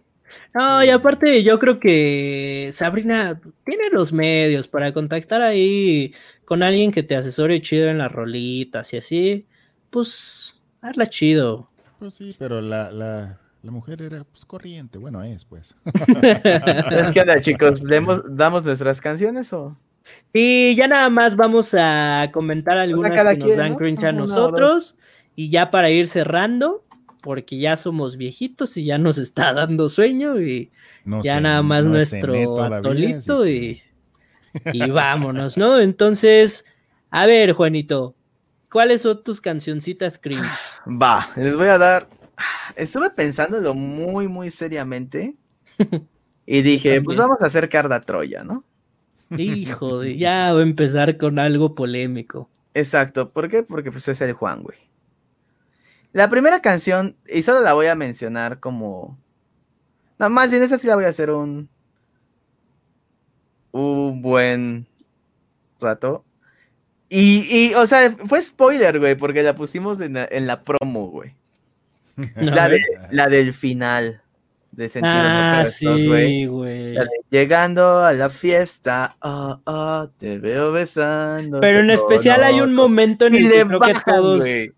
No, y aparte yo creo que Sabrina tiene los medios para contactar ahí con alguien que te asesore chido en las rolitas y así, pues hazla chido. Pues sí, pero la, la, la mujer era pues, corriente. Bueno, es pues. ¿Qué onda, chicos? ¿Demos- ¿Damos nuestras canciones o...? Y ya nada más vamos a comentar algunas cada que nos quien, dan ¿no? cringe a nosotros y ya para ir cerrando, porque ya somos viejitos y ya nos está dando sueño y No ya sé, nada más no nuestro todavía, atolito que- y, y vámonos, ¿no? Entonces, a ver, Juanito, ¿cuáles son tus cancioncitas cringe? Va, les voy a dar. Estuve pensándolo muy, muy seriamente. Y dije, pues vamos a hacer Carda Troya, ¿no? Hijo de, ya voy a empezar con algo polémico. Exacto. ¿Por qué? Porque pues es el Juan, güey. La primera canción, y solo la voy a mencionar como. No, más bien esa sí la voy a hacer un. Un buen rato. Y, y, o sea, fue spoiler, güey, porque la pusimos en la, en la promo, güey. La, de, la del final de Sentido Ah, sí, güey. Llegando a la fiesta, ah, ah, te veo besando. Pero en especial hay un momento en el que creo que todos, güey.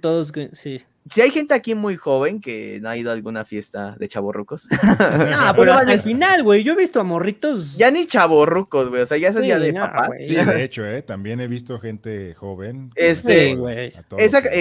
todos, sí. Si hay gente aquí muy joven que no ha ido a alguna fiesta de chaborrucos, Ah, pero hasta el final, güey. Yo he visto a morritos. ya ni chaborrucos, güey, o sea, ya esas Sí, ya de no, papás. Sí, de hecho, ¿eh? también he visto gente joven. Este, güey.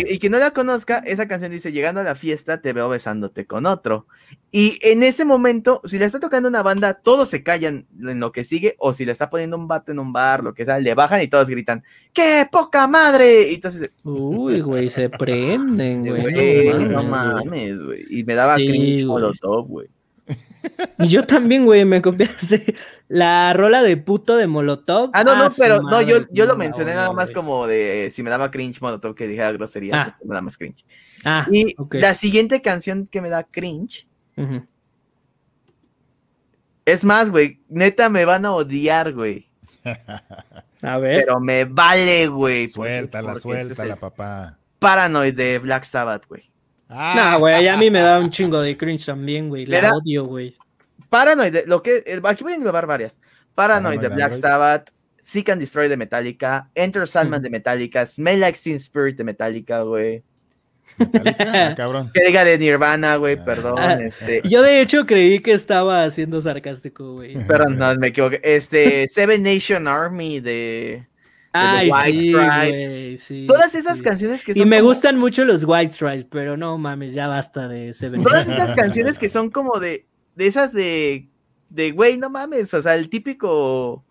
y que no la conozca, esa canción dice, llegando a la fiesta te veo besándote con otro. Y en ese momento, si le está tocando una banda, todos se callan en lo que sigue, o si le está poniendo un vato en un bar, lo que sea, le bajan y todos gritan, ¡qué poca madre! Y entonces, Uy, güey, se prenden, güey. Güey, no mames. güey. Y me daba Sí, cringe molotov, güey. Y yo también, güey, me copiaste la rola de puto de Molotov. Ah, no, no, su pero no, yo, yo lo mencioné nada más como de si me daba cringe molotov que dijera groserías, Ah. me da más cringe. Ah, Y la siguiente canción que me da cringe. Es más, güey, neta me van a odiar, güey. A ver. Pero me vale, güey. Suéltala, suéltala, este papá. Paranoid de Black Sabbath, güey. Ah, No, güey, a mí me da un chingo de cringe también, güey. Le La da- odio, güey. Paranoid, de- lo que, el- aquí voy a englobar varias. Paranoid de Paranoid Black. Sabbath, Seek and Destroy de Metallica, Enter Sandman de Metallica, Smell Like Teen Spirit de Metallica, güey. Metallica, ah, cabrón. Que diga de Nirvana, güey, Ah. perdón. Ah, este, Yo de hecho creí que estaba siendo sarcástico, güey. perdón, no, me equivoqué. Este, Seven Nation Army de... Ay, White sí, Stripes. güey, sí. Todas esas sí. canciones que Y son me como- gustan mucho los White Stripes, pero no mames, ya basta de Seven. Todas estas canciones que son como de, de esas de, de, güey, no mames, o sea, el típico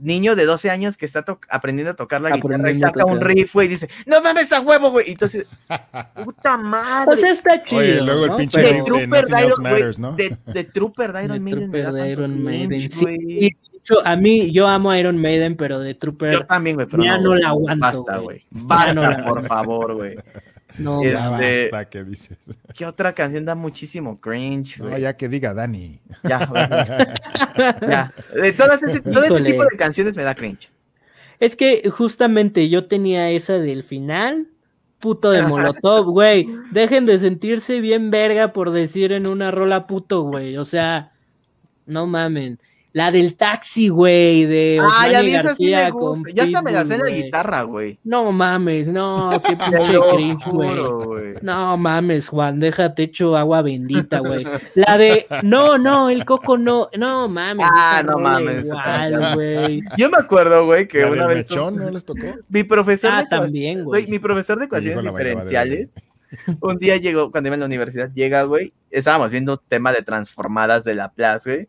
niño de 12 años que está aprendiendo a tocar la guitarra y saca un riff, güey, y dice, no mames a huevo, güey. Y Entonces, puta madre. O sea, está chido. Oye, luego el ¿no? pinche de Trooper de Iron, Matters, ¿no? de, de Trooper de Iron De Maiden. me da Trooper de tanto Iron Maiden, cringe, sí. Hecho, a mí, yo amo a Iron Maiden, pero de Trooper, Yo también, güey, pero ya no, la aguanto, Basta, güey. Basta, no la por favor, güey. no, Ya Este- basta, dices. ¿Qué otra canción da muchísimo cringe, No, güey? ya que diga Dani. Ya, güey. ya. De todas ese, todo ese tipo de canciones me da cringe. Es que justamente yo tenía esa del final. Puto de Molotov, güey. Dejen de sentirse bien verga por decir en una rola puto, güey. O sea, no mamen. La del taxi, güey, de Ah, ya vi esa sí me gusta. Ya hasta me la sé la guitarra, güey. No mames, no, qué pinche cringe, güey. No mames, Juan, déjate hecho agua bendita, güey. La de, no, no, el coco no, no mames. Ah, no mames. Igual, güey. Yo me acuerdo, güey, que ¿La una vez mechón no les tocó? mi profesor Ah, de también, güey, mi profesor de ecuaciones diferenciales un día llegó cuando iba en la universidad, llega, güey, estábamos viendo un tema de transformadas de la plaza, güey.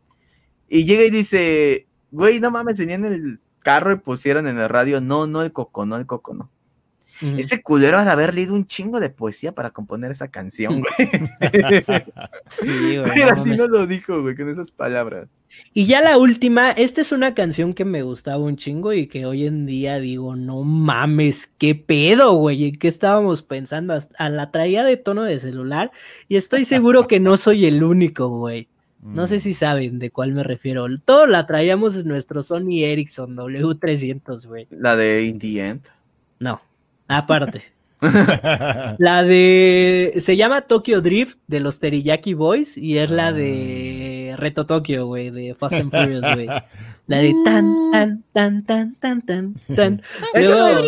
Y llega y dice, güey, no mames, venían en el carro y pusieron en el radio, no, no el coco, no el coco, no. Ujú. Ese culero ha de haber leído un chingo de poesía para componer esa canción, güey. Sí, güey. Pero no así no lo dijo, güey, con esas palabras. Y ya la última, esta es una canción que me gustaba un chingo y que hoy en día digo, no mames, qué pedo, güey, ¿en qué estábamos pensando? Hasta la traía de tono de celular y estoy seguro que no soy el único, güey. No Mm. sé si saben de cuál me refiero. Todo la traíamos en nuestro Sony Ericsson W300, güey. La de In the End. No, aparte. La de. Se llama Tokyo Drift de los Teriyaki Boys y es la de Reto Tokyo, güey, de Fast and Furious, güey. La de tan, tan, tan, tan, tan, tan, tan. Luego-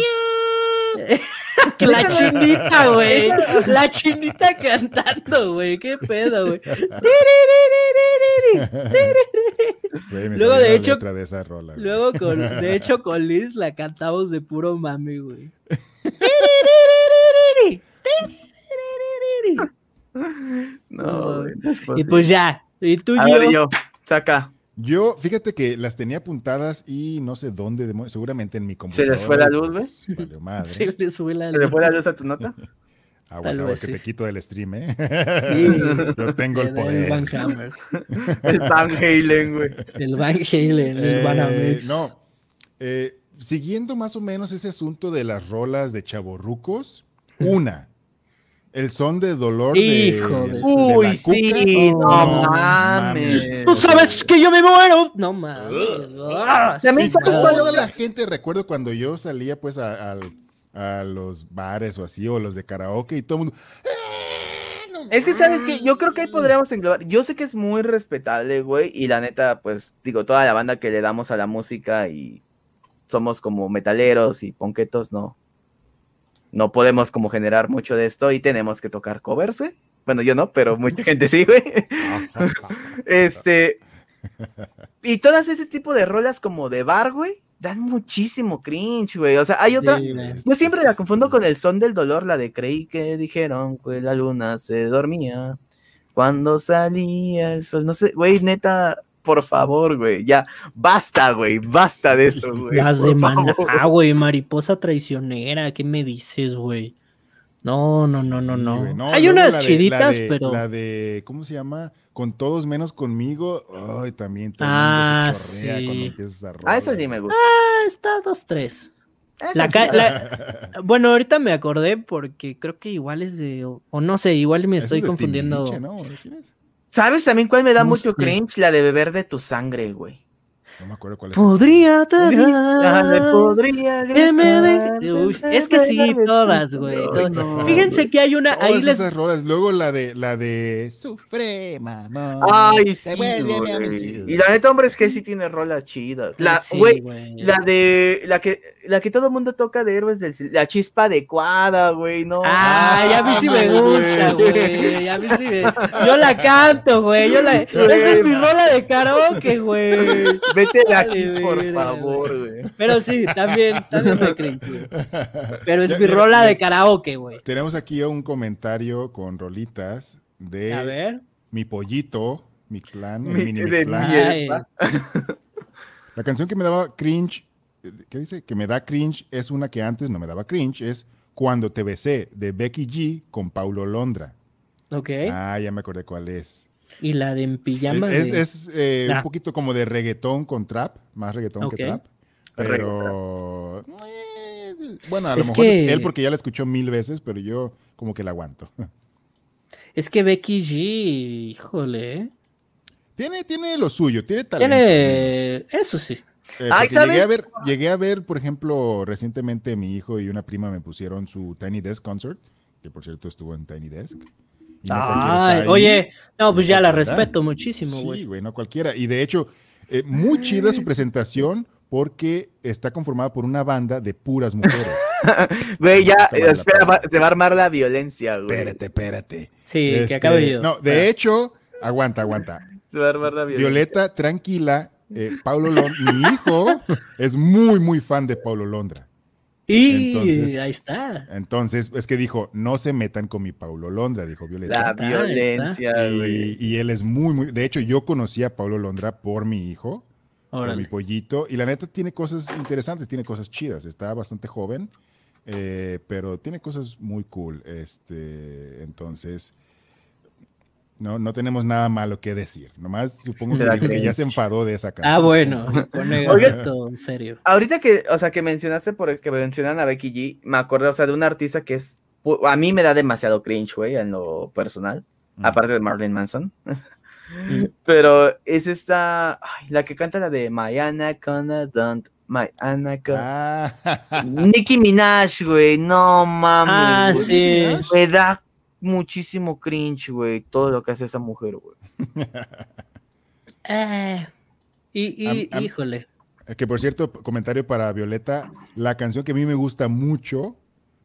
La chinita, güey. La chinita cantando, güey. Qué pedo, güey. Güey, me Luego, de hecho- letra de esa rola, güey. Luego, con, de hecho, con Liz la cantamos de puro mami, güey. No, no Y pues ya. Y tú, Gio? ver, yo, saca. Yo, fíjate que las tenía apuntadas y no sé dónde, seguramente en mi ¿Se computadora. les fue la luz, pues, valió madre. Se le sube la ¿Se le fue la luz a tu nota? Aguas, aguas, que sí. te quito del stream, ¿eh? Sí. Yo tengo el El poder. Van Hammer. El Van Halen, güey. El Van Halen, el Eh, Banamex. no. Eh, siguiendo más o menos ese asunto de las rolas de chavorrucos, una. El son de dolor Hijo de, de- de Uy, la sí, cuca. no mames. Tú sabes que yo me muero. No mames. También sí, sabes madre. cuál Toda la gente, recuerdo cuando yo salía pues a, al- a los bares o así, o los de karaoke y todo el mundo... "Ah, no Es que, ¿sabes qué? Yo creo que ahí mames". podríamos englobar. Yo sé que es muy respetable, güey. Y la neta, pues, digo, toda la banda que le damos a la música y somos como metaleros y ponquetos, no. No podemos como generar mucho de esto y tenemos que tocar covers, güey. Bueno, yo no, pero mucha gente sí, güey. Este. Y todas ese tipo de rolas como de bar, güey, dan muchísimo cringe, güey. O sea, hay otra. Sí. Yo siempre la confundo con el son del dolor, la de creí que dijeron que la luna se dormía cuando salía el sol. No sé, güey, neta, por favor, güey, ya, basta, güey, basta de eso, güey. Las por de Maná, favor. güey, mariposa traicionera, ¿qué me dices, güey? No, no, no, no, no. Hay unas la de- chiditas, la de- pero. La de, ¿cómo se llama? Con todos menos conmigo. Ay, también todo Ah, el mundo se sí. cuando empiezas a Ah, esa sí me gusta. Ah, está dos, tres. La sí la- Bueno, ahorita me acordé porque creo que igual es de. O, o no sé, igual me estoy es confundiendo. ¿no? ¿De quién es? ¿Sabes también cuál me da No mucho sé. cringe? La de beber de tu sangre, güey. No me acuerdo cuál es. Podría tener. podría que me gritar, deje- Uy, es que sí, todas, güey, no, Fíjense que hay una. Ahí Todas les. esas rolas. Luego la de la de Sufre, mamá. Ay, sí, güey. Y la neta, hombre, es que sí tiene rolas chidas. La, Sí, güey, güey. la de, la que, la que todo el mundo toca de Héroes del la chispa adecuada, güey, no. Ah, ya a mí sí me gusta, güey. A mí sí me. Yo la canto, güey. Yo la. Esa es mi rola de karaoke, güey. Vete de aquí, Vale, por favor, güey. Pero sí, también, también me cringe. Pero es Ya, mi ya, rola ya. de karaoke, güey. Tenemos aquí un comentario con rolitas de A ver. mi pollito, mi clan, Mi- mini de clan. mi- La canción que me daba cringe, ¿qué dice? Que me da cringe es una que antes no me daba cringe, es Cuando te besé, de Becky G con Paulo Londra. ok. Ah, ya me acordé cuál es. Y la de en Es, pijama. es- de- es, eh, Ah. un poquito como de reggaetón con trap, más reggaetón que trap. Pero. eh, bueno, a lo Es mejor que- él porque ya la escuchó mil veces, pero yo como que la aguanto. Es que Becky G, híjole. Tiene, tiene lo suyo, tiene talento. Tiene. Eso sí. Eh, Ay, llegué a ver, llegué a ver, por ejemplo, recientemente mi hijo y una prima me pusieron su Tiny Desk Concert, que por cierto estuvo en Tiny Desk. No ahí. oye, no, pues No ya la respeto muchísimo, Sí, güey. güey, no cualquiera. Y de hecho, eh, muy chida su presentación porque está conformada por una banda de puras mujeres. Güey, ya, espera, va- se va a armar la violencia, güey. espérate, espérate. Sí, Este, que acabe yo. No, de hecho, aguanta, aguanta. Se va a armar la violencia. Violeta, tranquila. eh, Paulo Londra, mi hijo es muy, muy fan de Paulo Londra. Y entonces- ahí está. Entonces, es que dijo, no se metan con mi Paulo Londra, dijo Violeta. La está, violencia, güey. Y, y él es muy, muy. De hecho, yo conocí a Paulo Londra por mi hijo, por mi pollito. Y la neta tiene cosas interesantes, tiene cosas chidas. Está bastante joven, eh, pero tiene cosas muy cool. Este, entonces, no, no tenemos nada malo que decir. Nomás supongo que, La dijo que ya se enfadó de esa canción. Ah, bueno. Pone Oye. esto en serio. Ahorita que, o sea, que mencionaste por que mencionan a Becky G, me acordé, o sea, de un artista que es, a mí me da demasiado cringe, güey, en lo personal, Mm. aparte de Marilyn Manson. Pero es esta, ay, la que canta la de My Anaconda Don't, My Anaconda. Ah, Nicki Minaj, güey, no mames. Ah, sí. Me da muchísimo cringe, güey, todo lo que hace esa mujer, güey. Eh, y, y Am- am- híjole. que por cierto, comentario para Violeta, la canción que a mí me gusta mucho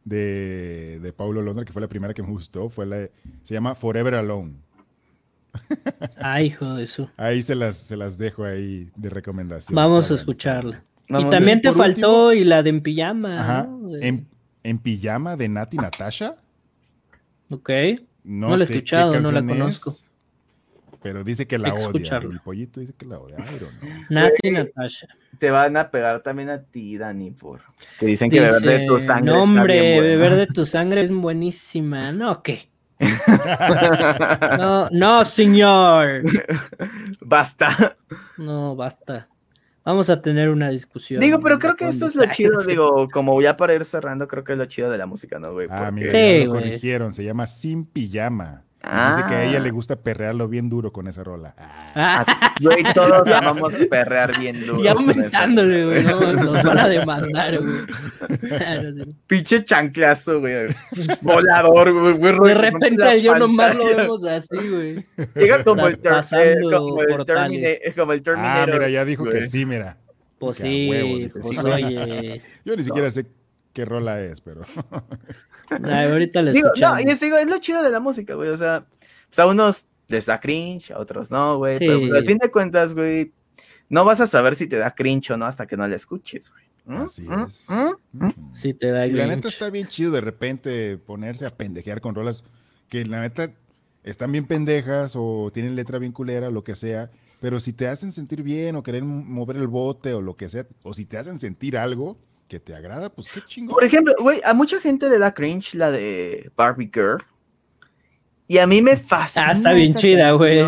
de, de Paulo Londra, que fue la primera que me gustó, fue la de- se llama Forever Alone. Ay, hijo de su. Ahí se las, se las dejo ahí de recomendación. Vamos a escucharla. Vamos, y también te faltó y la de en pijama. Ajá. ¿no? En, en pijama de Nati Natasha. Ok. No, No la he escuchado, no la conozco. es, pero dice que la odia. El pollito dice que la odia. Nati Güey. Natasha. Te van a pegar también a ti, Dani, por que dicen que beber de tu sangre. no, está hombre, bien bueno". beber de tu sangre es buenísima. No, ¿qué? No, no, señor. Basta. No, basta. Vamos a tener una discusión. Digo, pero creo que esto es lo chido, digo, como ya para ir cerrando, creo que es lo chido de la música, ¿no, güey? Ah, mira, Sí, lo corrigieron. Se llama Sin Pijama. Dice que a ella Ah. le gusta perrearlo bien duro con esa rola. Ah, Ah, Güey, todos amamos perrear bien duro. eso. aumentándole, güey. No, nos van a demandar, güey. Sí. Pinche chanclazo, güey. Volador, güey. güey, De repente yo nomás lo vemos así, güey. Llega como el, ter- eh, como el, portales. Termina- como el Ah, Terminator. mira, ya dijo que güey. sí, mira. Pues sí, huevo, pues sí. oye. Yo ni siquiera sé qué rola es, pero. Ay, ahorita le Digo, no, y es, digo, es lo chido de la música, güey. O sea, pues, a unos les da cringe, a otros no, güey. Pero Sí. pues, al fin de cuentas, güey, no vas a saber si te da cringe o no hasta que no la escuches, güey. ¿Mm? Así ¿Mm? es. ¿Mm? Ujú. Sí te da Y la neta está bien chido de repente ponerse a pendejear con rolas que la neta están bien pendejas o tienen letra bien culera, lo que sea, pero si te hacen sentir bien o querer mover el bote o lo que sea, o si te hacen sentir algo que te agrada, pues qué chingón. Por ejemplo, güey, a mucha gente le da cringe la de Barbie Girl. Y a mí me fascina. Ah, está bien chida, güey.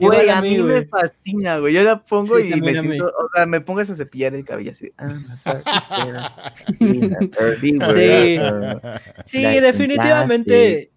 Güey, a a mí, me fascina, güey. Yo la pongo Sí, y me siento, o sea, me pongo a cepillar el cabello así. Ah. Sí. Sí, definitivamente.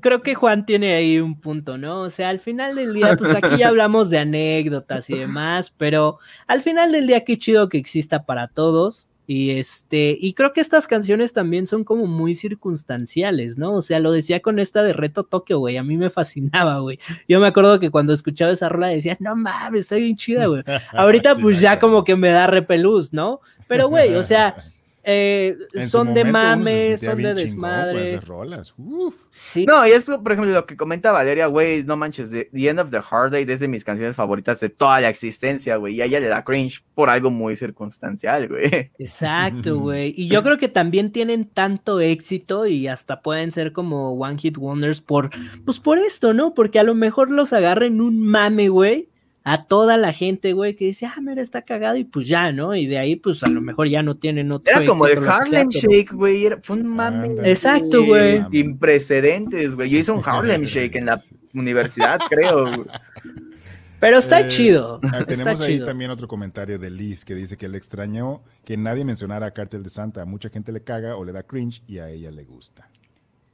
Creo que Juan tiene ahí un punto, ¿no? O sea, al final del día, pues aquí ya hablamos de anécdotas y demás, pero al final del día, qué chido que exista para todos. Y este, y creo que estas canciones también son como muy circunstanciales, ¿no? O sea, lo decía con esta de Reto Tokio, güey, a mí me fascinaba, güey. Yo me acuerdo que cuando escuchaba esa rola decía, no mames, está bien chida, güey. Ahorita Sí, pues ya como que me da repelús, ¿no? Pero güey, o sea, eh, son de mame, son de chingón desmadre. esas rolas. Uf. Sí, No, y es por ejemplo lo que comenta Valeria, güey, no manches, The, The End of the Hard Day es de mis canciones favoritas de toda la existencia, güey, y a ella le da cringe por algo muy circunstancial, güey. exacto, güey. Y yo creo que también tienen tanto éxito y hasta pueden ser como One Hit Wonders por, pues por esto, ¿no? Porque a lo mejor los agarren un mame, güey. A toda la gente, güey, que dice, ah, mira, está cagado y pues ya, ¿no? Y de ahí, pues a lo mejor ya no tienen otro Era como de Harlem pero- Shake, güey, era- fue un mame. Exacto, güey. Sin precedentes, güey. Yo hice un Harlem Shake en la universidad, creo. Pero está Eh, chido. ah, está tenemos ahí chido. también otro comentario de Liz que dice que le extrañó que nadie mencionara a Cártel de Santa. A mucha gente le caga o le da cringe y a ella le gusta.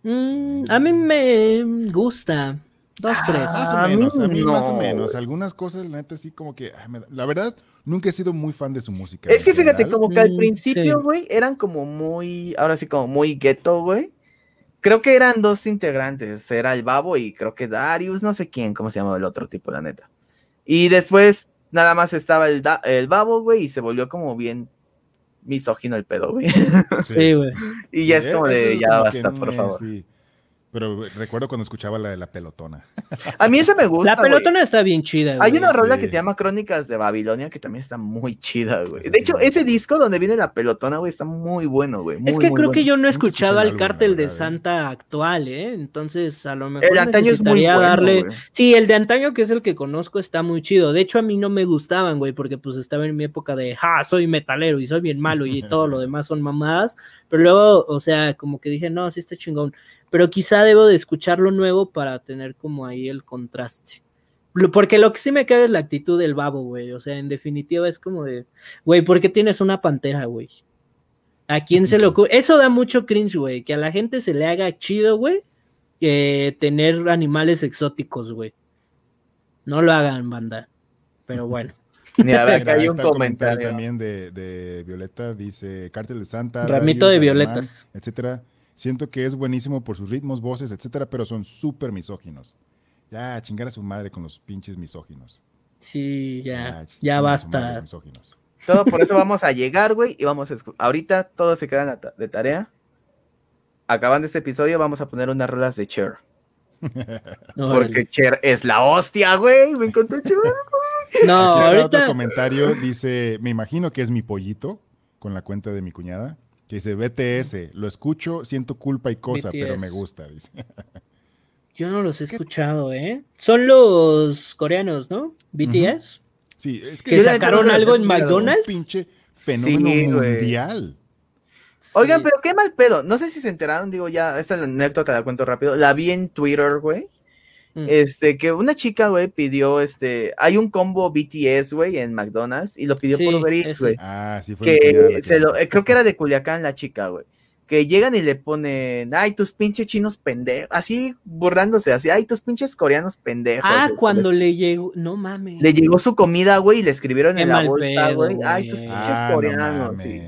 Mm, a mí me gusta. Dos, tres. Más o A mí menos, a mí más o no, menos. Algunas cosas, la neta, sí como que... ay, me da- La verdad, nunca he sido muy fan de su música. Es que fíjate, como que al principio, sí. güey, eran como muy, ahora sí, como muy ghetto, güey. Creo que eran dos integrantes, era el Babo y creo que Darius, no sé quién, cómo se llama el otro tipo, la neta. Y después nada más estaba el, Da- el Babo, güey, y se volvió como bien misógino el pedo, güey. Sí, güey. y ya es Sí, como de, ya como basta, por eh, favor. sí. Pero recuerdo cuando escuchaba la de la pelotona. A mí esa me gusta, La pelotona está bien chida, Hay una rola sí. que se llama Crónicas de Babilonia que también está muy chida, güey. De sí hecho, ese disco donde viene la pelotona, güey, está muy bueno, güey. Es que muy creo que yo no el álbum, la cártel de verdad. Santa actual, ¿eh? Entonces, a lo mejor El antaño es muy necesitaría bueno, darle... Sí, el de antaño, que es el que conozco, está muy chido. De hecho, a mí no me gustaban, güey, porque pues estaba en mi época de, ja, soy metalero y soy bien malo y todo lo demás son mamadas. Pero luego, o sea, como que dije, no, sí está chingón. Pero quizá debo de escucharlo nuevo para tener como ahí el contraste. Lo- Porque lo que sí me cae es la actitud del babo, güey. O sea, en definitiva es como de, güey, ¿por qué tienes una pantera, güey? ¿A quién se le ocurre? Eso da mucho cringe, güey. Que a la gente se le haga chido, güey, que tener animales exóticos, güey. No lo hagan, banda. Pero bueno. Mira, a ver, Mira, acá hay un comentario. también de, de Violeta, dice Cártel de Santa. Ramito Darius, de Alemán, violetas. etcétera. Siento que es buenísimo por sus ritmos, voces, etcétera, pero son súper misóginos. Ya, chingar a su madre con los pinches misóginos. Sí, ya, ya a su madre basta. misóginos. Todo por eso vamos a llegar, güey, y vamos a Ahorita todo se queda en la ta- de tarea. Acabando este episodio, vamos a poner unas rolas de Cher. Porque Cher es la hostia, güey. Me encantó Cher. No, Aquí está otro ahorita. comentario, dice, me imagino que es mi pollito, con la cuenta de mi cuñada, que dice, BTS, lo escucho, siento culpa y cosa, pero me gusta, dice. Yo no los he Es que- escuchado, ¿eh? Son los coreanos, ¿no? BTS. Sí, es ¿Que sacaron algo es en un McDonald's? pinche fenómeno Sí, mundial. Oigan, pero qué mal pedo. No sé si se enteraron, digo ya, esta anécdota la cuento rápido. La vi en Twitter, güey. Mm. Este, que una chica, güey, pidió, este, hay un combo BTS, güey, en McDonald's, y lo pidió por Uber Eats, güey. Ah, sí fue Que se lo, eh, creo que era de Culiacán la chica, güey. Que llegan y le ponen, ay, tus pinches chinos pendejos, así burlándose, así, ay, tus pinches coreanos pendejos. Ah, güey. cuando Les- le llegó, no mames. le llegó su comida, güey, y le escribieron Qué en la bolsa, pedo, güey, ay, tus pinches Ah, no coreanos, sí.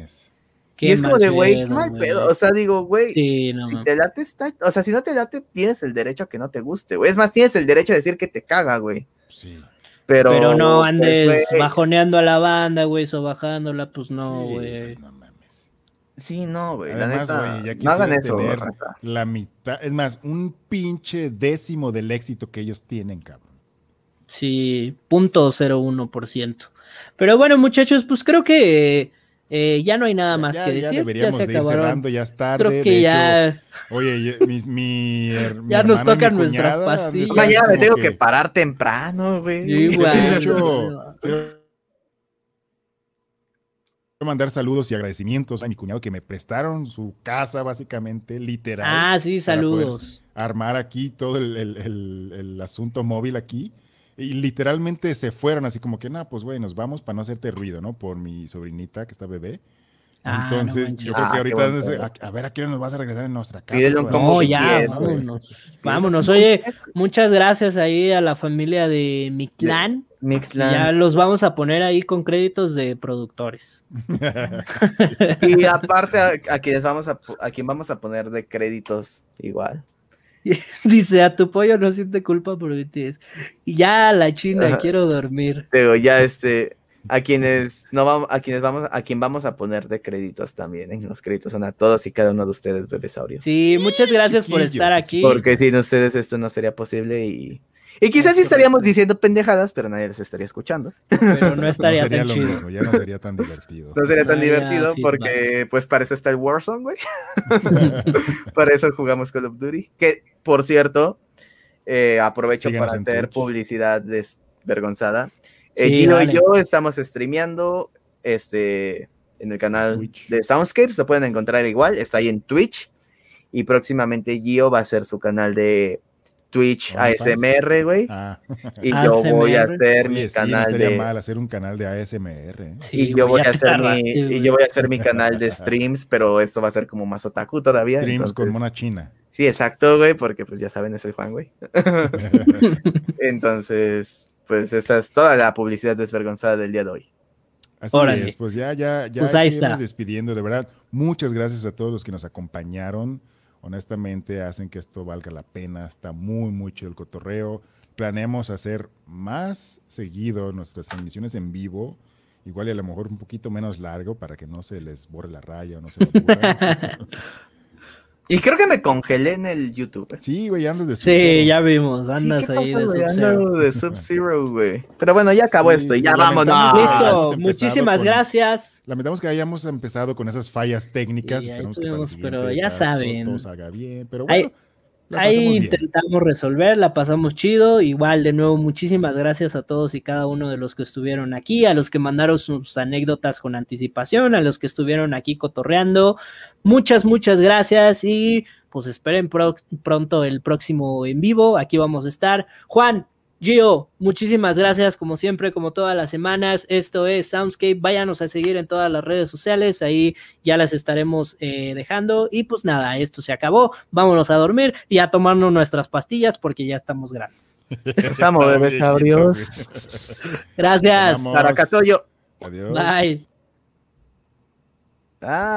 Qué Y es como de, güey, qué mal pedo. O sea, digo, güey, Sí, no si mames. te late, está, o sea, si no te late, tienes el derecho a que no te guste, güey. Es más, tienes el derecho a decir que te caga, güey. Sí. Pero, Pero no pues, andes güey, bajoneando a la banda, güey, o bajándola, pues no, Sí, güey. pues no mames. Sí, no, güey. La Además, güey, ya no quisieras eso, tener raza. la mitad, es más, un pinche décimo del éxito que ellos tienen, cabrón. Sí, punto cero uno por ciento. Pero bueno, muchachos, pues creo que eh, ya no hay nada más ya, que ya decir. Ya, deberíamos se de ir acabaron. cerrando, ya es tarde. Creo que de ya. hecho, oye, ya- mi, mi mi Ya nos y mi tocan nuestras pastillas. Mañana me tengo que parar temprano, güey. De hecho, quiero mandar saludos y agradecimientos a mi cuñado que me prestaron su casa, básicamente, literal. Ah, sí, para poder saludos. armar aquí todo el, el- el- el asunto móvil aquí. Y literalmente se fueron así como que, no, pues güey, nos vamos para no hacerte ruido, ¿no? Por mi sobrinita que está bebé. Ah, Entonces, yo creo Ah, que qué ahorita a, a ver a qué hora nos vas a regresar en nuestra casa. Combo No, ya, güey. vámonos. Vámonos. Oye, muchas gracias ahí a la familia de mi clan. Mixlan. Ya los vamos a poner ahí con créditos de productores. Y aparte, a, a quienes vamos a, a quien vamos a poner de créditos igual. Dice, a tu pollo no siente culpa por BTS. Y ya la China, Ajá. quiero dormir. Pero ya este, a quienes no vamos, a quienes vamos, a quien vamos a poner de créditos también, en los créditos son a todos y cada uno de ustedes, bebesaurios. Sí, muchas gracias por estar aquí. Porque sin ustedes esto no sería posible y, y quizás sí Es estaríamos correcto. diciendo pendejadas, pero nadie les estaría escuchando. Pero no No estaría sería tan lo chido. mismo, ya no sería tan divertido. No sería tan No divertido porque pues para eso está el Warzone, güey. para eso jugamos Call of Duty. Que, por cierto, eh, aprovecho para hacer publicidad desvergonzada. Eh, Sí, Gio dale. y yo estamos streameando este, en el canal Twitch. de Soundscapes, lo pueden encontrar igual, está ahí en Twitch. Y próximamente Gio va a hacer su canal de Twitch. ASMR, güey. Ah, Y yo voy a hacer oye, mi sí, no canal estaría de... mal hacer un canal de ASMR. ¿eh? Sí, y yo voy a hacer mi y yo voy a hacer mi canal de streams, pero esto va a ser como más otaku todavía. Streams con mona china. Sí, exacto, güey, porque pues ya saben, es el Juan, güey. Entonces, pues esa es toda la publicidad desvergonzada del día de hoy. Así Órale. es, pues ya, ya, ya Pues ahí está. despidiendo, de verdad. Muchas gracias a todos los que nos acompañaron. Honestamente, hacen que esto valga la pena. Está muy, muy chido el cotorreo. Planeamos hacer más seguido nuestras transmisiones en vivo. Igual y a lo mejor un poquito menos largo para que no se les borre la raya o no se lo. Y creo que me congelé en el YouTube. ¿eh? Sí, güey, andas de Sí, Sub-Zero. ya vimos, Sí, andas ¿qué ahí pasa, de? Sub-Zero. Ando de Sub-Zero, güey. Pero bueno, ya acabó Sí, esto y sí, ya vámonos. Listo, muchísimas con- gracias. Lamentamos que hayamos empezado con esas fallas técnicas. Sí, Esperamos que para el tuvimos, pero ya saben. todo salga bien. Pero Ahí- bueno, la Ahí bien. intentamos resolver, la pasamos chido. Igual, de nuevo, muchísimas gracias a todos y cada uno de los que estuvieron aquí, a los que mandaron sus anécdotas con anticipación, a los que estuvieron aquí cotorreando. Muchas, muchas gracias y pues esperen pro- pronto el próximo en vivo. Aquí vamos a estar. Juan, Gio, muchísimas gracias como siempre, como todas las semanas. Esto es Soundscape. Váyanos a seguir en todas las redes sociales. Ahí ya las estaremos eh, dejando. Y pues nada, esto se acabó. Vámonos a dormir y a tomarnos nuestras pastillas porque ya estamos grandes. Estamos, bebesaurios. viejitos, Gracias. Vamos. Saracatoyo. Adiós. Bye. Ah.